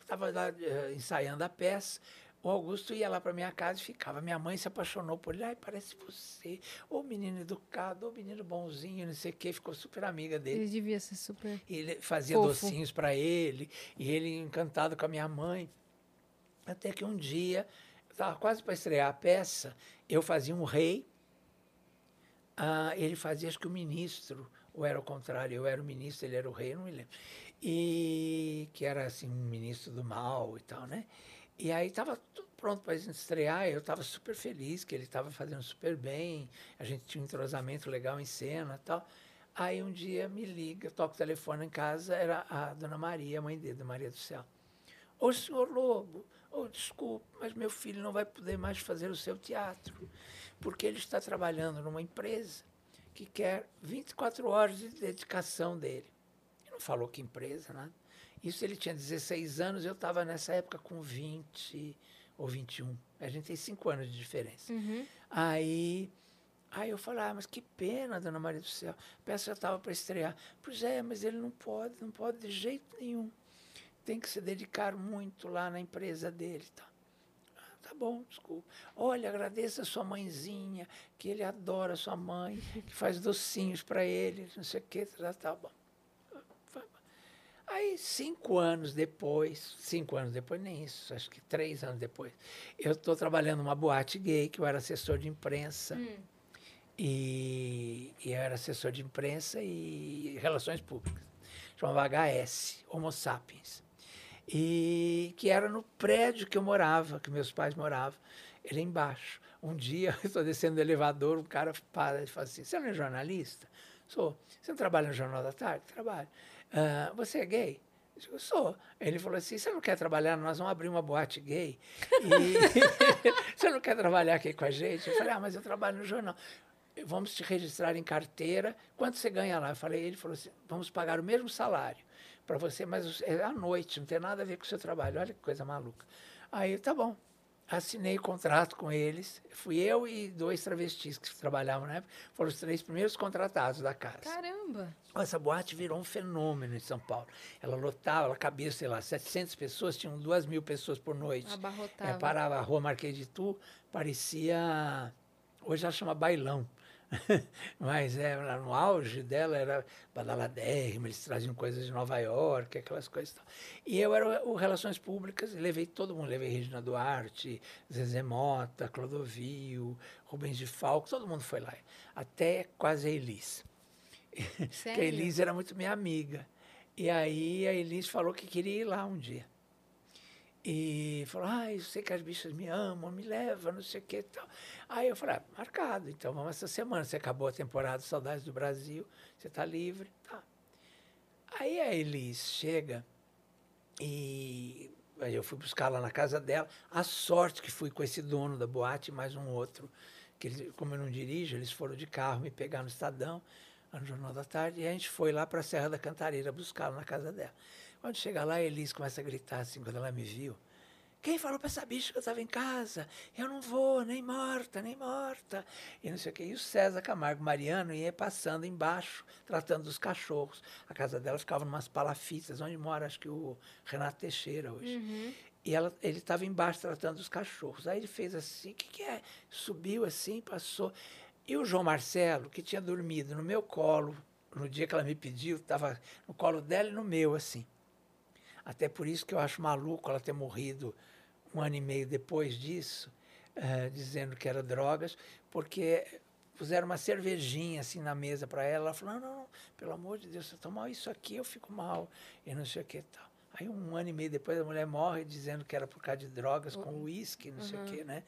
estava lá eh, ensaiando a peça. O Augusto ia lá para minha casa e ficava. Minha mãe se apaixonou por ele. Ai, parece você. Ô menino educado, ô menino bonzinho, não sei o quê. Ficou super amiga dele. Ele devia ser super. Ele fazia Fofo. docinhos para ele. E ele encantado com a minha mãe. Até que um dia, estava quase para estrear a peça, eu fazia um rei. ah, ele fazia, acho que o ministro, ou era o contrário, eu era o ministro, ele era o rei, não me lembro. E que era assim, um ministro do mal e tal, né? E aí estava pronto para estrear, eu estava super feliz que ele estava fazendo super bem, a gente tinha um entrosamento legal em cena tal. Aí um dia me liga, toco o telefone em casa, era a dona Maria, a mãe dele, Maria do Céu. Ô, senhor Lobo, ô, desculpe, mas meu filho não vai poder mais fazer o seu teatro, porque ele está trabalhando numa empresa que quer 24 horas de dedicação dele. Ele não falou que empresa, nada. Isso ele tinha 16 anos, eu estava nessa época com 20 ou 21. A gente tem 5 anos de diferença. Uhum. Aí, aí eu falei, ah, mas que pena, dona Maria do Céu. A peça já estava para estrear. Pois é, mas ele não pode, não pode de jeito nenhum. Tem que se dedicar muito lá na empresa dele. Tá, ah, tá bom, desculpa. Olha, agradeça a sua mãezinha, que ele adora a sua mãe, que faz docinhos para ele, não sei o quê. Tá, tá bom. Aí, cinco anos depois, cinco anos depois, nem isso, acho que três anos depois, eu estou trabalhando numa boate gay, que eu era assessor de imprensa. Hum. E, e eu era assessor de imprensa e relações públicas. Chamava HS, Homo Sapiens. E que era no prédio que eu morava, que meus pais moravam, ele embaixo. Um dia, eu estou descendo do elevador, um cara para e fala assim, você não é jornalista? Sou. Você não trabalha no Jornal da Tarde? Trabalho. "Ah, você é gay? Eu sou. Ele falou assim, você não quer trabalhar? Nós vamos abrir uma boate gay. E você não quer trabalhar aqui com a gente? Eu falei, ah, mas eu trabalho no jornal. Vamos te registrar em carteira. Quanto você ganha lá? Eu falei, ele falou assim, vamos pagar o mesmo salário para você, mas é à noite, não tem nada a ver com o seu trabalho. Olha que coisa maluca. Aí, tá bom. Assinei o contrato com eles. Fui eu e dois travestis que trabalhavam na época. Foram os três primeiros contratados da casa. Caramba! Essa boate virou um fenômeno em São Paulo. Ela lotava, ela cabia, sei lá, 700 pessoas, tinham duas mil pessoas por noite. Abarrotava. É, parava a rua Marquês de Tu, parecia. Hoje ela chama bailão. Mas é, lá no auge dela era badaladérrima, eles traziam coisas de Nova York, aquelas coisas. e tal. E eu era o Relações Públicas, levei todo mundo, levei Regina Duarte, Zezé Mota, Clodovil, Rubens de Falco, todo mundo foi lá. Até quase a Elis. Porque a? Elis era muito minha amiga. E aí a Elis falou que queria ir lá um dia. E falou, ah, eu sei que as bichas me amam, me levam, não sei o que e tal. Aí eu falei, ah, marcado, então vamos essa semana. Você acabou a temporada Saudades do Brasil, você está livre, tá. Aí a Elis chega e eu fui buscar lá na casa dela. A sorte que fui com esse dono da boate mais um outro, que eles, como eu não dirijo, eles foram de carro me pegar no Estadão, no Jornal da Tarde, e a gente foi lá para a Serra da Cantareira buscá-la na casa dela. Quando chega lá, a Elis começa a gritar assim, quando ela me viu. Quem falou para essa bicha que eu estava em casa? Eu não vou, nem morta, nem morta. E não sei o quê. E o César Camargo Mariano ia passando embaixo, tratando dos cachorros. A casa dela ficava numas palafitas, onde mora, acho que o Renato Teixeira hoje. Uhum. E ela, ele estava embaixo tratando dos cachorros. Aí ele fez assim, o que, que é? Subiu assim, passou. E o João Marcelo, que tinha dormido no meu colo, no dia que ela me pediu, estava no colo dela e no meu, assim. Até por isso que eu acho maluco ela ter morrido um ano e meio depois disso, eh, dizendo que era drogas, porque puseram uma cervejinha assim na mesa para ela. Ela falou: não, não, não, pelo amor de Deus, se eu tomar isso aqui, eu fico mal. E não sei o que e tal. Aí um ano e meio depois a mulher morre dizendo que era por causa de drogas com uísque, não sei o que, né?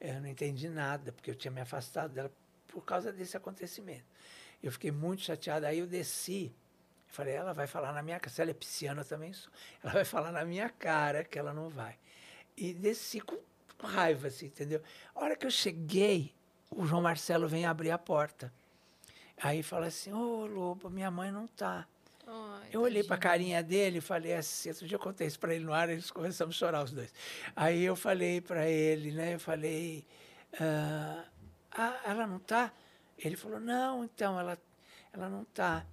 Eu não entendi nada, porque eu tinha me afastado dela por causa desse acontecimento. Eu fiquei muito chateada. Aí eu desci. Eu falei, ela vai falar na minha cara. Se ela é pisciana, também sou. Ela vai falar na minha cara que ela não vai. E desci com, raiva, assim, entendeu? A hora que eu cheguei, o João Marcelo vem abrir a porta. Aí fala assim, ô Lobo, minha mãe não tá. Ai, Eu olhei para a carinha dele e falei assim, outro dia eu contei isso para ele no ar, eles começamos a chorar os dois. Aí eu falei para ele, né, eu falei, ah, ah, ela não tá? Ele falou, não, então, ela, ela não tá.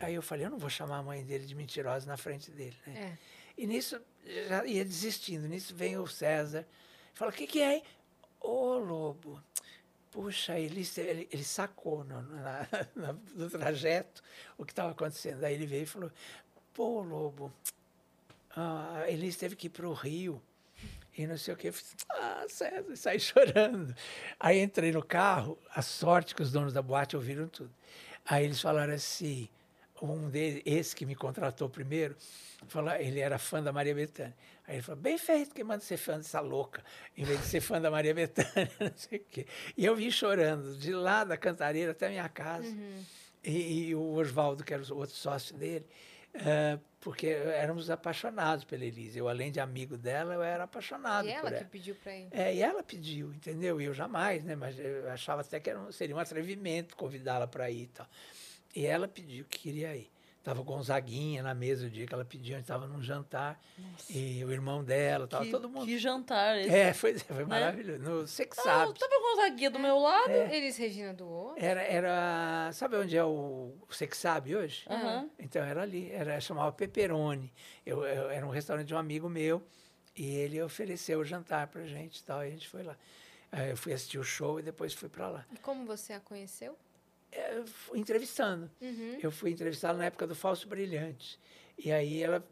Aí eu falei, eu não vou chamar a mãe dele de mentirosa na frente dele, né? É. E nisso, já ia desistindo. Nisso vem o César. Fala, o que, que é? hein? Ô, Lobo, puxa, ele, ele, ele sacou no, na- na- no trajeto o que estava acontecendo. Aí ele veio e falou, pô, Lobo, ah, a Elis teve que ir para o Rio. E não sei o que. Ah, César, saí chorando. Aí entrei no carro, a sorte que os donos da boate ouviram tudo. Aí eles falaram assim, um deles, esse que me contratou primeiro, falou, ele era fã da Maria Bethânia. Aí ele falou, bem feito, quem manda ser fã dessa louca, em vez de ser fã da Maria Bethânia, não sei o quê. E eu vim chorando, de lá da cantareira até a minha casa. E, e o Oswaldo, que era o outro sócio dele, eh, porque éramos apaixonados pela Elise. Eu, além de amigo dela, eu era apaixonado E ela ela. que pediu pra ir. É, e ela pediu, entendeu? E eu jamais, né? Mas eu achava até que era um- seria um atrevimento convidá-la para ir e tal. E ela pediu que queria ir. Estava Gonzaguinha na mesa o dia que ela pediu, a gente estava num jantar. E o irmão dela, tava que, todo mundo. que jantar esse. É, foi, foi maravilhoso. No Sex Ah, Sabe. tava com o Gonzaguinha do meu lado. Eles Regina do outro. Era, era. Sabe onde é o, o Sex Sabe hoje? Aham. Então era ali, era, chamava Pepperoni. Eu, eu- era um restaurante de um amigo meu e ele ofereceu o jantar pra gente e tal, e a gente foi lá. Eu fui assistir o show e depois fui para lá. E como você a conheceu? Fui entrevistando. Uhum. Eu fui entrevistá-la na época do Falso Brilhante. E aí ela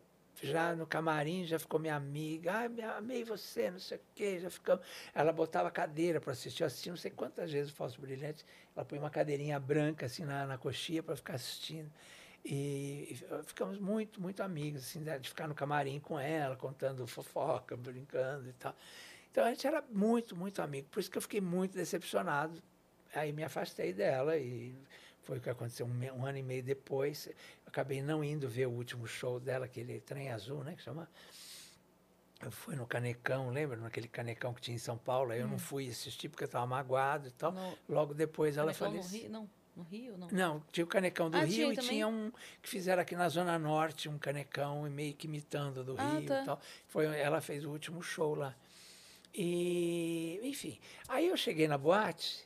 já no camarim já ficou minha amiga. Me amei você, não sei o quê. Já ficamos. Ela botava cadeira para assistir. Eu assisti não sei quantas vezes o Falso Brilhante. Ela põe uma cadeirinha branca assim na, na coxinha para ficar assistindo. E, e ficamos muito, muito amigos, assim, de ficar no camarim com ela, contando fofoca, brincando e tal. Então a gente era muito, muito amigo. Por isso que eu fiquei muito decepcionado. Aí me afastei dela e foi o que aconteceu um, um ano e meio depois. Acabei não indo ver o último show dela, aquele Trem Azul, né? Que chama. Eu fui no Canecão, lembra? Naquele Canecão que tinha em São Paulo. Aí eu não fui assistir porque eu estava magoado e tal. No- Logo depois ela faleceu. Rio? Não, no Rio, não. Não, tinha o Canecão do Ah, Rio tinha e também? tinha um que fizeram aqui na Zona Norte, um Canecão, e meio que imitando do Ah, Rio tá. e tal. Foi, ela fez o último show lá. E, enfim, aí eu cheguei na boate,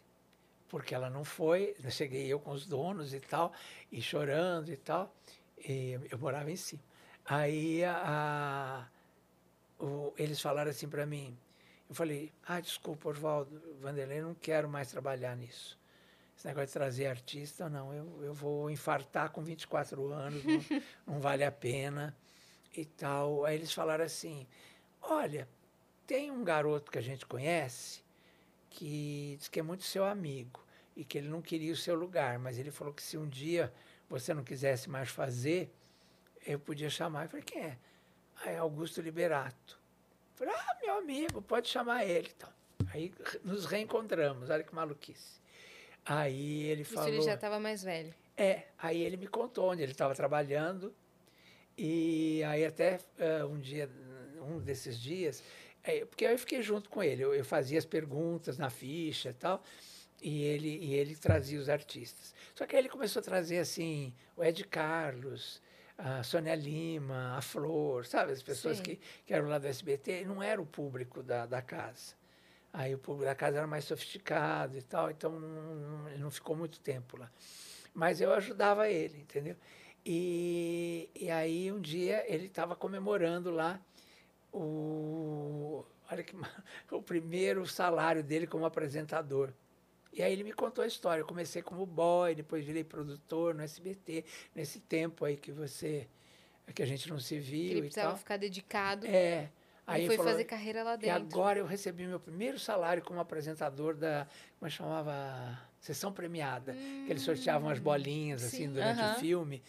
porque ela não foi, eu cheguei eu com os donos e tal, e chorando e tal, e eu morava em cima. Aí a, a- o- eles falaram assim para mim, eu falei, ah, desculpa, Oswaldo, Vanderlei, não quero mais trabalhar nisso. Esse negócio de trazer artista, não, eu, eu vou infartar com 24 anos, não, não vale a pena e tal. Aí eles falaram assim, olha, tem um garoto que a gente conhece que diz que é muito seu amigo e que ele não queria o seu lugar, mas ele falou que se um dia você não quisesse mais fazer, eu podia chamar. Eu falei, quem é? Ah, é Augusto Liberato. Eu falei, ah, meu amigo, pode chamar ele. Então, aí nos reencontramos, olha que maluquice. Aí ele Isso falou... ele já estava mais velho. É, aí ele me contou onde ele estava trabalhando. E aí até eh, um dia, um desses dias, eh, porque eu fiquei junto com ele, eu, eu fazia as perguntas na ficha e tal, e ele, e ele trazia os artistas. Só que aí ele começou a trazer assim, o Ed Carlos, a Sônia Lima, a Flor, sabe? As pessoas Sim. que, que eram lá do SBT, não era o público da, da casa. Aí o público da casa era mais sofisticado e tal, então não, não- ele não ficou muito tempo lá. Mas eu ajudava ele, entendeu? E, e aí um dia ele estava comemorando lá o, olha que, o primeiro salário dele como apresentador. E aí ele me contou a história. Eu comecei como boy, depois virei produtor no SBT, nesse tempo aí que você que a gente não se Que viu ele e precisava ficar dedicado. É. Aí e ele foi fazer carreira lá e dentro. agora eu recebi meu primeiro salário como apresentador da, como é que chamava? Sessão premiada. que eles sorteavam as bolinhas assim sim. durante Aham. o filme.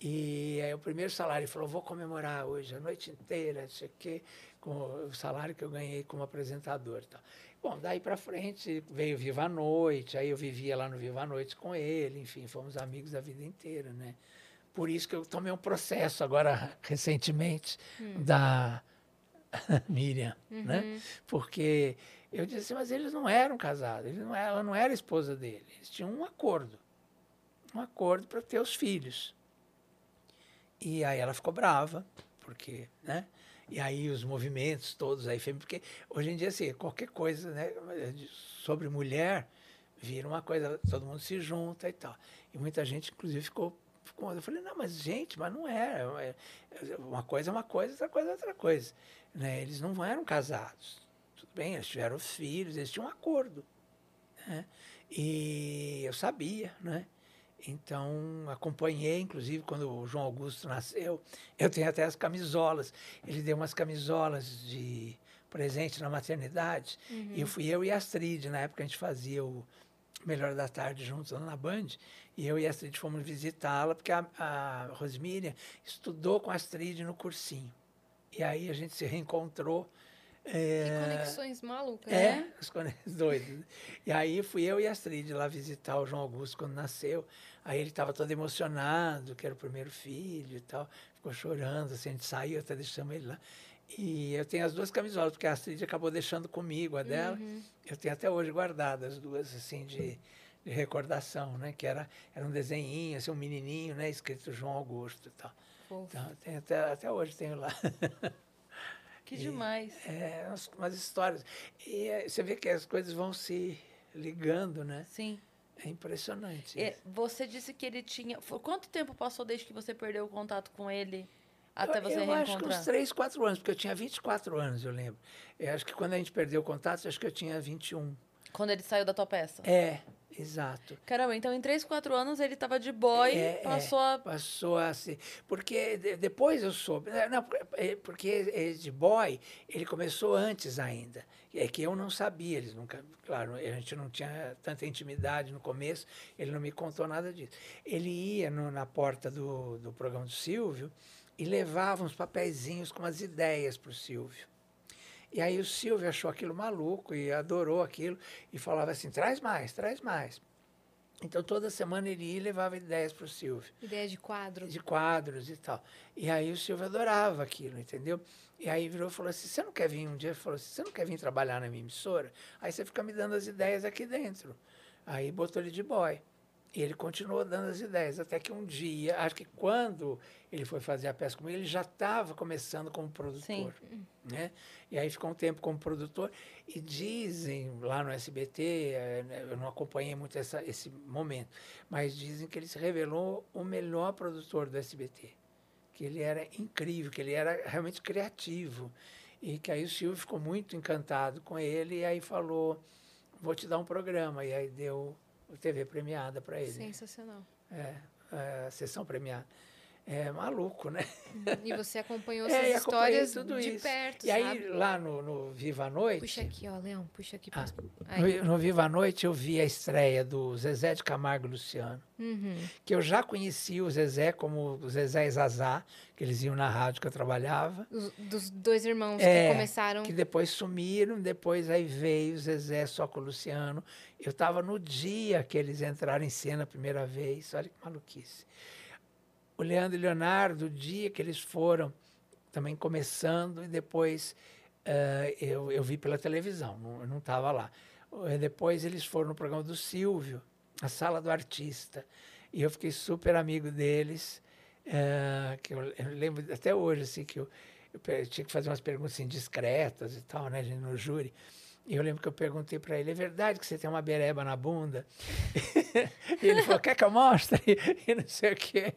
E aí o primeiro salário, ele falou, vou comemorar hoje a noite inteira, não sei o quê, com o salário que eu ganhei como apresentador. Tal. Bom, daí para frente veio Viva a Noite, aí eu vivia lá no Viva a Noite com ele, enfim, fomos amigos a vida inteira, né? Por isso que eu tomei um processo agora, recentemente, Hum. da, Miriam, né? Porque eu disse assim, mas eles não eram casados, eles não, ela não era esposa dele, eles tinham um acordo, um acordo para ter os filhos. E aí ela ficou brava, porque, né? E aí os movimentos todos aí, porque hoje em dia, assim, qualquer coisa né, sobre mulher vira uma coisa, todo mundo se junta e tal. E muita gente, inclusive, ficou eu falei, não, mas gente, mas não é. é uma coisa é uma coisa, outra coisa é outra coisa. Né? Eles não eram casados. Tudo bem, eles tiveram filhos, eles tinham um acordo. Né? E eu sabia, né? Então, acompanhei, inclusive, quando o João Augusto nasceu. Eu tenho até as camisolas. Ele deu umas camisolas de presente na maternidade. Uhum. E fui eu e a Astrid. Na época, a gente fazia o Melhor da Tarde juntos lá na Band. E eu e a Astrid fomos visitá-la, porque a, a Rosmíria estudou com a Astrid no cursinho. E aí a gente se reencontrou. É, que conexões malucas, é, né? conexões doidas. E aí fui eu e a Astrid lá visitar o João Augusto quando nasceu. Aí ele estava todo emocionado, que era o primeiro filho e tal. Ficou chorando, assim, a gente saiu, até deixamos ele lá. E eu tenho as duas camisolas, porque a Astrid acabou deixando comigo a dela. Uhum. Eu tenho até hoje guardadas as duas, assim, de, de, recordação, né? Que era, era um desenhinho, assim, um menininho, né? Escrito João Augusto e tal. Então, até, até hoje tenho lá. Que e, demais. É, umas, umas histórias. E é, você vê que as coisas vão se ligando, né? Sim. É impressionante. É, você disse que ele tinha. Quanto tempo passou desde que você perdeu o contato com ele até você eu, eu reencontrar? acho que uns 3, 4 anos, porque eu tinha 24 anos, eu lembro. Eu acho que quando a gente perdeu o contato, acho que eu tinha 21. Quando ele saiu da tua peça? É, exato. Caramba, então em 3, 4 anos ele estava de boy, é, passou é, a. Passou a ser. Porque depois eu soube. Né, não, é, porque de boy, ele começou antes ainda. É que eu não sabia, eles nunca. Claro, a gente não tinha tanta intimidade no começo, ele não me contou nada disso. Ele ia no, na porta do, do programa do Silvio e levava uns papeizinhos com as ideias para o Silvio. E aí o Silvio achou aquilo maluco e adorou aquilo e falava assim: traz mais, traz mais. Então toda semana ele ia e levava ideias para o Silvio. Ideias de quadros. De quadros e tal. E aí o Silvio adorava aquilo, entendeu? E aí virou e falou assim: você não quer vir um dia? Ele falou assim: você não quer vir trabalhar na minha emissora? Aí você fica me dando as ideias aqui dentro. Aí botou ele de boy. E ele continuou dando as ideias, até que um dia, acho que quando ele foi fazer a peça comigo, ele já estava começando como produtor. Sim. Né? E aí ficou um tempo como produtor. E dizem lá no SBT, né, eu não acompanhei muito essa, esse momento, mas dizem que ele se revelou o melhor produtor do SBT. Que ele era incrível, que ele era realmente criativo. E que aí o Silvio ficou muito encantado com ele e aí falou: vou te dar um programa. E aí deu TV premiada para ele. Sensacional. É, é, a sessão premiada. É maluco, né? Uhum. E você acompanhou essas é, histórias de isso. perto, E aí, lá no, no, Viva a Noite... Puxa aqui, ó, Leão, puxa aqui. Ah, no, no, Viva a Noite, eu vi a estreia do Zezé de Camargo e Luciano. Uhum. Que eu já conhecia o Zezé como o Zezé e Zazá, que eles iam na rádio que eu trabalhava. Os, dos dois irmãos é, que começaram... que depois sumiram, depois aí veio o Zezé só com o Luciano. Eu estava no dia que eles entraram em cena a primeira vez. Olha que maluquice o Leandro e Leonardo, o dia que eles foram também começando, e depois uh, eu, eu vi pela televisão, não, eu não estava lá. Uh, depois eles foram no programa do Silvio, a Sala do Artista, e eu fiquei super amigo deles, uh, que eu, eu, lembro até hoje, assim, que eu, eu, tinha que fazer umas perguntas assim, discretas e tal, né, no júri. E eu lembro que eu perguntei para ele: é verdade que você tem uma bereba na bunda? e ele falou: quer que eu mostre? E não sei o quê.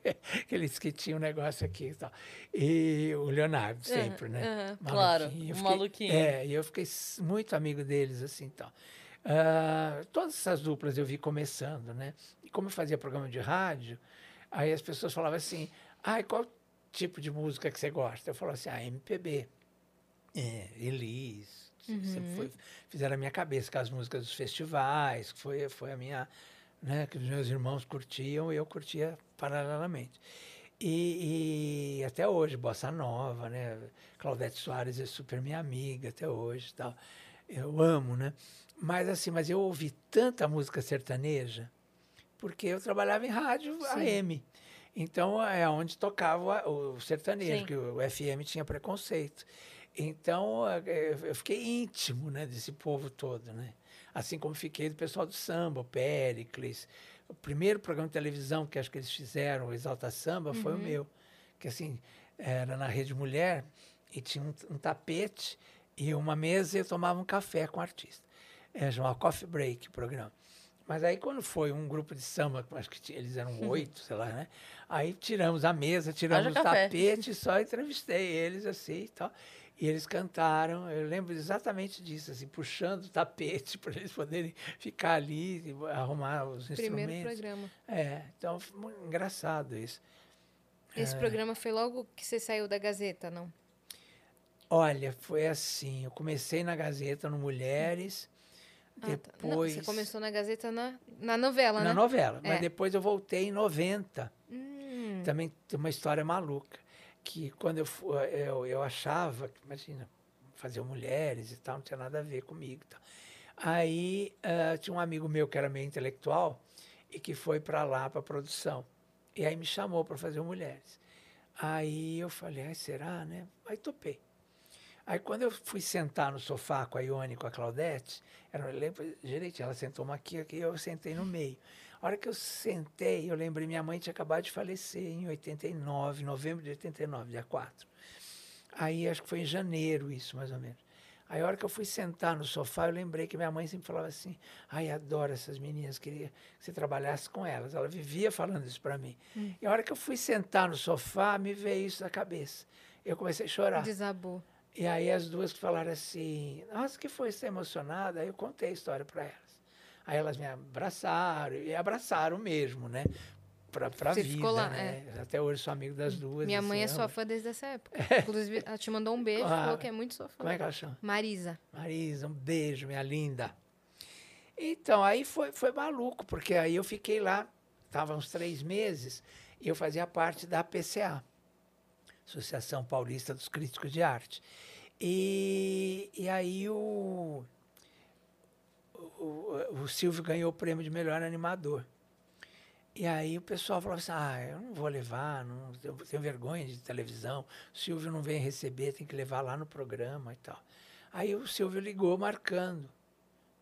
Que ele disse que tinha um negócio aqui e tal. E o Leonardo, sempre, uhum, né? Uhum, claro, um maluquinho. É, e eu fiquei muito amigo deles, assim, então. Uh, todas essas duplas eu vi começando, né? E como eu fazia programa de rádio, aí as pessoas falavam assim: ah, qual tipo de música que você gosta? Eu falava assim: ah, MPB. É, Elis, Uhum. Sempre foi, fizeram a minha cabeça com as músicas dos festivais, que foi, foi a minha, né, que os meus irmãos curtiam e eu curtia paralelamente. E, e, até hoje, Bossa Nova, né? Claudete Soares é super minha amiga até hoje tal. Eu amo, né? Mas assim, mas eu ouvi tanta música sertaneja porque eu trabalhava em rádio Sim. AM. Então é onde tocava o sertanejo, Sim. que o FM tinha preconceito. Então, eh, eu fiquei íntimo né, desse povo todo, né? Assim como fiquei do pessoal do samba, o Péricles. O primeiro programa de televisão que acho que eles fizeram, o Exalta Samba, foi o Uhum. meu. Que assim, era na Rede Mulher e tinha um, um tapete e uma mesa e eu tomava um café com o artista. É, chamava Coffee Break o programa. Mas aí quando foi um grupo de samba, acho que eles eram oito, sei lá, né? Aí tiramos a mesa, tiramos Haja o café. tapete, só entrevistei eles assim e tal. E eles cantaram, eu lembro exatamente disso, assim, puxando o tapete para eles poderem ficar ali, e arrumar os Primeiro instrumentos. programa. É, então foi engraçado isso. É. Esse programa foi logo que você saiu da Gazeta, não? Olha, foi assim, eu comecei na Gazeta no Mulheres, Ah, tá. Não, depois você começou na Gazeta na, na novela, na né? novela, mas É. depois eu voltei em 90. Hum, Também tem uma história maluca, que quando eu, fu- eu, eu achava, imagina, fazer mulheres e tal, não tinha nada a ver comigo. Aí ah, tinha um amigo meu que era meio intelectual e que foi para lá, para produção. E aí me chamou para fazer mulheres. Aí eu falei, será, né? Aí topei. Aí quando eu fui sentar no sofá com a Ione e com a Claudete, era, lembro direitinho, ela sentou uma aqui, aqui, eu sentei no meio. A hora que eu sentei, eu lembrei, minha mãe tinha acabado de falecer em 89, novembro de 89, dia 4. Aí acho que foi em janeiro isso, mais ou menos. Aí a hora que eu fui sentar no sofá, eu lembrei que minha mãe sempre falava assim, ai, adoro essas meninas, queria que você trabalhasse com elas. Ela vivia falando isso para mim. E a hora que eu fui sentar no sofá, me veio isso na cabeça. Eu comecei a chorar. desabou. E aí as duas falaram assim, nossa, que foi? Você está emocionada? Aí eu contei a história para elas. Aí elas me abraçaram, e abraçaram mesmo, né? Pra, pra Você vida, ficou lá, né? Até hoje sou amigo das duas. Minha assim, mãe é amo. sua fã desde essa época. Inclusive, ela te mandou um beijo, Ah, falou que é muito sua fã. Como é que ela chama? Marisa. Marisa, um beijo, minha linda. Então, aí foi, foi maluco, porque aí eu fiquei lá, estava uns três meses, e eu fazia parte da PCA, Associação Paulista dos Críticos de Arte. E, e aí o, o, o Silvio ganhou o prêmio de melhor animador. E aí o pessoal falou assim, ah, eu não vou levar, não, eu tenho vergonha de televisão, o Silvio não vem receber, tem que levar lá no programa e tal. Aí o Silvio ligou marcando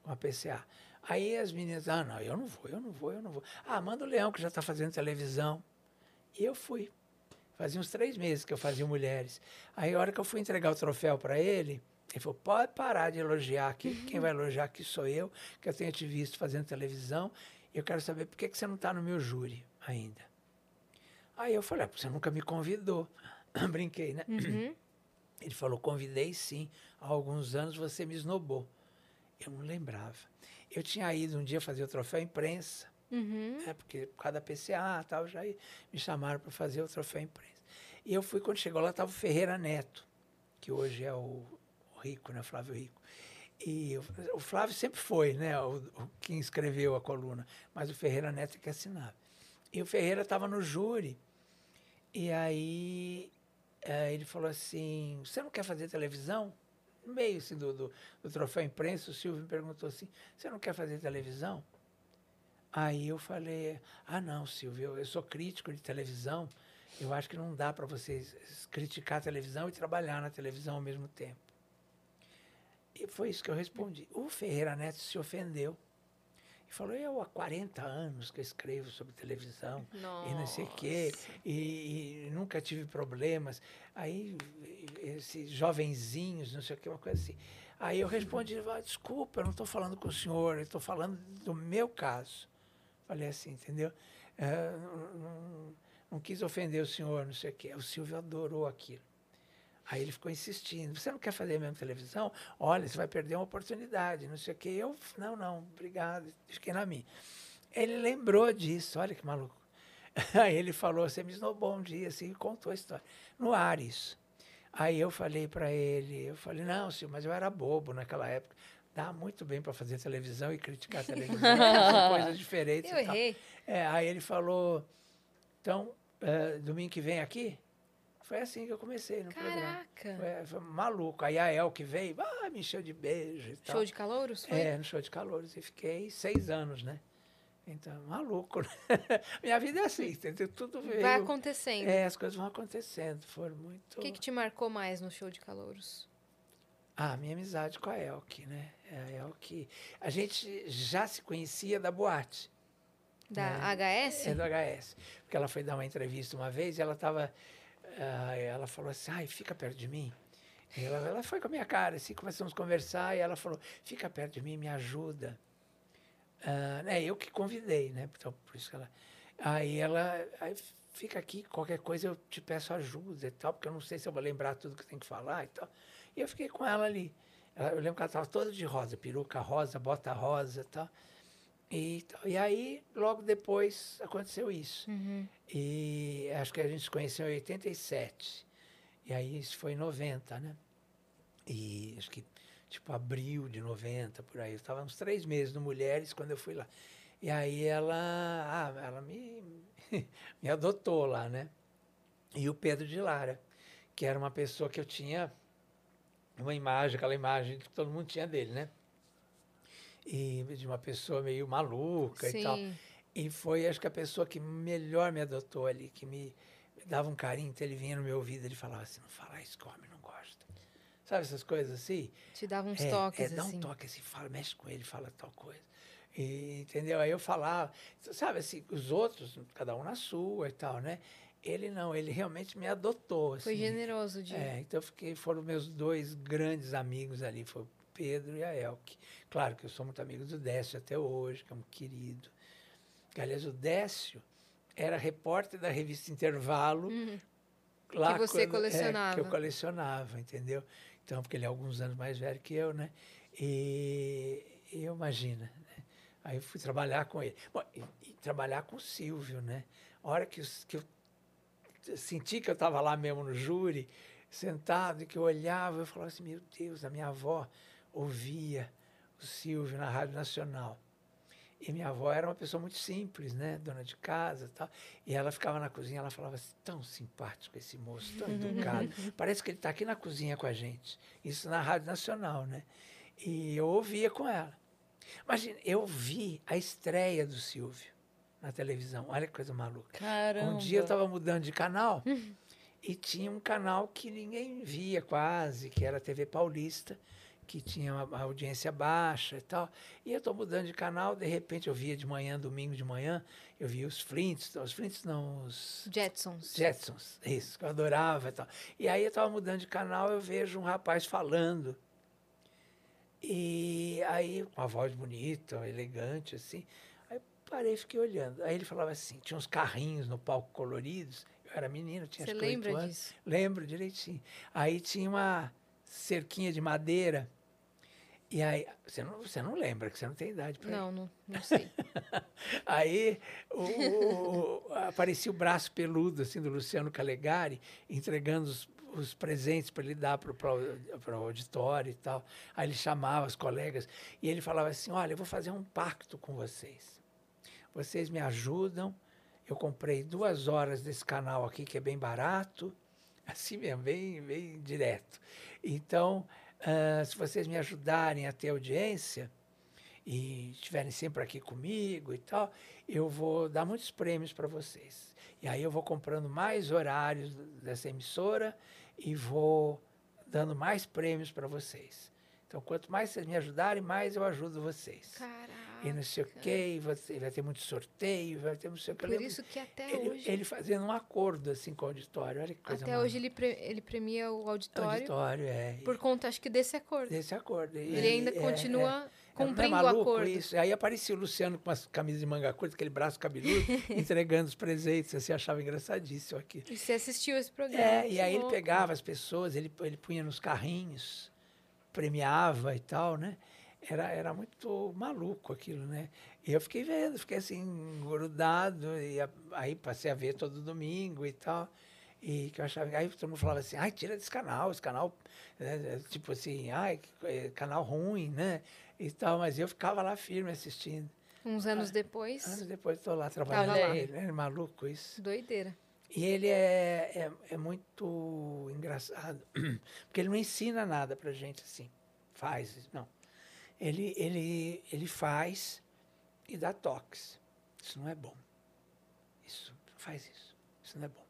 com a PCA. Aí as meninas, ah, não, eu não vou, eu não vou, eu não vou. Ah, manda o Leão, que já está fazendo televisão. E eu fui. Fazia uns três meses que eu fazia mulheres. Aí a hora que eu fui entregar o troféu para ele, ele falou, pode parar de elogiar aqui, quem vai elogiar aqui sou eu, que eu tenho te visto fazendo televisão, e eu quero saber por que, que você não está no meu júri ainda. Aí eu falei, ah, você nunca me convidou. Brinquei, né? Uhum. Ele falou, convidei sim. Há alguns anos você me esnobou. Eu não lembrava. Eu tinha ido um dia fazer o troféu imprensa, Uhum. né, porque por causa da PCA tal, já me chamaram para fazer o troféu imprensa. E eu fui, quando chegou lá, estava o Ferreira Neto, que hoje é o, Rico, né, Flávio Rico. E o, o Flávio sempre foi, né, o, o, quem escreveu a coluna, mas o Ferreira Neto é que assinava. E o Ferreira estava no júri, e aí eh, ele falou assim, você não quer fazer televisão? No meio assim, do, do, do troféu imprensa, o Silvio me perguntou assim, você não quer fazer televisão? Aí eu falei, ah não, Silvio, eu, sou crítico de televisão, eu acho que não dá para vocês criticar a televisão e trabalhar na televisão ao mesmo tempo. E foi isso que eu respondi. O Ferreira Neto se ofendeu. E falou, eu há 40 anos que escrevo sobre televisão e não sei o quê, e, e nunca tive problemas. Aí, esses jovenzinhos, não sei o quê, uma coisa assim. Aí eu respondi, ah, desculpa, eu não estou falando com o senhor, eu estou falando do meu caso. Falei assim, entendeu? É, não, não- não quis ofender o senhor, não sei o quê. O Silvio adorou aquilo. Aí ele ficou insistindo, você não quer fazer mesmo televisão? Olha, você vai perder uma oportunidade, não sei o quê. Eu, não, não, obrigado, fiquei na minha. Ele lembrou disso, olha que maluco. Aí ele falou, você me esnobou um dia, assim, e contou a história. No ar isso. Aí eu falei para ele, eu falei, não, Silvio, mas eu era bobo naquela época. Dá muito bem para fazer televisão e criticar a televisão, são coisas diferentes. Eu e tal. errei. É, aí ele falou, então, eh, domingo que vem aqui? Foi assim que eu comecei no programa. Caraca. Foi, foi maluco. Aí a El que veio, ah, me encheu de beijo e tal. Show de calouros? Foi? É, no show de calouros. E fiquei seis anos, né? Então, maluco, né? Minha vida é assim, entendeu? Tudo veio... Vai acontecendo. É, as coisas vão acontecendo. Foram muito... O que, que te marcou mais no show de calouros? Ah, minha amizade com a Elke, né? A Elke. A gente já se conhecia da boate. Da É. HS? É do HS. Porque ela foi dar uma entrevista uma vez e ela estava. ela falou assim: ai, fica perto de mim. E ela, ela foi com a minha cara, assim, começamos a conversar e ela falou: fica perto de mim, me ajuda. Ah, né, eu que convidei, né? Então, por isso que ela. Aí ela. Aí fica aqui, qualquer coisa eu te peço ajuda e tal, porque eu não sei se eu vou lembrar tudo que tem que falar e tal. E eu fiquei com ela ali. Eu lembro que ela estava toda de rosa, peruca rosa, bota rosa e tal. E, e aí, logo depois, aconteceu isso. Uhum. E acho que a gente se conheceu em 87. E aí isso foi em 90, né? E acho que tipo abril de 90, por aí. Eu estava uns três meses no Mulheres quando eu fui lá. E aí ela, ah, ela me, me adotou lá, né? E o Pedro de Lara, que era uma pessoa que eu tinha uma imagem, aquela imagem que todo mundo tinha dele, né? E de uma pessoa meio maluca e tal. Sim. E foi, acho que a pessoa que melhor me adotou ali, que me, me dava um carinho. Então ele vinha no meu ouvido, ele falava assim, não fala isso homem não gosta. Sabe essas coisas assim? Te dava uns é, toques, é, dá assim. um toque assim, fala, mexe com ele, fala tal coisa. E, entendeu? Aí eu falava, sabe assim, os outros, cada um na sua e tal, né? Ele não, ele realmente me adotou. Foi assim. generoso de. É, então fiquei, foram meus dois grandes amigos ali, foi o Pedro e a Elke. Claro que eu sou muito amigo do Décio até hoje, que é um querido. Aliás, o Décio era repórter da revista Intervalo. lá Uhum. Que você quando- é, que colecionava. eu colecionava, entendeu? Então, porque ele é alguns anos mais velho que eu, né? E, e eu imagina, né? Aí eu fui trabalhar com ele. Bom, e, e trabalhar com o Silvio, né? A hora que, os- que eu senti que eu estava lá mesmo no júri, sentado, e que eu olhava, eu falava assim, meu Deus, a minha avó ouvia o Silvio na Rádio Nacional. E minha avó era uma pessoa muito simples, né? Dona de casa e tal. E ela ficava na cozinha, ela falava assim, tão simpático esse moço, tão educado. Parece que ele está aqui na cozinha com a gente. Isso na Rádio Nacional, né? E eu ouvia com ela. Imagina, eu vi a estreia do Silvio na televisão. Olha que coisa maluca. Caramba. Um dia eu estava mudando de canal e tinha um canal que ninguém via quase, que era a TV Paulista, que tinha uma audiência baixa e tal. E eu estou mudando de canal, de repente eu via de manhã, domingo de manhã, eu via os Flints, os Flints não, os Jetsons. Jetsons, isso, que eu adorava e tal. E aí eu estava mudando de canal, eu vejo um rapaz falando. E aí, com uma voz bonita, elegante, assim. Parei e fiquei olhando. Aí ele falava assim, tinha uns carrinhos no palco coloridos. Eu era menino, tinha Você acho lembra anos. disso? Lembro direitinho. Aí tinha uma cerquinha de madeira. E aí, você não, você não lembra, que você não tem idade para Não, não, não sei. Aí o- o- aparecia o braço peludo assim do Luciano Calegari, entregando os, os presentes para ele dar para o auditório e tal. Aí ele chamava os colegas e ele falava assim: Olha, eu vou fazer um pacto com vocês. Vocês me ajudam. Eu comprei duas horas desse canal aqui, que é bem barato, assim mesmo, bem, bem direto. Então, ah, se vocês me ajudarem a ter audiência, e estiverem sempre aqui comigo e tal, eu vou dar muitos prêmios para vocês. E aí eu vou comprando mais horários dessa emissora e vou dando mais prêmios para vocês. Então, quanto mais vocês me ajudarem, mais eu ajudo vocês. Caraca. E não sei o quê, e você vai ter muito sorteio, vai ter não sei o. Eu Por isso que até ele, hoje. ele fazendo um acordo assim com o auditório. Olha que coisa Até hoje ele, pre- ele premia o auditório, Auditório, é. por conta, acho que, desse acordo. Desse acordo. E- Ele ainda é, é. continua É, é cumprindo o maluco acordo. Isso. Aí aparecia o Luciano com umas camisas de manga curta, aquele braço cabeludo, entregando os presentes. Você achava engraçadíssimo aquilo. E você assistiu esse programa. É, e aí ele louco. pegava as pessoas, ele, ele punha nos carrinhos, premiava e tal, né? Era, era muito maluco aquilo, né? E eu fiquei vendo, fiquei assim, grudado, e a- aí passei a ver todo domingo e tal. E que eu achava, aí todo mundo falava assim, ai, tira desse canal, esse canal, né, tipo assim, ai, é, canal ruim, né? E tal, mas eu ficava lá firme assistindo. Uns anos depois, Anos depois estou lá trabalhando com ele, né? Maluco isso. doideira. E ele é, é, é muito engraçado, porque ele não ensina nada pra gente assim, faz, não. Ele, ele, ele faz e dá toques. Isso não é bom. Isso, faz isso. Isso não é bom.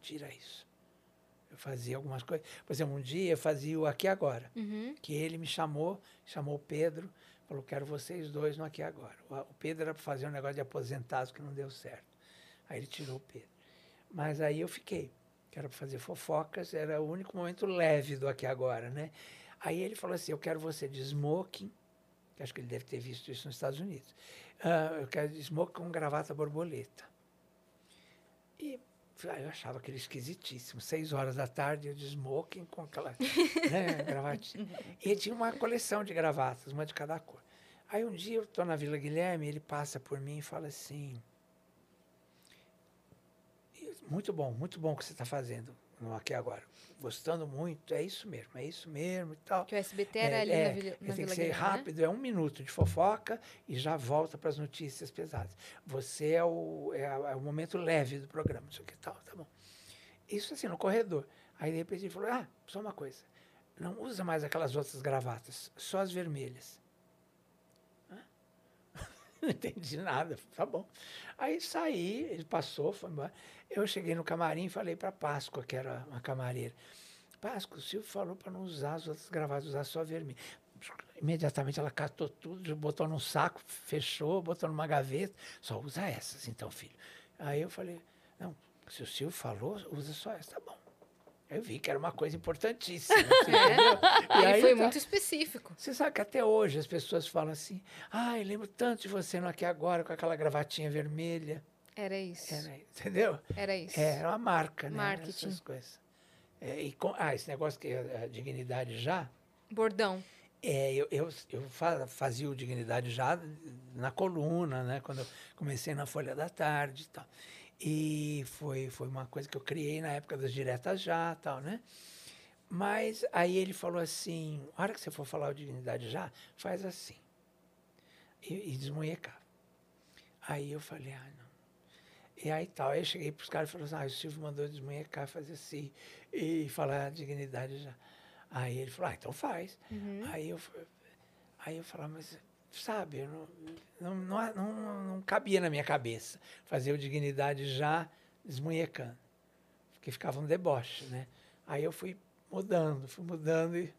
Tira isso. Eu fazia algumas coisas. Por exemplo, um dia eu fazia o Aqui Agora, Uhum. que ele me chamou, chamou o Pedro, falou, quero vocês dois no Aqui Agora. O, Pedro era para fazer um negócio de aposentados que não deu certo. Aí ele tirou o Pedro. Mas aí eu fiquei, que era para fazer fofocas, era o único momento leve do Aqui Agora, né? Aí ele falou assim, eu quero você de smoking, que acho que ele deve ter visto isso nos Estados Unidos. Ah, eu quero de smoking com gravata borboleta. E ah, eu achava aquele esquisitíssimo. Seis horas da tarde, eu de smoking com aquela né, gravatinha. E tinha uma coleção de gravatas, uma de cada cor. Aí um dia eu estou na Vila Guilherme, ele passa por mim e fala assim: Muito bom, muito bom o que você está fazendo no aqui agora. Gostando muito, é isso mesmo, é isso mesmo e tal. Que o SBT era É, ali é, na, Vila, na tem Vila que ser Guilherme, né? rápido, é um minuto de fofoca e já volta para as notícias pesadas. Você é o, é, é o momento leve do programa, isso aqui tal, tá bom. Isso assim, no corredor. Aí de repente ele falou, ah, só uma coisa, não usa mais aquelas outras gravatas, só as vermelhas. Não entendi nada, tá bom. Aí saí, ele passou, foi embora. Eu cheguei no camarim e falei para Páscoa, que era uma camareira. Páscoa, o Silvio falou para não usar as outras gravatas, usar só vermelho. Imediatamente ela catou tudo, botou num saco, fechou, botou numa gaveta. Só usa essas, então, filho. Aí eu falei, não, se o Silvio falou, usa só essa, tá bom. Eu vi que era uma coisa importantíssima. entendeu? E aí foi tá- muito específico. você sabe que até hoje as pessoas falam assim, ai, lembro tanto de você no Aqui Agora, com aquela gravatinha vermelha. Era isso. Era, entendeu? Era isso. É, era uma marca, né? Marketing. Essas coisas. É, e com- ah, esse negócio que é a dignidade já, Bordão. é, eu, eu, eu fa- fazia o Dignidade já na coluna, né? Quando eu comecei na Folha da Tarde e tal. E foi, foi uma coisa que eu criei na época das diretas já tal, né? Mas aí ele falou assim, a hora que você for falar o Dignidade já, faz assim. E, e desmunhecava. Aí eu falei, ah, não. E aí tal, aí eu cheguei para os caras e falei assim, ah, o Silvio mandou desmunhecar, fazer assim, e falar dignidade já. Aí ele falou, ah, então faz. Aí eu, aí eu falava, mas sabe, não, não, não, não, não cabia na minha cabeça fazer o dignidade já desmunhecando. Porque ficava um deboche, né? Aí eu fui mudando, fui mudando e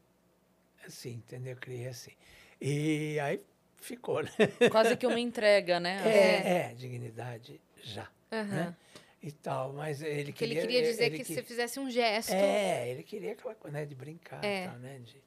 assim, entendeu? Eu criei assim. E aí ficou, né? Quase que uma entrega, né? É, é, dignidade já. Aham. Né? E tal, mas ele Que ele queria. queria dizer ele que que- você fizesse um gesto. É, ele queria aquela coisa, né, de brincar É. e tal, né? de-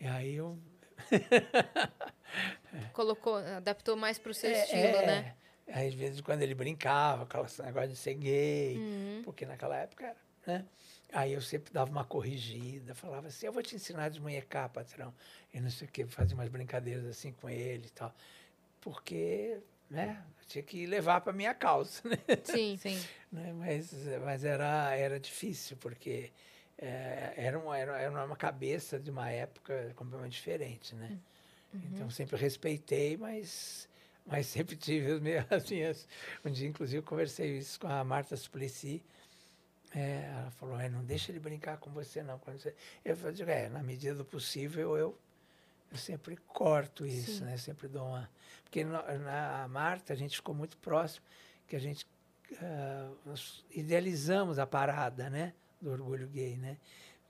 e aí eu. Colocou, adaptou mais pro seu É, estilo, é. né? Aí, às vezes, quando ele brincava, aquele negócio de ser gay, Uhum. porque naquela época era, né? Aí eu sempre dava uma corrigida, falava assim, eu vou te ensinar a desmunhecar, patrão. E não sei o quê, fazia umas brincadeiras assim com ele e tal. Porque, né, eu tinha que levar para minha causa, né? Sim. Sim. né? Mas, mas era, era difícil, porque eh, era, uma, era, era uma cabeça de uma época completamente diferente, né? Então, sempre respeitei, mas, mas sempre tive as minhas, as minhas... Um dia, inclusive, eu conversei isso com a Marta Suplicy. eh, ela falou, "É, não deixa ele brincar com você, não. Quando você... Eu falei, é, na medida do possível, eu, eu sempre corto isso, Sim. né? Sempre dou uma... Porque na, na Marta, a gente ficou muito próximo, que a gente nós idealizamos a parada, né? Do orgulho gay, né?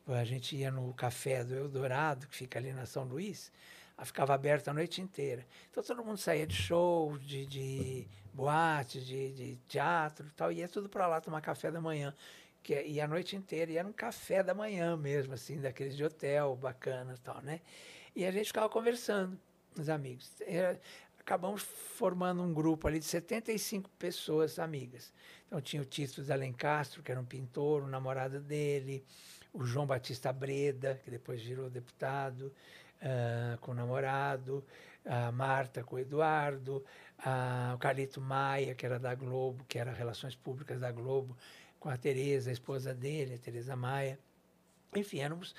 A gente ia no café do Eldorado, que fica ali na São Luís, ah, ficava aberto a noite inteira. Então todo mundo saía de show, de, de boate, de, de teatro e tal, ia tudo para lá tomar café da manhã. Que, é- e a noite inteira, e era um café da manhã mesmo, assim, daqueles de hotel, bacana e tal, né? E a gente ficava conversando, os amigos. Era- acabamos formando um grupo ali de 75 pessoas amigas. Então tinha o Tito de Alencastro, que era um pintor, o namorado dele, o João Batista Breda, que depois virou deputado, ah, com o namorado, a Marta com o Eduardo, a- o Carlito Maia, que era da Globo, que era Relações Públicas da Globo, com a Tereza, a esposa dele, a Tereza Maia. Enfim, éramos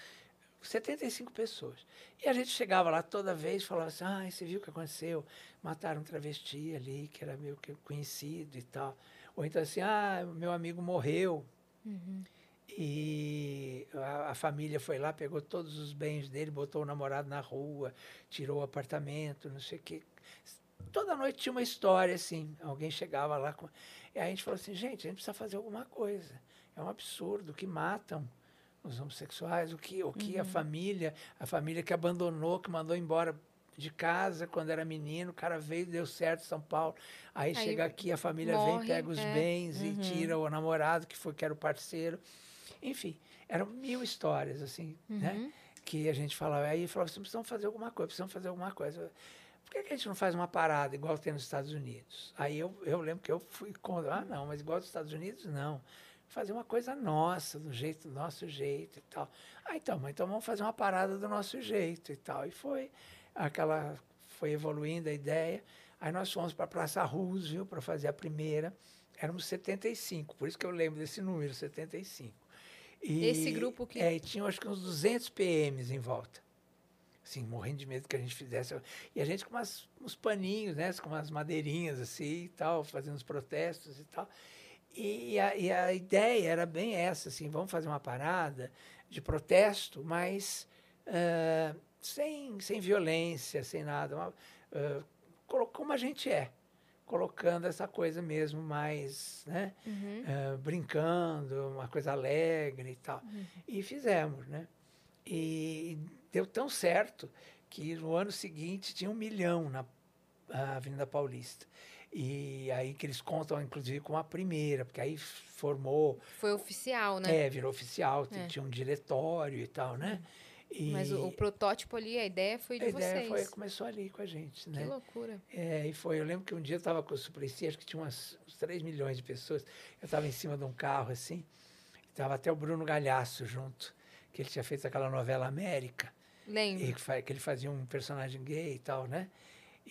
75 pessoas. E a gente chegava lá toda vez e falava assim, ah, você viu o que aconteceu? Mataram um travesti ali, que era meu que- conhecido e tal. Ou então assim, ah, meu amigo morreu. E a, a família foi lá, pegou todos os bens dele, botou o namorado na rua, tirou o apartamento, não sei o quê. Toda noite tinha uma história assim. Alguém chegava lá com. E a gente falou assim, gente, a gente precisa fazer alguma coisa. É um absurdo que matam os homossexuais, o que, o que a família, a família que abandonou, que mandou embora de casa quando era menino, o cara veio, deu certo São Paulo. Aí, Aí chega aqui, a família morre, vem, pega os é. bens e tira o namorado, que foi que era o parceiro. Enfim, eram mil histórias, assim, né? Uhum. Que a gente falava. Aí falava, assim, precisamos fazer alguma coisa, precisamos fazer alguma coisa. Por que, que a gente não faz uma parada igual tem nos Estados Unidos? Aí eu, eu lembro que eu fui contra. Ah, não, mas igual nos Estados Unidos, não. Fazer uma coisa nossa, do jeito, do nosso jeito e tal. Ah, então, então vamos fazer uma parada do nosso jeito e tal. E foi aquela. Foi evoluindo a ideia. Aí nós fomos para a Praça Roosevelt para fazer a primeira. Éramos 75, por isso que eu lembro desse número, 75. E, Esse grupo que- É, e tinha acho que uns 200 PMs em volta. Assim, morrendo de medo que a gente fizesse. E a gente com umas, uns paninhos, né? Com umas madeirinhas assim e tal, fazendo os protestos e tal. E a, e a ideia era bem essa, assim, vamos fazer uma parada de protesto, mas ah, sem, sem violência, sem nada. Uma, colo- como a gente é, colocando essa coisa mesmo mais, né? Uhum. ah, brincando, uma coisa alegre e tal. E fizemos, né? E deu tão certo que no ano seguinte tinha um milhão na Avenida Paulista. E aí que eles contam, inclusive, com a primeira, porque aí formou, Foi oficial, né? é, virou oficial, É. tinha um diretório e tal, né? E Mas o, o protótipo ali, a ideia foi de a ideia vocês. foi, começou ali com a gente, Que né? loucura. É, e foi. Eu lembro que um dia eu estava com o Suplicy, acho que tinha umas, uns 3 milhões de pessoas. Eu estava em cima de um carro assim, estava até o Bruno Galhaço junto, que ele tinha feito aquela novela América, Lembro. e que, que ele fazia um personagem gay e tal, né?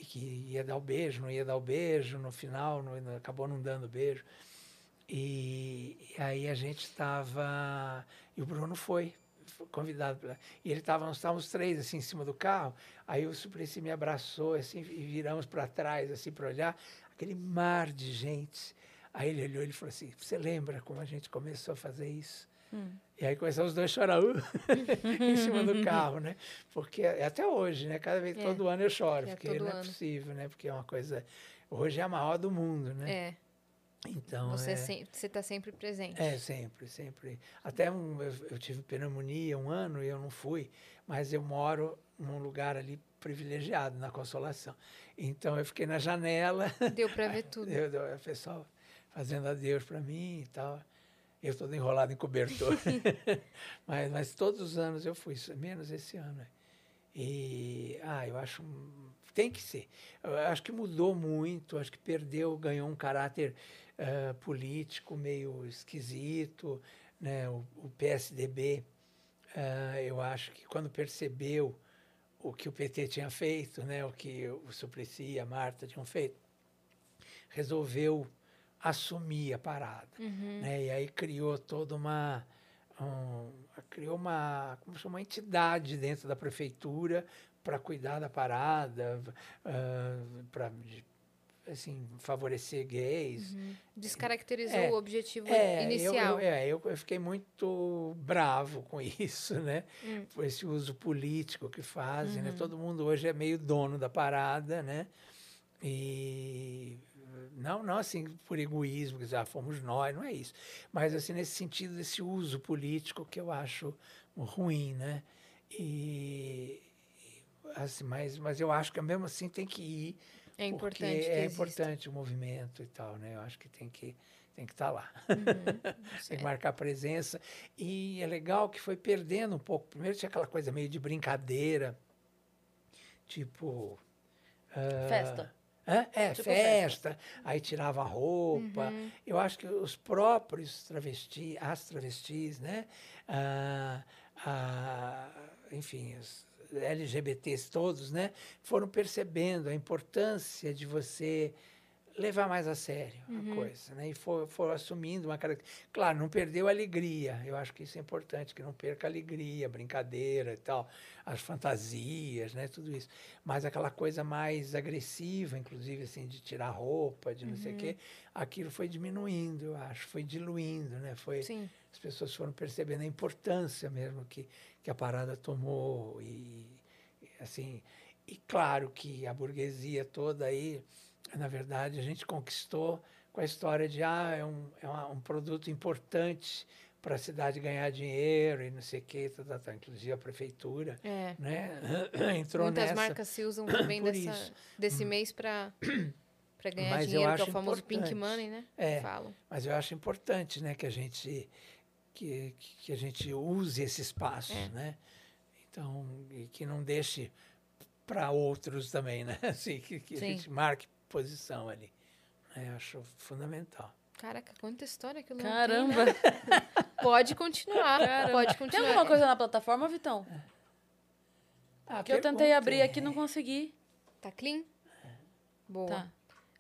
E que ia dar o beijo, não ia dar o beijo, no final não- acabou não dando beijo. E, e aí a gente estava. E o Bruno foi, foi convidado. Pra, e ele estava, nós estávamos três assim em cima do carro. Aí o Suplicy me abraçou assim, e viramos para trás assim para olhar, aquele mar de gente. Aí ele olhou e falou assim: Você lembra como a gente começou a fazer isso? E aí começamos os dois a chorar uh, em cima do carro, né? Porque é até hoje, né? Cada vez, É. todo ano eu choro, É, porque não é ano. possível, né? Porque é uma coisa. Hoje é a maior do mundo, né? É, Então. você é, sem- você está sempre presente. é, sempre, sempre. Até um, eu, eu tive pneumonia um ano e eu não fui, mas eu moro num lugar ali privilegiado, na Consolação. Então eu fiquei na janela, Deu para ver tudo. eu, eu, o pessoal fazendo adeus para mim e tal. Eu todo enrolado em cobertor. mas, mas todos os anos eu fui, menos esse ano. é. E, ah, eu acho. Tem que ser. Eu acho que mudou muito, acho que perdeu, ganhou um caráter ah, político meio esquisito. Né? O, o PSDB, ah, eu acho que quando percebeu o que o PT tinha feito, né? o que o Suplicy e a Marta tinham feito, resolveu assumir a parada. Uhum. Né? E aí criou toda uma. um- criou uma, como se chama, uma entidade dentro da prefeitura para cuidar da parada, para assim, favorecer gays. Descaracterizou É, o objetivo É, eu- inicial. Eu, é, eu, eu fiquei muito bravo com isso, né? Hum. Por esse uso político que fazem, Uhum. né? Todo mundo hoje é meio dono da parada, né? E não, não assim por egoísmo, que já fomos nós, não é isso. Mas assim nesse sentido desse uso político que eu acho ruim, né? E assim, mas, mas eu acho que mesmo assim tem que ir É importante. porque é importante o movimento e tal, né? Eu acho que tem que tem que estar lá, Uhum. tem que marcar presença. E é legal que foi perdendo um pouco. Primeiro tinha aquela coisa meio de brincadeira, tipo ah, Festa. Hã? É, Tipo festa, aí tirava a roupa. Uhum. Eu acho que os próprios travestis, as travestis, né? Ah, ah, enfim, os LGBTs todos, né? Foram percebendo a importância de você levar mais a sério Uhum. a coisa, né? E for, foram assumindo uma característica. Claro, não perdeu a alegria. Eu acho que isso é importante, que não perca a alegria, a brincadeira e tal, as fantasias, né? Tudo isso. Mas aquela coisa mais agressiva, inclusive, assim, de tirar roupa, de não sei o quê, aquilo foi diminuindo, eu acho, foi diluindo, né? Foi, Sim. as pessoas foram percebendo a importância mesmo que, que a parada tomou e e, assim e claro que a burguesia toda aí na verdade a gente conquistou com a história de ah é um, é uma- um produto importante para a cidade ganhar dinheiro e não sei o que, tá, tá, tá. inclusive a prefeitura, É. né? Entrou Muitas nessa. marcas se usam também dessa, desse mês para para ganhar Mas dinheiro, que é o famoso pink importante. money, né? É. Falam. Mas eu acho importante, né, que a gente que, que a gente use esse espaço, É. né? Então, e que não deixe para outros também, né? Assim, que, que a gente marque posição ali. Eu acho fundamental. Caraca, quanta história que o Leão tem, Caramba. né? Pode continuar, pode Tem continuar. alguma coisa na plataforma, Vitão? Ah, Que eu tentei abrir aqui e não consegui. Tá clean? Boa. Tá.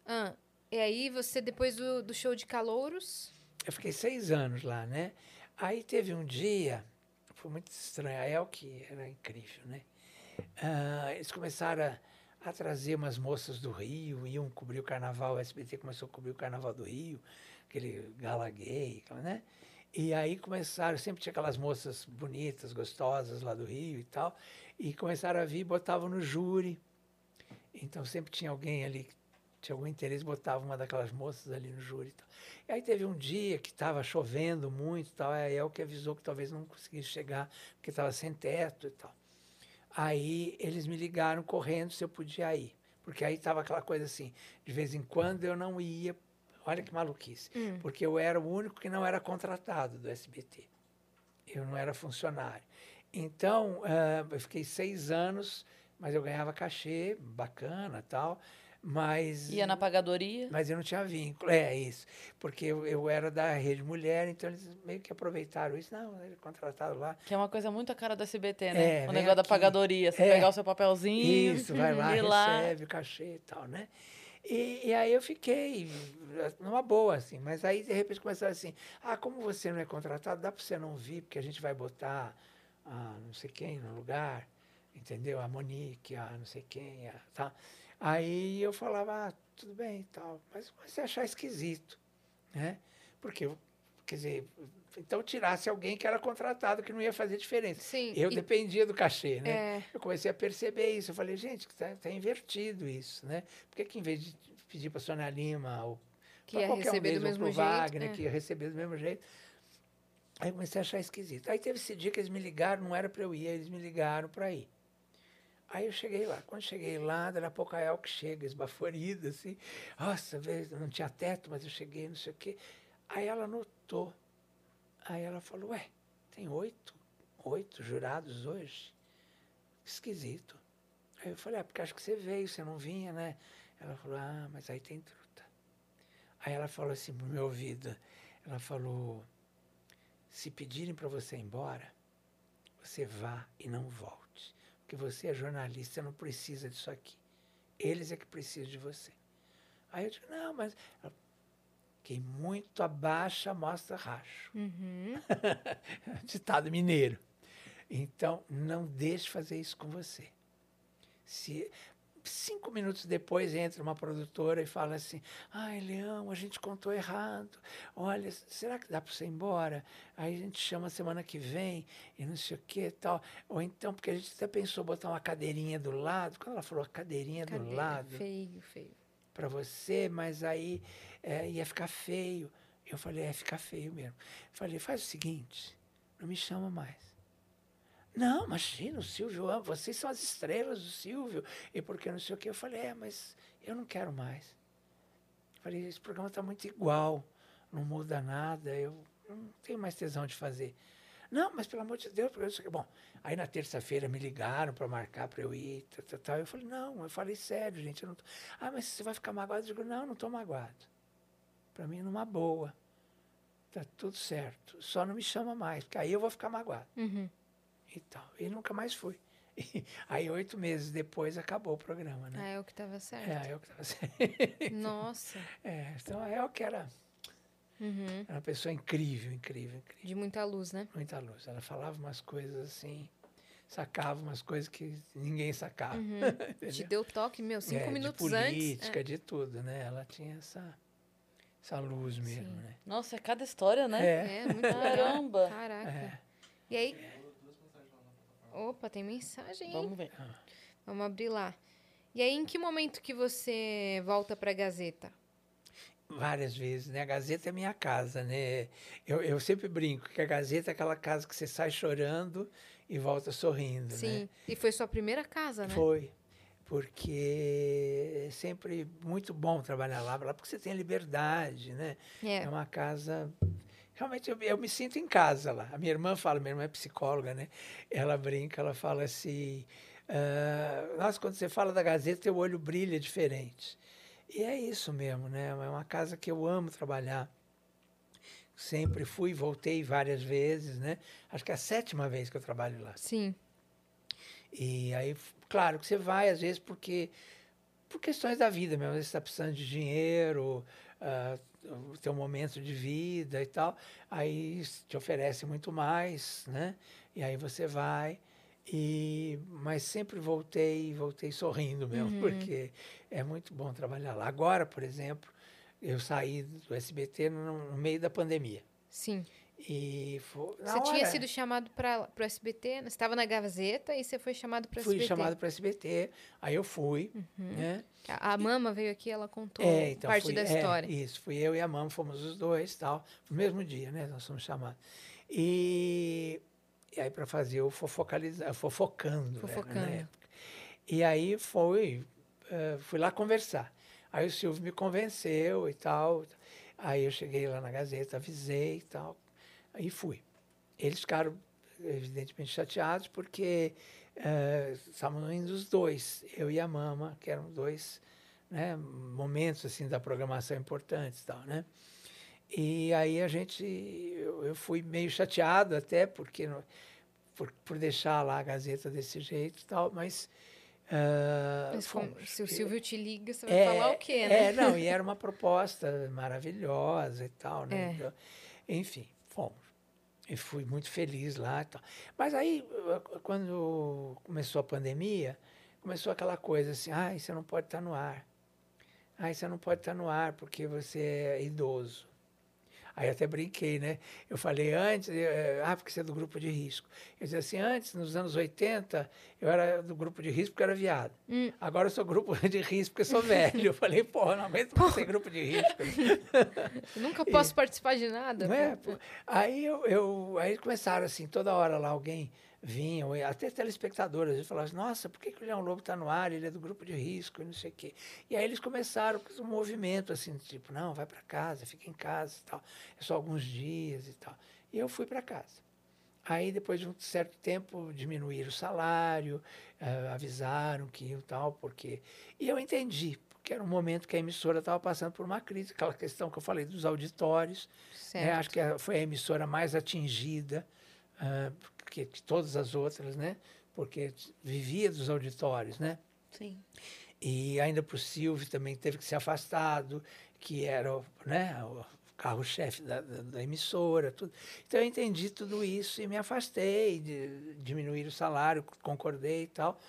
Ah, e aí você, depois do, do show de calouros... Eu fiquei seis anos lá, né? Aí teve um dia, foi muito estranho, a Elke era incrível, né? Ah, eles começaram a, a trazer umas moças do Rio, iam cobrir o carnaval, o SBT começou a cobrir o carnaval do Rio, aquele gala gay, né? E aí começaram, sempre tinha aquelas moças bonitas, gostosas lá do Rio e tal, e começaram a vir e botavam no júri. Então sempre tinha alguém ali que tinha algum interesse, botava uma daquelas moças ali no júri e tal. E aí teve um dia que estava chovendo muito e tal, aí a Elke avisou que talvez não conseguisse chegar, porque estava sem teto e tal. Aí eles me ligaram correndo se eu podia ir. Porque aí estava aquela coisa assim, de vez em quando eu não ia, olha que maluquice, Hum. porque eu era o único que não era contratado do SBT. Eu não era funcionário. Então, ah, eu fiquei seis anos, mas eu ganhava cachê, bacana tal, mas... Ia na pagadoria. Mas eu não tinha vínculo, é isso. Porque eu, eu era da Rede Mulher, então eles meio que aproveitaram isso. Não, ele é contratado lá. Que é uma coisa muito a cara do SBT, né? É, o negócio da aqui. pagadoria. Você É. pegar o seu papelzinho. Isso, vai lá, ir lá. recebe o cachê e tal, né? E, e aí eu fiquei numa boa, assim. Mas aí, de repente, começaram assim, ah, como você não é contratado, dá para você não vir, porque a gente vai botar a não sei quem no lugar, entendeu? A Monique, a não sei quem, a, tá? Aí eu falava, ah, tudo bem e tal, mas você achar esquisito, né? Porque, quer dizer, então tirasse alguém que era contratado, que não ia fazer diferença. Sim. Eu e- dependia do cachê, né? É. Eu comecei a perceber isso. Eu falei, gente, está invertido isso, né? Por que, que em vez de pedir para a Sônia Lima ou ia qualquer um deles, ou mesmo pro jeito, Wagner, é. que ia receber do mesmo jeito. Aí eu comecei a achar esquisito. Aí teve esse dia que eles me ligaram, não era para eu ir, eles me ligaram para ir. Aí eu cheguei lá. Quando cheguei lá, daqui a pouco a Elke chega, esbaforida, assim. Nossa, não tinha teto, mas eu cheguei, não sei o quê. Aí ela notou. Aí ela falou, ué, tem oito, oito jurados hoje? Esquisito. Aí eu falei, ah, porque acho que você veio, você não vinha, né? Ela falou, ah, mas aí tem truta. Aí ela falou assim pro meu ouvido, ela falou, se pedirem para você ir embora, você vá e não volte. Porque você é jornalista, você não precisa disso aqui. Eles é que precisam de você. Aí eu digo, não, mas... Quem muito abaixa, mostra racho. Uhum. Ditado mineiro. Então, não deixe fazer isso com você. Se cinco minutos depois entra uma produtora e fala assim: Ai, Leão, a gente contou errado. Olha, será que dá para você ir embora? Aí a gente chama semana que vem e não sei o que tal. Ou então, porque a gente até pensou botar uma cadeirinha do lado. Quando ela falou cadeirinha do Cadeira, lado Feio, feio. para você, mas aí é, ia ficar feio. Eu falei, é, ficar feio mesmo. Falei, faz o seguinte, não me chama mais. Não, imagina, o Silvio, ama, vocês são as estrelas do Silvio, e porque não sei o quê. Eu falei, é, mas eu não quero mais. Falei, esse programa está muito igual, não muda nada, eu não tenho mais tesão de fazer. Não, mas pelo amor de Deus, porque não sei o quê. Bom, aí na terça-feira me ligaram para marcar para eu ir, tal, tal, tal. Eu falei, não, eu falei sério, gente, eu não tô... Ah, mas você vai ficar magoado? Eu digo, não, não estou magoado. Para mim, numa boa. Tá tudo certo. Só não me chama mais, porque aí eu vou ficar magoado. Uhum. E tal. E nunca mais fui. aí, oito meses depois, acabou o programa, Ah, né? é o que tava certo. É, eu que tava certo. Nossa. É, então a El que era, Uhum. era uma pessoa incrível, incrível, incrível. De muita luz, né? Muita luz. Ela falava umas coisas assim, sacava umas coisas que ninguém sacava. Uhum. Te deu toque, meu, cinco É, minutos de antes. política, de tudo, né? Ela tinha essa, essa luz mesmo, Sim. né? Nossa, é cada história, né? É, É. é muito. Caramba. Caraca. É. E aí. Opa, tem mensagem? Vamos ver. Vamos abrir lá. E aí, em que momento que você volta pra Gazeta? Várias vezes, né? A Gazeta é minha casa, né? Eu, eu sempre brinco que a Gazeta é aquela casa que você sai chorando e volta sorrindo, Sim. né? E foi sua primeira casa, né? Foi, porque é sempre muito bom trabalhar lá, lá porque você tem liberdade, né? É. É uma casa. Realmente eu, eu me sinto em casa lá. A minha irmã fala, minha irmã é psicóloga, né? Ela brinca, ela fala assim: ah, nossa, quando você fala da Gazeta, teu olho brilha diferente. E é isso mesmo, né? É uma casa que eu amo trabalhar. Sempre fui, voltei várias vezes, né? Acho que é a sétima vez que eu trabalho lá. Sim. E aí, claro que você vai, às vezes, porque por questões da vida mesmo. Às vezes você está precisando de dinheiro, ah, o teu momento de vida e tal. Aí te oferece muito mais, né? E aí você vai. E, mas sempre voltei, voltei sorrindo mesmo, porque é muito bom trabalhar lá. Agora, por exemplo, eu saí do SBT no, no meio da pandemia. Sim. E foi, Você tinha hora- sido chamado para o SBT, você estava na Gazeta e você foi chamado para o fui SBT. chamado para SBT, aí eu fui, Uhum. né? A, a Mama veio aqui, ela contou É, então parte fui- da é, história. isso, fui eu e a mãe, fomos os dois, tal, no mesmo dia, né? Nós fomos chamados. E, e aí para fazer o fofocalizar, fofocando, era, Fofocando. na época. E aí foi, eh, fui lá conversar. Aí o Silvio me convenceu e tal. Aí eu cheguei lá na Gazeta, avisei e tal. Aí fui. Eles ficaram evidentemente chateados porque eh, estavam indo os dois, eu e a Mama, que eram dois né, momentos assim da programação importantes e tal, né? E aí a gente, eu, eu fui meio chateado até porque não- por, por deixar lá a Gazeta desse jeito e tal, mas ah, Mas como- fomos. se o E- Silvio te liga, você vai falar o quê, né? é, não, e era uma proposta maravilhosa e tal, né? É. Então, Enfim, fomos. E fui muito feliz lá. Mas aí, quando começou a pandemia, começou aquela coisa assim, ai, você não pode estar no ar. Ai, você não pode estar no ar porque você é idoso. Aí até brinquei, né? Eu falei antes, eh, ah, porque você é do grupo de risco. Eu dizia assim, antes, nos anos 80, eu era do grupo de risco porque eu era viado. Hum. Agora eu sou grupo de risco porque sou velho. Eu falei, porra, não aguento mais ser grupo de risco. Eu nunca posso participar de nada. Não é? Aí, eu, eu, aí começaram assim, toda hora lá alguém vinha, ou até telespectadores, eles falavam assim, nossa, por que, que o Leão Lobo está no ar? Ele é do grupo de risco e não sei o quê. E aí eles começaram com um movimento assim, tipo, não, vai para casa, fica em casa e tal. É só alguns dias e tal. E eu fui para casa. Aí, depois de um certo tempo, diminuíram o salário, eh, avisaram que iam tal, porque... E eu entendi, porque era um momento que a emissora estava passando por uma crise, aquela questão que eu falei dos auditórios, Certo. é, acho que foi a emissora mais atingida ah, que, que todas as outras, né? Porque vivia dos auditórios, né? Sim. E ainda para o Silvio também teve que ser afastado, que era né, o carro-chefe da, da, da emissora. Tudo. Então eu entendi tudo isso e me afastei, de, diminuir o salário, concordei e tal.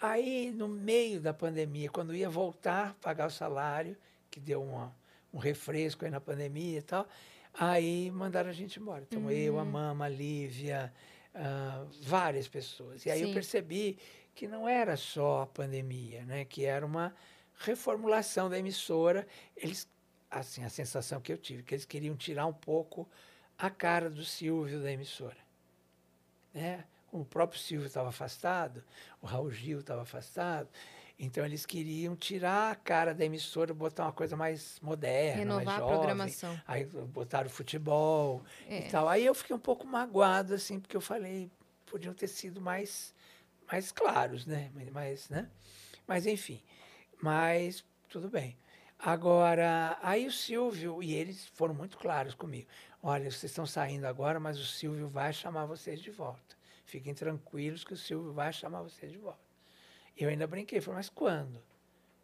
Aí, no meio da pandemia, quando ia voltar a pagar o salário, que deu uma, um refresco aí na pandemia e tal, aí mandaram a gente embora. Então, eu, a Mama, a Lívia, várias pessoas. E aí Sim. eu percebi que não era só a pandemia, né? que era uma reformulação da emissora. Eles, assim, a sensação que eu tive, que eles queriam tirar um pouco a cara do Silvio da emissora né? O próprio Silvio estava afastado, o Raul Gil estava afastado, então eles queriam tirar a cara da emissora, botar uma coisa mais moderna, Renovar mais a jovem. programação. Aí botaram futebol É. e tal. Aí eu fiquei um pouco magoado, assim, porque eu falei, podiam ter sido mais, mais claros, né? Mas, né? Mas enfim, mas tudo bem. Agora, aí o Silvio, e eles foram muito claros comigo. Olha, vocês estão saindo agora, mas o Silvio vai chamar vocês de volta. Fiquem tranquilos que o Silvio vai chamar vocês de volta. Eu ainda brinquei, falei, mas quando?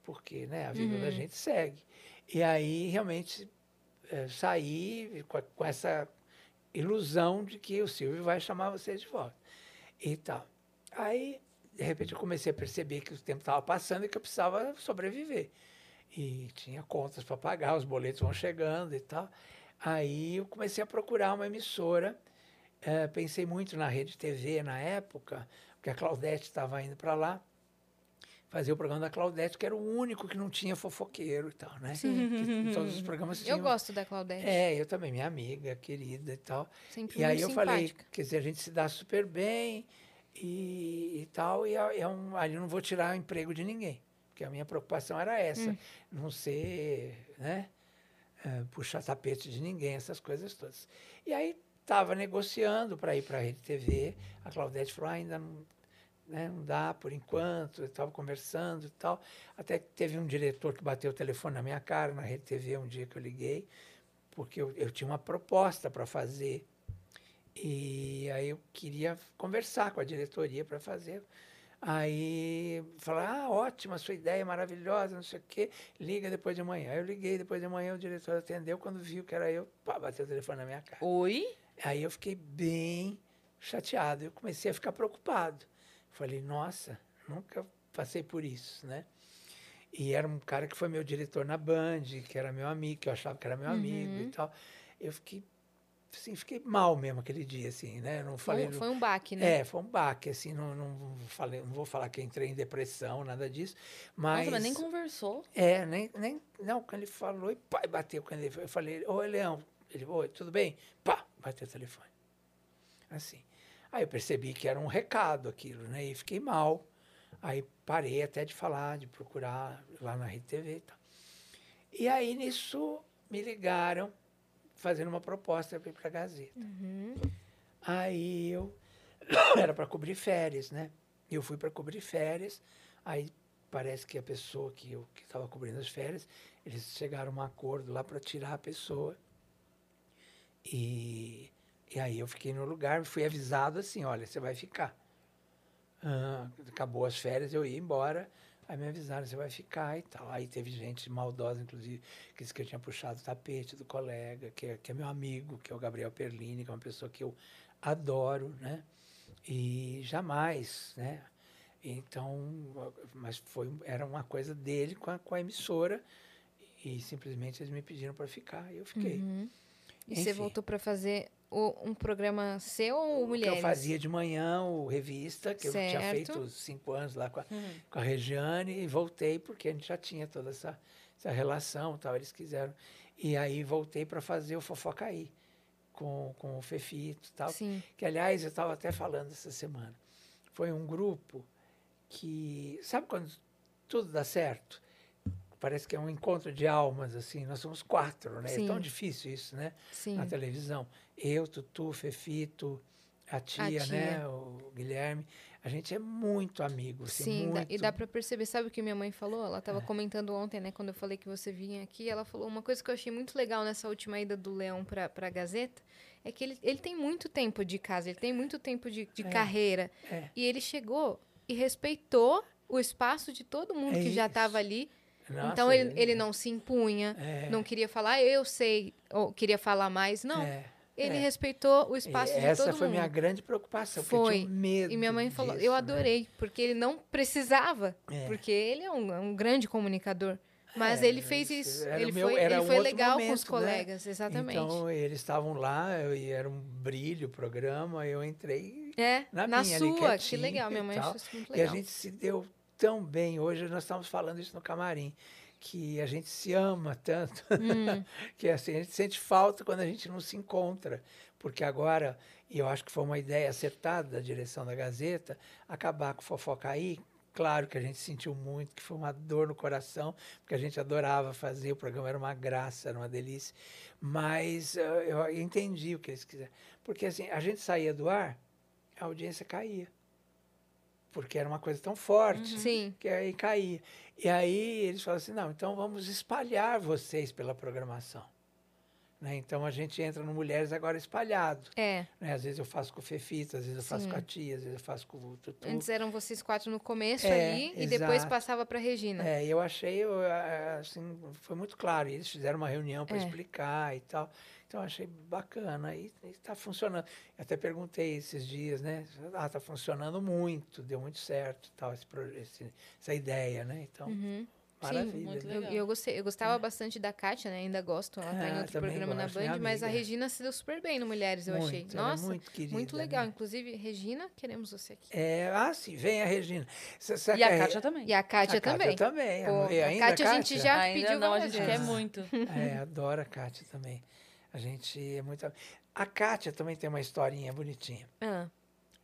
Porque né, a vida da gente segue. E aí, realmente, eh, saí com, com essa ilusão de que o Silvio vai chamar vocês de volta. E tal. Aí, de repente, eu comecei a perceber que o tempo estava passando e que eu precisava sobreviver. E tinha contas para pagar, os boletos vão chegando e tal. Aí eu comecei a procurar uma emissora. eh, pensei muito na Rede TV na época, porque a Claudete estava indo para lá. Fazer o programa da Claudete, que era o único que não tinha fofoqueiro e tal, né? Que todos os programas tinham. Eu gosto da Claudete. É, eu também, minha amiga, querida e tal. Sempre E aí eu falei, simpática. quer dizer, a gente se dá super bem e, e tal, e é é um, ali eu não vou tirar o emprego de ninguém, porque a minha preocupação era essa, Hum. não ser, né, eh, puxar tapete de ninguém, essas coisas todas. E aí estava negociando para ir para a Rede TV, a Claudete falou, ah, ainda não, né, não dá por enquanto, eu estava conversando e tal, até que teve um diretor que bateu o telefone na minha cara na Rede TV um dia que eu liguei, porque eu, eu tinha uma proposta para fazer e aí eu queria conversar com a diretoria para fazer. Aí falar, ah, ótima, sua ideia é maravilhosa, não sei o quê, liga depois de amanhã. Aí eu liguei depois de amanhã, o diretor atendeu, quando viu que era eu, pá, bateu o telefone na minha cara. Oi? Aí eu fiquei bem chateado, eu comecei a ficar preocupado. Falei, nossa, nunca passei por isso, né? E era um cara que foi meu diretor na Band, que era meu amigo, que eu achava que era meu amigo Uhum. e tal. Eu fiquei, assim, fiquei mal mesmo aquele dia, assim, né? Não Foi, falei... um- no- foi um baque, né? é, foi um baque, assim, não, não, falei, não vou falar que entrei em depressão, nada disso, mas... Nossa, mas nem conversou. É, nem, nem, não, quando ele falou, e e bateu, quando ele, eu falei, oi, Leão, ele, oi, tudo bem? Pá, bateu o telefone. Assim. Aí eu percebi que era um recado aquilo, né, e fiquei mal. Aí parei até de falar, de procurar lá na Rede TV e tal. E aí, nisso, me ligaram, fazendo uma proposta para ir para a Gazeta. Uhum. Aí eu era para cobrir férias, né? Eu fui para cobrir férias. Aí parece que a pessoa que eu que estava cobrindo as férias, eles chegaram a um acordo lá para tirar a pessoa. E, e aí eu fiquei no lugar, fui avisado assim, olha, você vai ficar. Ah, acabou as férias, eu ia embora. Aí me avisaram, você vai ficar e tal. Aí teve gente maldosa, inclusive, que disse que eu tinha puxado o tapete do colega, que é, que é meu amigo, que é o Gabriel Perlini, que é uma pessoa que eu adoro, né? E jamais, né? Então, mas foi, era uma coisa dele com a, com a emissora e simplesmente eles me pediram para ficar e eu fiquei. Uhum. E você Enfim. voltou pra fazer o- um programa seu ou O que Mulheres? eu fazia de manhã, o revista, que eu tinha Certo. feito cinco anos lá com a, com a Regiane e voltei porque a gente já tinha toda essa, essa relação, tal, eles quiseram. E aí voltei para fazer o Fofocaí com, com o Fefito e tal. Sim. Que, aliás, eu estava até falando essa semana. Foi um grupo que. Sabe quando tudo dá certo? Parece que é um encontro de almas, assim. Nós somos quatro, né? Sim. É tão difícil isso, né? Sim. Na televisão. Eu, Tutu, Fefito, a tia, tia. né? O Guilherme. A gente é muito amigo, assim, Sim, muito. e dá pra perceber, sabe o que minha mãe falou? Ela tava comentando ontem, né, quando eu falei que você vinha aqui, ela falou uma coisa que eu achei muito legal nessa última ida do Leão pra, pra Gazeta, é que ele, ele tem muito tempo de casa, ele tem muito tempo de, de É, carreira, é. e ele chegou e respeitou o espaço de todo mundo É que já isso. tava ali, Nossa, então ele, ele não se impunha, É. não queria falar, "Ah, eu sei, ou queria falar mais, não. É, Ele é. respeitou o espaço E de Essa todo foi mundo. minha grande preocupação, eu Foi. tinha medo E minha mãe falou, disso, eu né? adorei, porque ele não precisava, É. porque ele é um, é um grande comunicador. Mas É, ele fez isso Ele meu- foi, ele um foi legal com os momento, né? colegas, exatamente. Então, eles estavam lá, eu- e era um brilho o programa, eu entrei é, na na, minha ali, sua, que quietinho legal. Minha mãe achou isso muito E a legal. gente se deu tão bem. Hoje nós estamos falando isso no camarim, que a gente se ama tanto, Hum. que assim, a gente sente falta quando a gente não se encontra. Porque agora, e eu acho que foi uma ideia acertada da direção da Gazeta, acabar com o Fofocaí. Claro que a gente sentiu muito, que foi uma dor no coração, porque a gente adorava fazer, o programa era uma graça, era uma delícia. Mas eh, eu entendi o que eles quiseram. Porque assim, a gente saía do ar, a audiência caía. Porque era uma coisa tão forte Sim, que aí caía. E aí eles falaram assim, não, então vamos espalhar vocês pela programação. Né? Então a gente entra no Mulheres agora espalhado. é. Né? Às vezes eu faço com o Fefito, às vezes eu faço Sim. com a tia, às vezes eu faço com o Tutu. Antes eram vocês quatro no começo É, ali e depois passava pra Regina. É, eu achei, eu, assim, foi muito claro. Eles fizeram uma reunião para É. explicar e tal. Então, achei bacana e está funcionando. Eu até perguntei esses dias, né? Ah, está funcionando muito, deu muito certo, tal, esse, esse- essa ideia, né? Então, Uhum. Maravilha. muito né? Eu, Legal. eu gostei, eu gostava bastante da Kátia, né? Ainda gosto. Ela tá em Ah, outro também programa na gosto, minha Band, mas a. Regina se deu super bem no Mulheres, eu Muito, achei. é Nossa, muito querida. muito legal. né? Inclusive, Regina, queremos você aqui. É, ah, sim, vem a Regina. E a Kátia também. E a Kátia a Kátia também. também. Pô, a ainda Kátia a gente já Ainda pediu não, a gente quer muito. É, adoro a Kátia também. A gente é muito. A Kátia também tem uma historinha bonitinha. Ah,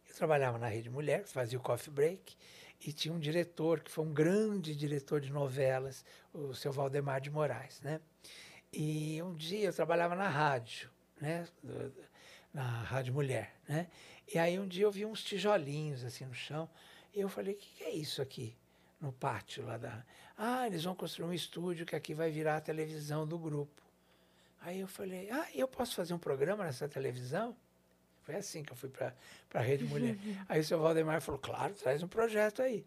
Eu trabalhava na Rede Mulher, fazia o coffee break, e tinha um diretor, que foi um grande diretor de novelas, o seu Valdemar de Moraes, né? E um dia eu trabalhava na rádio, né? na Rádio Mulher, né? E aí um dia eu vi uns tijolinhos assim no chão, e eu falei, o que, que é isso aqui? No pátio lá da... Ah, eles vão construir um estúdio que aqui vai virar a televisão do grupo. Aí eu falei, ah, eu posso fazer um programa nessa televisão? Foi assim que eu fui para a Rede Mulher. aí o seu Valdemar falou, claro, traz um projeto aí.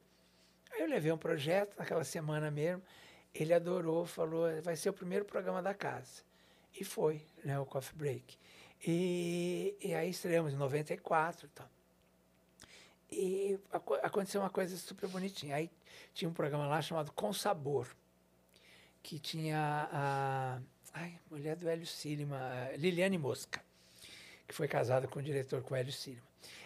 Aí eu levei um projeto, naquela semana mesmo, ele adorou, falou, vai ser o primeiro programa da casa. E foi, né, o Coffee Break. E, e aí estreamos em 94 e tal. E aco- aconteceu uma coisa super bonitinha. Aí tinha um programa lá chamado Com Sabor, que tinha a ai, mulher do Hélio Silima, Liliane Mosca, que foi casada com o diretor, com o Hélio Silima.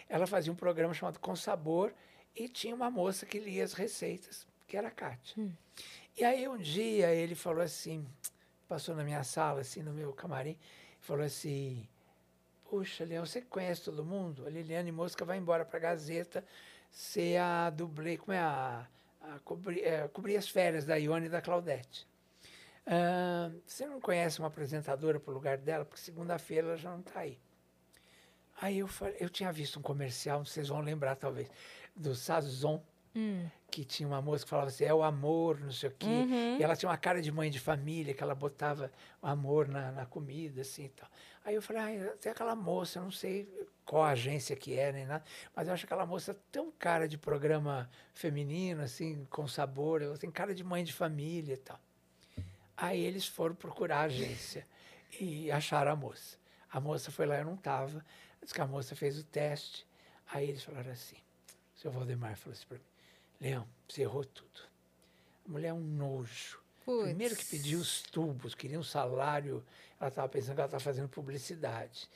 Ela fazia um programa chamado Com Sabor e tinha uma moça que lia as receitas, que era a Kátia. E aí um dia ele falou assim, passou na minha sala, assim, no meu camarim, falou assim, Puxa, Leão, você conhece todo mundo? A Liliane Mosca vai embora para a Gazeta ser a dublê, como é a, a cobrir, é, cobrir as férias da Ione e da Claudete. Ah, você não conhece uma apresentadora para o lugar dela? Porque segunda-feira ela já não está aí. Aí eu falei, eu tinha visto um comercial, vocês vão lembrar talvez, do Sazon, hum. que tinha uma moça que falava assim, é o amor, não sei o quê. Uhum. E ela tinha uma cara de mãe de família, que ela botava o amor na, na comida, assim, e tal. Aí eu falei, ah, tem aquela moça, eu não sei qual agência que é, nem nada, mas eu acho aquela moça tão cara de programa feminino, assim, com sabor, ela tem cara de mãe de família e tal. Aí eles foram procurar a agência e acharam a moça. A moça foi lá, eu não estava, disse que a moça fez o teste. Aí eles falaram assim, o seu Valdemar falou assim para mim, Leão, você errou tudo. A mulher é um nojo. Puts. Primeiro que pediu os tubos, queria um salário, ela estava pensando que ela estava fazendo publicidade.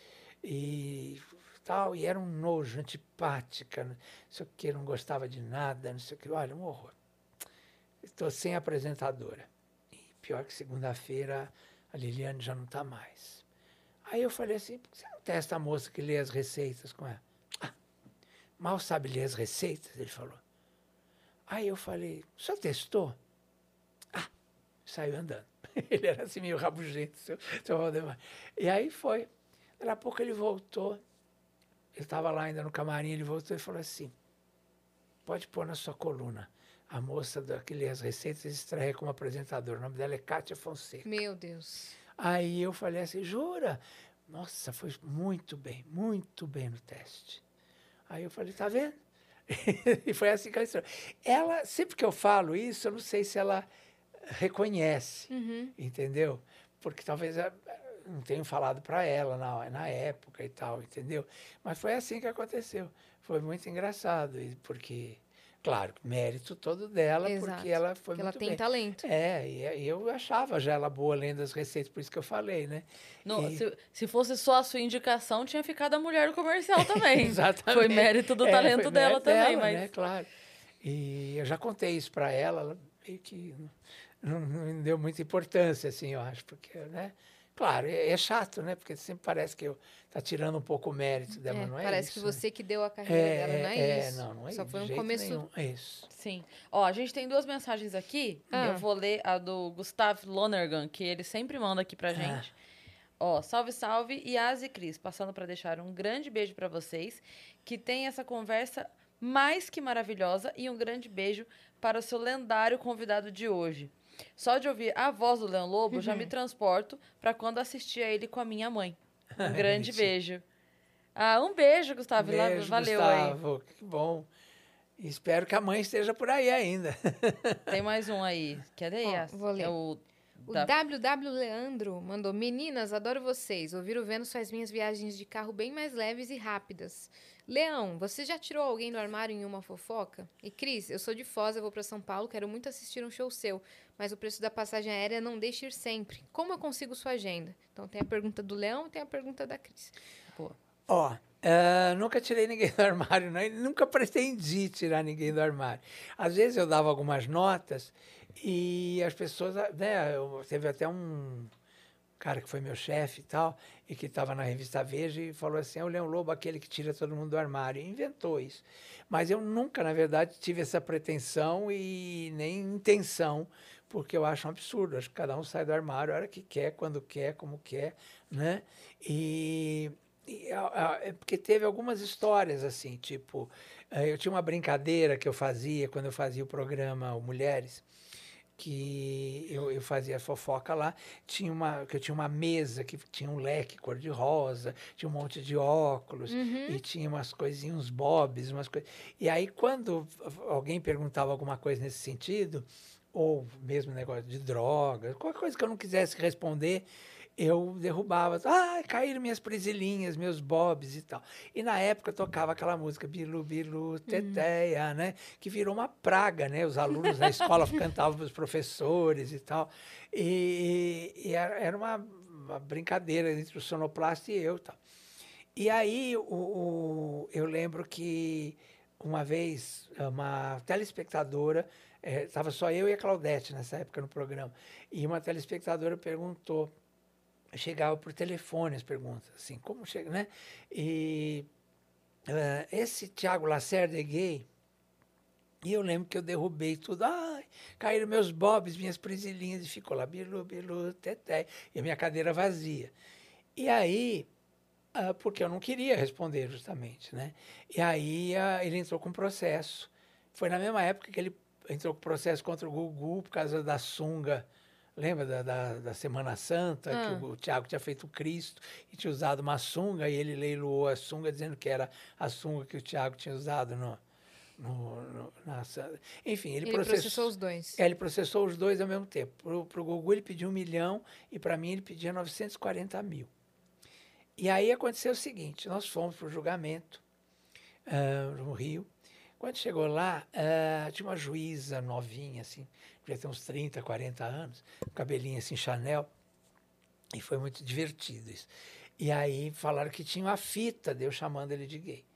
E tal, e era um nojo, antipática, não sei o que, não gostava de nada, não sei o que. Olha, um horror. Estou sem apresentadora. Pior que segunda-feira a Liliane já não está mais. Aí eu falei assim, por que você não testa a moça que lê as receitas com ela? Ah, mal sabe ler as receitas, ele falou. Aí eu falei, senhor testou? Ah, saiu andando. Ele era assim meio rabugento, seu, seu Valdemar. E aí foi. Daqui a pouco ele voltou. Eu estava lá ainda no camarim, ele voltou e falou assim, pode pôr na sua coluna. A moça da, que lê as receitas estreia como apresentadora. O nome dela é Kátia Fonseca. Meu Deus. Aí eu falei assim, jura? Nossa, foi muito bem, muito bem no teste. Aí eu falei, tá vendo? e foi assim que ela estreou. Ela, sempre que eu falo isso, eu não sei se ela reconhece, Uhum. entendeu? Porque talvez eu não tenho falado para ela na, na época e tal, entendeu? Mas foi assim que aconteceu. Foi muito engraçado, porque, claro, mérito todo dela, Exato, porque ela foi Porque ela muito tem bem. talento. É, e eu achava já ela boa lendo as receitas, por isso que eu falei, né? No- E- se, se fosse só a sua indicação, tinha ficado a mulher do comercial também. Exatamente. Foi mérito do É, talento foi dela também, dela, mas. Né? Claro. E eu já contei isso para ela, ela meio que não, não me deu muita importância, assim, eu acho, porque, né? Claro, é, é chato, né? Porque sempre parece que eu tá tirando um pouco o mérito dela, É, não é parece isso. que né? você que deu a carreira dela, não é, isso. não, não é Só foi um começo. nenhum, É isso. Sim. Ó, a gente tem duas mensagens aqui. Ah. Eu vou ler a do Gustav Lonergan, que ele sempre manda aqui pra gente. Ó, salve, salve, Yas e Cris, passando pra deixar um grande beijo pra vocês, que tem essa conversa mais que maravilhosa e um grande beijo para o seu lendário convidado de hoje. Só de ouvir a voz do Leão Lobo, já me transporto pra quando assistia ele com a minha mãe. Um grande beijo. Ah, um beijo, Gustavo. lá- Beijo, Valeu aí. Gustavo, que bom. Espero que a mãe esteja por aí ainda. Tem mais um aí. Cadê, Ó, Yas? vou ler. É o O Da- WW Leandro mandou: Meninas, adoro vocês. Ouvir o Vênus faz minhas viagens de carro bem mais leves e rápidas. Leão, você já tirou alguém do armário em uma fofoca? E Cris, eu sou de Foz, eu vou para São Paulo, quero muito assistir um show seu, mas o preço da passagem aérea não deixa ir sempre. Como eu consigo sua agenda? Então tem a pergunta do Leão e tem a pergunta da Cris. Boa. Ó, ah, nunca tirei ninguém do armário, não, nunca pretendi tirar ninguém do armário. Às vezes eu dava algumas notas e as pessoas, né, eu- teve até um cara que foi meu chefe e tal, e que estava na revista Veja e falou assim, é o Leão Lobo, aquele que tira todo mundo do armário, e inventou isso. Mas eu nunca, na verdade, tive essa pretensão e nem intenção, porque eu acho um absurdo, acho que cada um sai do armário a hora que quer, quando quer, como quer, né? E porque teve algumas histórias assim, tipo, eh, eu tinha uma brincadeira que eu fazia quando eu fazia o programa o Mulheres, que eu, eu fazia fofoca lá, tinha uma, que eu tinha uma mesa que tinha um leque cor-de-rosa, tinha um monte de óculos, e tinha umas coisinhas, uns bobs, umas coisas. E aí, quando alguém perguntava alguma coisa nesse sentido, ou mesmo negócio de drogas, qualquer coisa que eu não quisesse responder, eu derrubava. Ah, caíram minhas presilhinhas, meus bobs e tal. E na época eu tocava aquela música Bilu, Bilu, Teteia, né? Que virou uma praga, né? Os alunos na escola cantavam para os professores e tal. E, e era uma, uma brincadeira entre o sonoplasta e eu tal. E aí o, o- eu lembro que uma vez uma telespectadora, estava só eu e a Claudete nessa época no programa, e uma telespectadora perguntou, chegava por telefone as perguntas, assim, como chega, né? E eh, esse Tiago Lacerda é gay? E eu lembro que eu derrubei tudo. Ai, caíram meus bobs, minhas presilhinhas, e ficou lá, bilu, bilu, teté, e a minha cadeira vazia. E aí, ah, porque eu não queria responder justamente, né? E aí ah, ele entrou com processo. Foi na mesma época que ele entrou com processo contra o Gugu por causa da sunga. Lembra da, da, da Semana Santa, Ah. que o, o Tiago tinha feito o Cristo e tinha usado uma sunga, e ele leiloou a sunga dizendo que era a sunga que o Tiago tinha usado no, no, no- na Enfim, ele, Ele processou os dois. é, ele processou os dois ao mesmo tempo. Para o Gugu ele pediu um milhão e para mim ele pedia 940 mil. E aí aconteceu o seguinte, nós fomos para o julgamento ah, no Rio. Quando chegou lá, ah, tinha uma juíza novinha, assim, devia ter uns 30, 40 anos, cabelinho assim, Chanel, e foi muito divertido isso. E aí falaram que tinha uma fita de eu chamando ele de gay.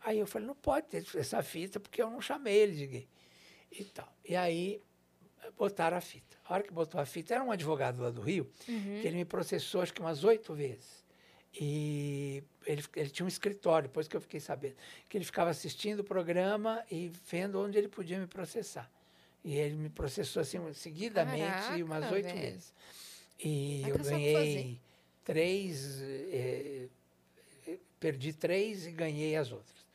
Aí eu falei, não pode ter essa fita, porque eu não chamei ele de gay. E tal. E aí botaram a fita. A hora que botou a fita, era um advogado lá do Rio, que ele me processou acho que umas oito vezes. E ele, ele tinha um escritório, depois que eu fiquei sabendo, que ele ficava assistindo o programa e vendo onde ele podia me processar. E ele me processou assim seguidamente Caraca, umas oito vezes. E Vai eu ganhei três, eh, perdi três e ganhei as outras.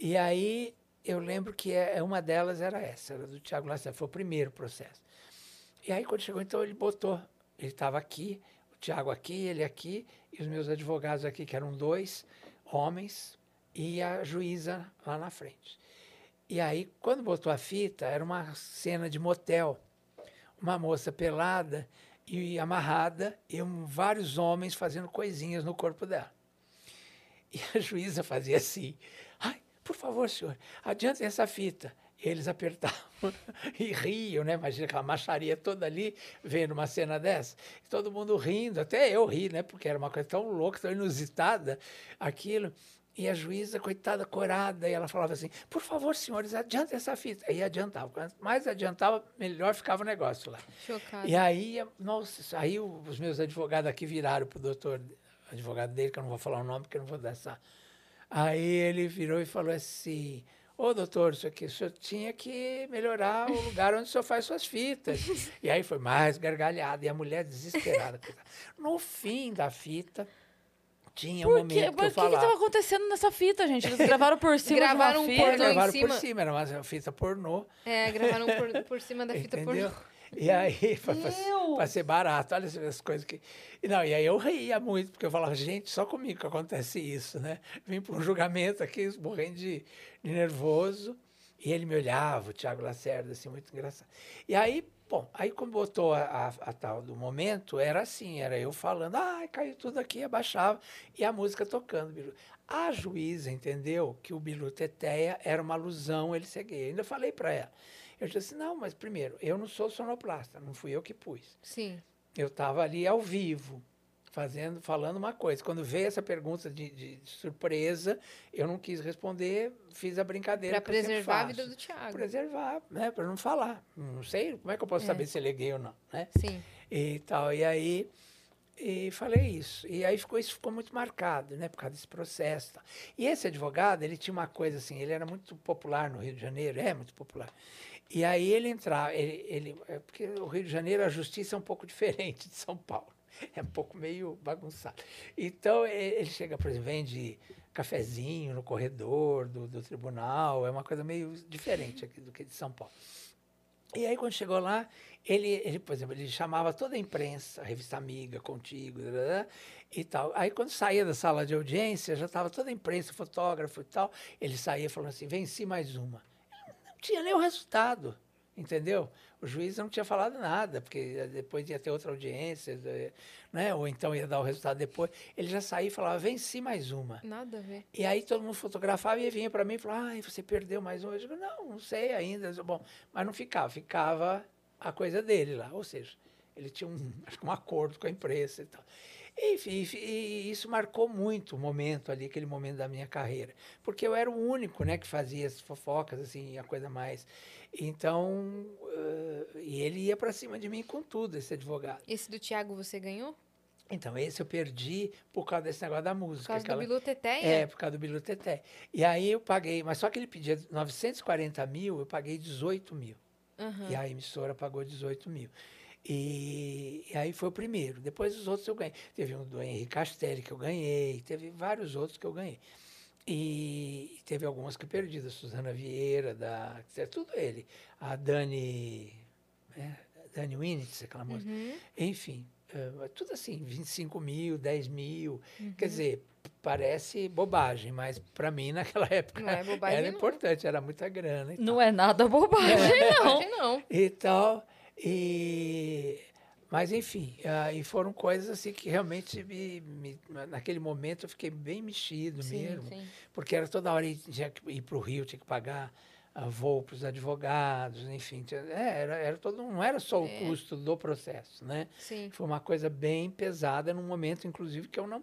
E aí eu lembro que é, uma delas era essa, era do Tiago Lacerda, foi o primeiro processo. E aí quando chegou, então ele botou, ele estava aqui, Tiago aqui, ele aqui, e os meus advogados aqui, que eram dois homens, e a juíza lá na frente. E aí, quando botou a fita, era uma cena de motel. Uma moça pelada e amarrada, e um- vários homens fazendo coisinhas no corpo dela. E a juíza fazia assim: ai, por favor, senhor, adiante essa fita. E eles apertavam e riam, né? Imagina aquela macharia toda ali, vendo uma cena dessa. E todo mundo rindo, até eu ri, né? Porque era uma coisa tão louca, tão inusitada, aquilo. E a juíza, coitada, corada, e ela falava assim: por favor, senhores, adianta essa fita. Aí adiantava. Quanto mais adiantava, melhor ficava o negócio lá. Chocado. E aí, nossa, aí os meus advogados aqui viraram para o doutor, advogado dele, que eu não vou falar o nome, porque eu não vou dar essa. Aí ele virou e falou assim: Ô doutor, isso aqui, o senhor tinha que melhorar o lugar onde o senhor faz suas fitas. e aí foi mais gargalhada, e a mulher desesperada. No fim da fita, tinha um Por momento quê? que eu Mas o que falava. estava acontecendo nessa fita, gente? Eles gravaram por cima Gravaram de um uma fita. pornô em gravaram cima. por cima, era uma fita pornô. É, gravaram por, por cima da fita Entendeu? pornô. E aí, para ser barato, olha as coisas que. E, não, e aí eu ria muito, porque eu falava, gente, só comigo que acontece isso, né? Vim para um julgamento aqui, morrendo de, de nervoso, e ele me olhava, o Tiago Lacerda, assim, muito engraçado. E aí, Bom, aí quando botou a, a, a tal do momento, era assim, era eu falando, ah, caiu tudo aqui, abaixava, e a música tocando. Bilu. A juíza entendeu que o Bilu Teteia era uma alusão, ele ser gay. Ainda falei para ela. Eu disse, não, mas primeiro, eu não sou sonoplasta, não fui eu que pus. Sim. Eu estava ali ao vivo, fazendo, falando uma coisa. Quando veio essa pergunta de, de surpresa, eu não quis responder, fiz a brincadeira. Para preservar a vida do Tiago. Preservar, né? Para não falar. Não sei, como é que eu posso é. saber se ele é gay ou não, né? Sim. E tal. E aí e falei isso. E aí ficou isso ficou muito marcado, né, por causa desse processo. E esse advogado, ele tinha uma coisa assim, ele era muito popular no Rio de Janeiro, é muito popular. E aí ele entrava, ele, ele, é porque o Rio de Janeiro, a justiça é um pouco diferente de São Paulo. É um pouco meio bagunçado. Então, ele chega, por exemplo, vende cafezinho no corredor do, do tribunal, é uma coisa meio diferente aqui do que de São Paulo. E aí, quando chegou lá, ele, ele, por exemplo, ele chamava toda a imprensa, a revista Amiga, Contigo, e tal. Aí, quando saía da sala de audiência, já estava toda a imprensa, fotógrafo e tal. Ele saía falando assim: venci mais uma tinha nem o resultado, entendeu? O juiz não tinha falado nada, porque depois ia ter outra audiência, né? ou então ia dar o resultado depois. Ele já saía e falava, venci mais uma. Nada a ver. E aí todo mundo fotografava e vinha para mim e falava, ai, você perdeu mais uma. Eu digo, não, não sei ainda. Bom, mas não ficava, ficava a coisa dele lá. Ou seja, ele tinha um, um acordo com a imprensa e tal. Enfim, e isso marcou muito o momento ali, aquele momento da minha carreira. Porque eu era o único né, que fazia as fofocas, assim, a coisa mais. Então, uh, e ele ia para cima de mim com tudo, esse advogado. Esse do Tiago você ganhou? Então, esse eu perdi por causa desse negócio da música. Por causa aquela... do Bilu Teté? É, por causa do Bilu Teté. E aí eu paguei, mas só que ele pedia 940 mil, eu paguei 18 mil. Uhum. E a emissora pagou 18 mil. E, e, aí foi o primeiro. Depois os outros eu ganhei. Teve um do Henrique Castelli que eu ganhei, teve vários outros que eu ganhei. E teve algumas que eu perdi, da Suzana Vieira, da. Tudo ele. A Dani. É, Dani Winitz, aquela música. Uhum. Enfim, é, tudo assim, 25 mil, 10 mil. Uhum. Quer dizer, parece bobagem, mas para mim naquela época é era não. importante, era muita grana. Não é nada bobagem, é. não. não. Então, e, mas, enfim, uh, e foram coisas assim que realmente, me, me, naquele momento, eu fiquei bem mexido sim, mesmo. Sim. Porque era toda hora ir, ir para o Rio, tinha que pagar uh, voo para os advogados, enfim. Tinha, é, era, era todo, não era só o é. custo do processo, né? Sim. Foi uma coisa bem pesada, num momento, inclusive, que eu não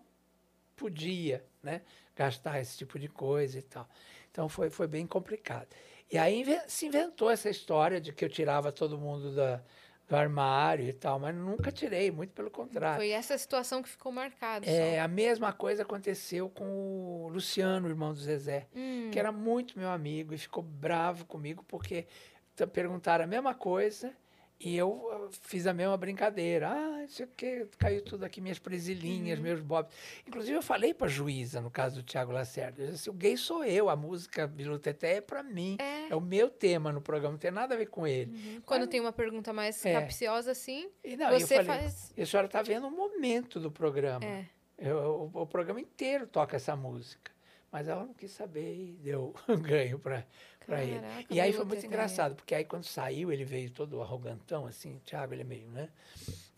podia né, gastar esse tipo de coisa e tal. Então, foi, foi bem complicado. E aí se inventou essa história de que eu tirava todo mundo da, do armário e tal, mas nunca tirei, muito pelo contrário. Foi essa situação que ficou marcada. É, só. a mesma coisa aconteceu com o Luciano, irmão do Zezé, hum. que era muito meu amigo e ficou bravo comigo porque perguntaram a mesma coisa e eu fiz a mesma brincadeira. Ah, isso aqui, caiu tudo aqui, minhas presilhinhas, uhum. meus bobs. Inclusive, eu falei para a juíza, no caso do Tiago Lacerda, eu disse, o gay sou eu, a música Bilu Teté é para mim. É. é. o meu tema no programa, não tem nada a ver com ele. Uhum. Quando Mas, tem uma pergunta mais é. capciosa assim, e não, você eu falei, faz... E a senhora está vendo o momento do programa. É. Eu, o, o programa inteiro toca essa música. Mas ela não quis saber e deu ganho para para ele. E aí foi muito engraçado, porque aí quando saiu, ele veio todo arrogantão, assim, Thiago, ele é meio, né?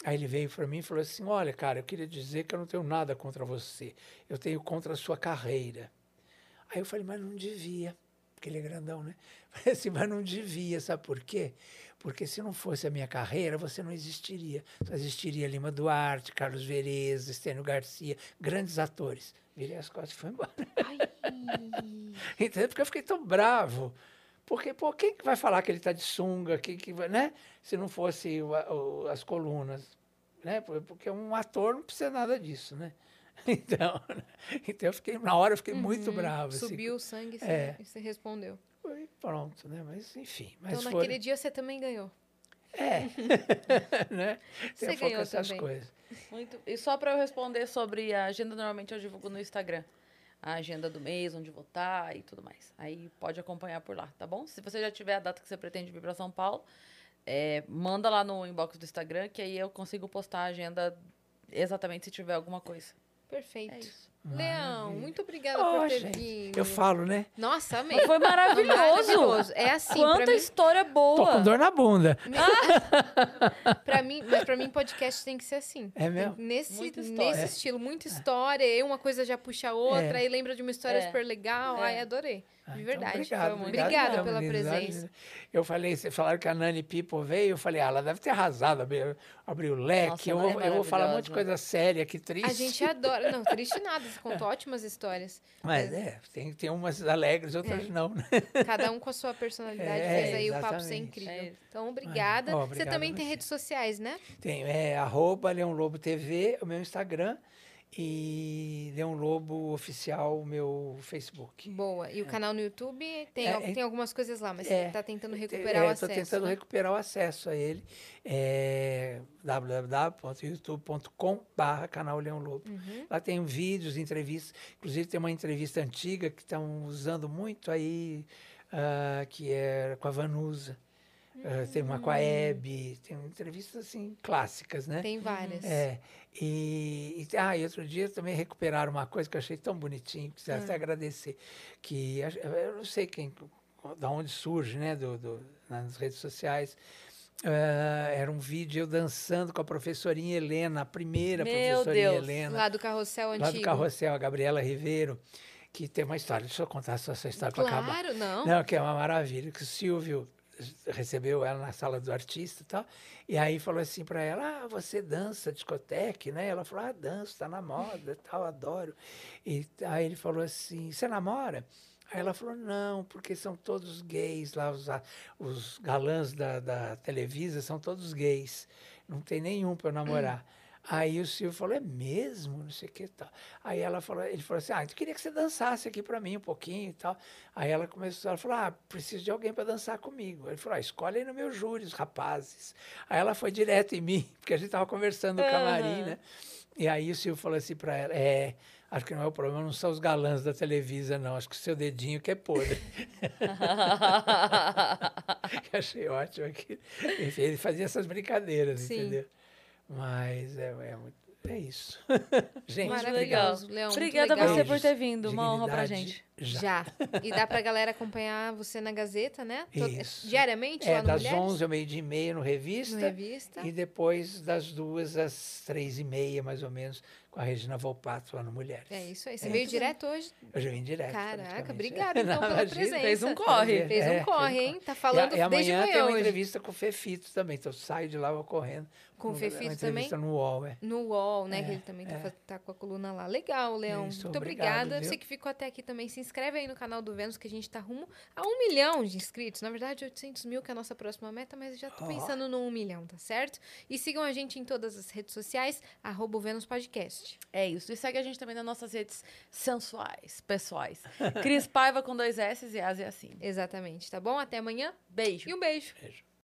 Aí ele veio para mim e falou assim: Olha, cara, eu queria dizer que eu não tenho nada contra você, eu tenho contra a sua carreira. Aí eu falei: Mas não devia, porque ele é grandão, né? Falei assim: Mas não devia, sabe por quê? Porque se não fosse a minha carreira, você não existiria. Só existiria Lima Duarte, Carlos Vereza, Estênio Garcia, grandes atores. Virei as costas e fui embora. Entendeu? Porque eu fiquei tão bravo. Porque, pô, quem que vai falar que ele está de sunga, que, que, né? Se não fosse o, o, as colunas, né? Porque um ator não precisa nada disso, né? Então, então eu fiquei, na hora eu fiquei uhum. muito bravo. Assim. Subiu assim. o sangue e é. você respondeu. Foi pronto, né? Mas enfim. Mas então, naquele dia você também ganhou. É, né? Você ganhou essas também. coisas. Muito. E só para eu responder sobre a agenda, normalmente eu divulgo no Instagram. A agenda do mês, onde votar e tudo mais. Aí pode acompanhar por lá, tá bom? Se você já tiver a data que você pretende vir para São Paulo, é, manda lá no inbox do Instagram, que aí eu consigo postar a agenda exatamente se tiver alguma coisa. Perfeito. É isso. Leão, muito obrigada Oh, por ter gente, vindo. eu falo, né? Nossa, amei. Foi maravilhoso. Maravilhoso. É assim, pra Quanta mim, história Tô boa. com dor na bunda. pra mim, mas pra mim podcast tem que ser assim. É mesmo? Tem- Nesse, nesse estilo, muita história, e uma coisa já puxa a outra, É. aí lembra de uma história É. super legal. É. Ai, adorei. Ah, De então, verdade. obrigado, Foi muito- obrigado Obrigada pela presença. Eu falei, vocês falaram que a Nani People veio, eu falei, ah, ela deve ter arrasado, abriu, abriu o leque. Nossa, eu, vou, é eu vou falar um monte de coisa séria, que triste. A gente adora. Não, triste nada, você contou ótimas histórias. Mas é, tem, tem umas alegres, outras não. né? Cada um com a sua personalidade É, fez aí o papo ser exatamente. incrível. É. Então, obrigada. Ó, você também tem redes sociais, né? Tem, é arroba Leão Lobo TV, o meu Instagram, e Leão Lobo Oficial, o meu Facebook. Boa. E o canal no YouTube tem, É, é- tem algumas coisas lá, mas é, você tá tentando recuperar o Estou acesso. tentando né? recuperar o acesso a ele. É www.youtube.com.br canal Leão Lobo. Uhum. Lá tem vídeos, entrevistas. Inclusive tem uma entrevista antiga que estão usando muito aí, ah, que é com a Vanusa. Ah, tem uma com a Hebe, tem entrevistas assim clássicas, né? Hum. Tem várias. É. E, e, ah, e outro dia também recuperaram uma coisa que eu achei tão bonitinho, que até agradecer. Que eu não sei quem, da onde surge, né, do, do- nas redes sociais. Ah, era um vídeo eu dançando com a professorinha Helena, a primeira Meu professorinha Deus. Helena, Lá do carrossel lá antigo. do carrossel, a Gabriela Ribeiro, que tem uma história. Deixa eu contar só essa história para acabar. Claro, não. Não, que é uma maravilha. Que o Silvio recebeu ela na sala do artista e tal. E aí falou assim para ela: Ah, você dança discoteca, né? Ela falou: Ah, danço, tá na moda tal, adoro. E aí ele falou assim: Você namora? Aí ela falou: Não, porque são todos gays lá, os, os galãs da, da Televisa são todos gays. Não tem nenhum para namorar. Aí o Silvio falou, é mesmo? Não sei o que e tal. Aí ela falou, ele falou assim, ah, eu queria que você dançasse aqui para mim um pouquinho e tal. Aí ela começou, ela falou, ah, preciso de alguém para dançar comigo. Ele falou, ah, escolhe aí no meu júri, os rapazes. Aí ela foi direto em mim, porque a gente estava conversando no camarim, Aham. né? E aí o Silvio falou assim para ela, é, acho que não é o problema, não são os galãs da Televisa, não, acho que o seu dedinho que é podre. achei ótimo aqui. Enfim, ele fazia essas brincadeiras, Sim. entendeu? Mas é, é, muito- é isso. Gente, Muito obrigado. legal. Leão, Obrigada a você por ter vindo. Uma honra pra gente. Já. Já. E dá pra galera acompanhar você na Gazeta, né? Isso. Diariamente É, lá no das Mulheres? 11 ao meio-dia e meia no Revista. No Revista. E depois das duas às três e meia, mais ou menos, com a Regina Volpato lá no Mulheres. É isso aí. Você É, veio direto hoje? Eu já vim direto. Caraca, praticamente. obrigada então Não, pela imagina. presença. Fez um corre. Fez um É, corre, hein? Tá falando e, a- e desde amanhã tem uma hoje. entrevista com o Fefito também. Então eu saio de lá, eu vou correndo. Com o Fefito entrevista também? no UOL, é. No UOL, né? É, que ele também tá, é. fa- tá com a coluna lá. Legal, Leão. Isso, Muito obrigado, obrigada. viu? Você que ficou até aqui também, se inscreve aí no canal do Vênus, que a gente tá rumo a um milhão de inscritos. Na verdade, 800 mil que é a nossa próxima meta, mas já tô pensando no um milhão, tá certo? E sigam a gente em todas as redes sociais, arroba o Vênus Podcast. É isso. E segue a gente também nas nossas redes sensuais, pessoais. Cris Paiva com dois S e As e assim. Exatamente, tá bom? Até amanhã Beijo. e um beijo. Beijo.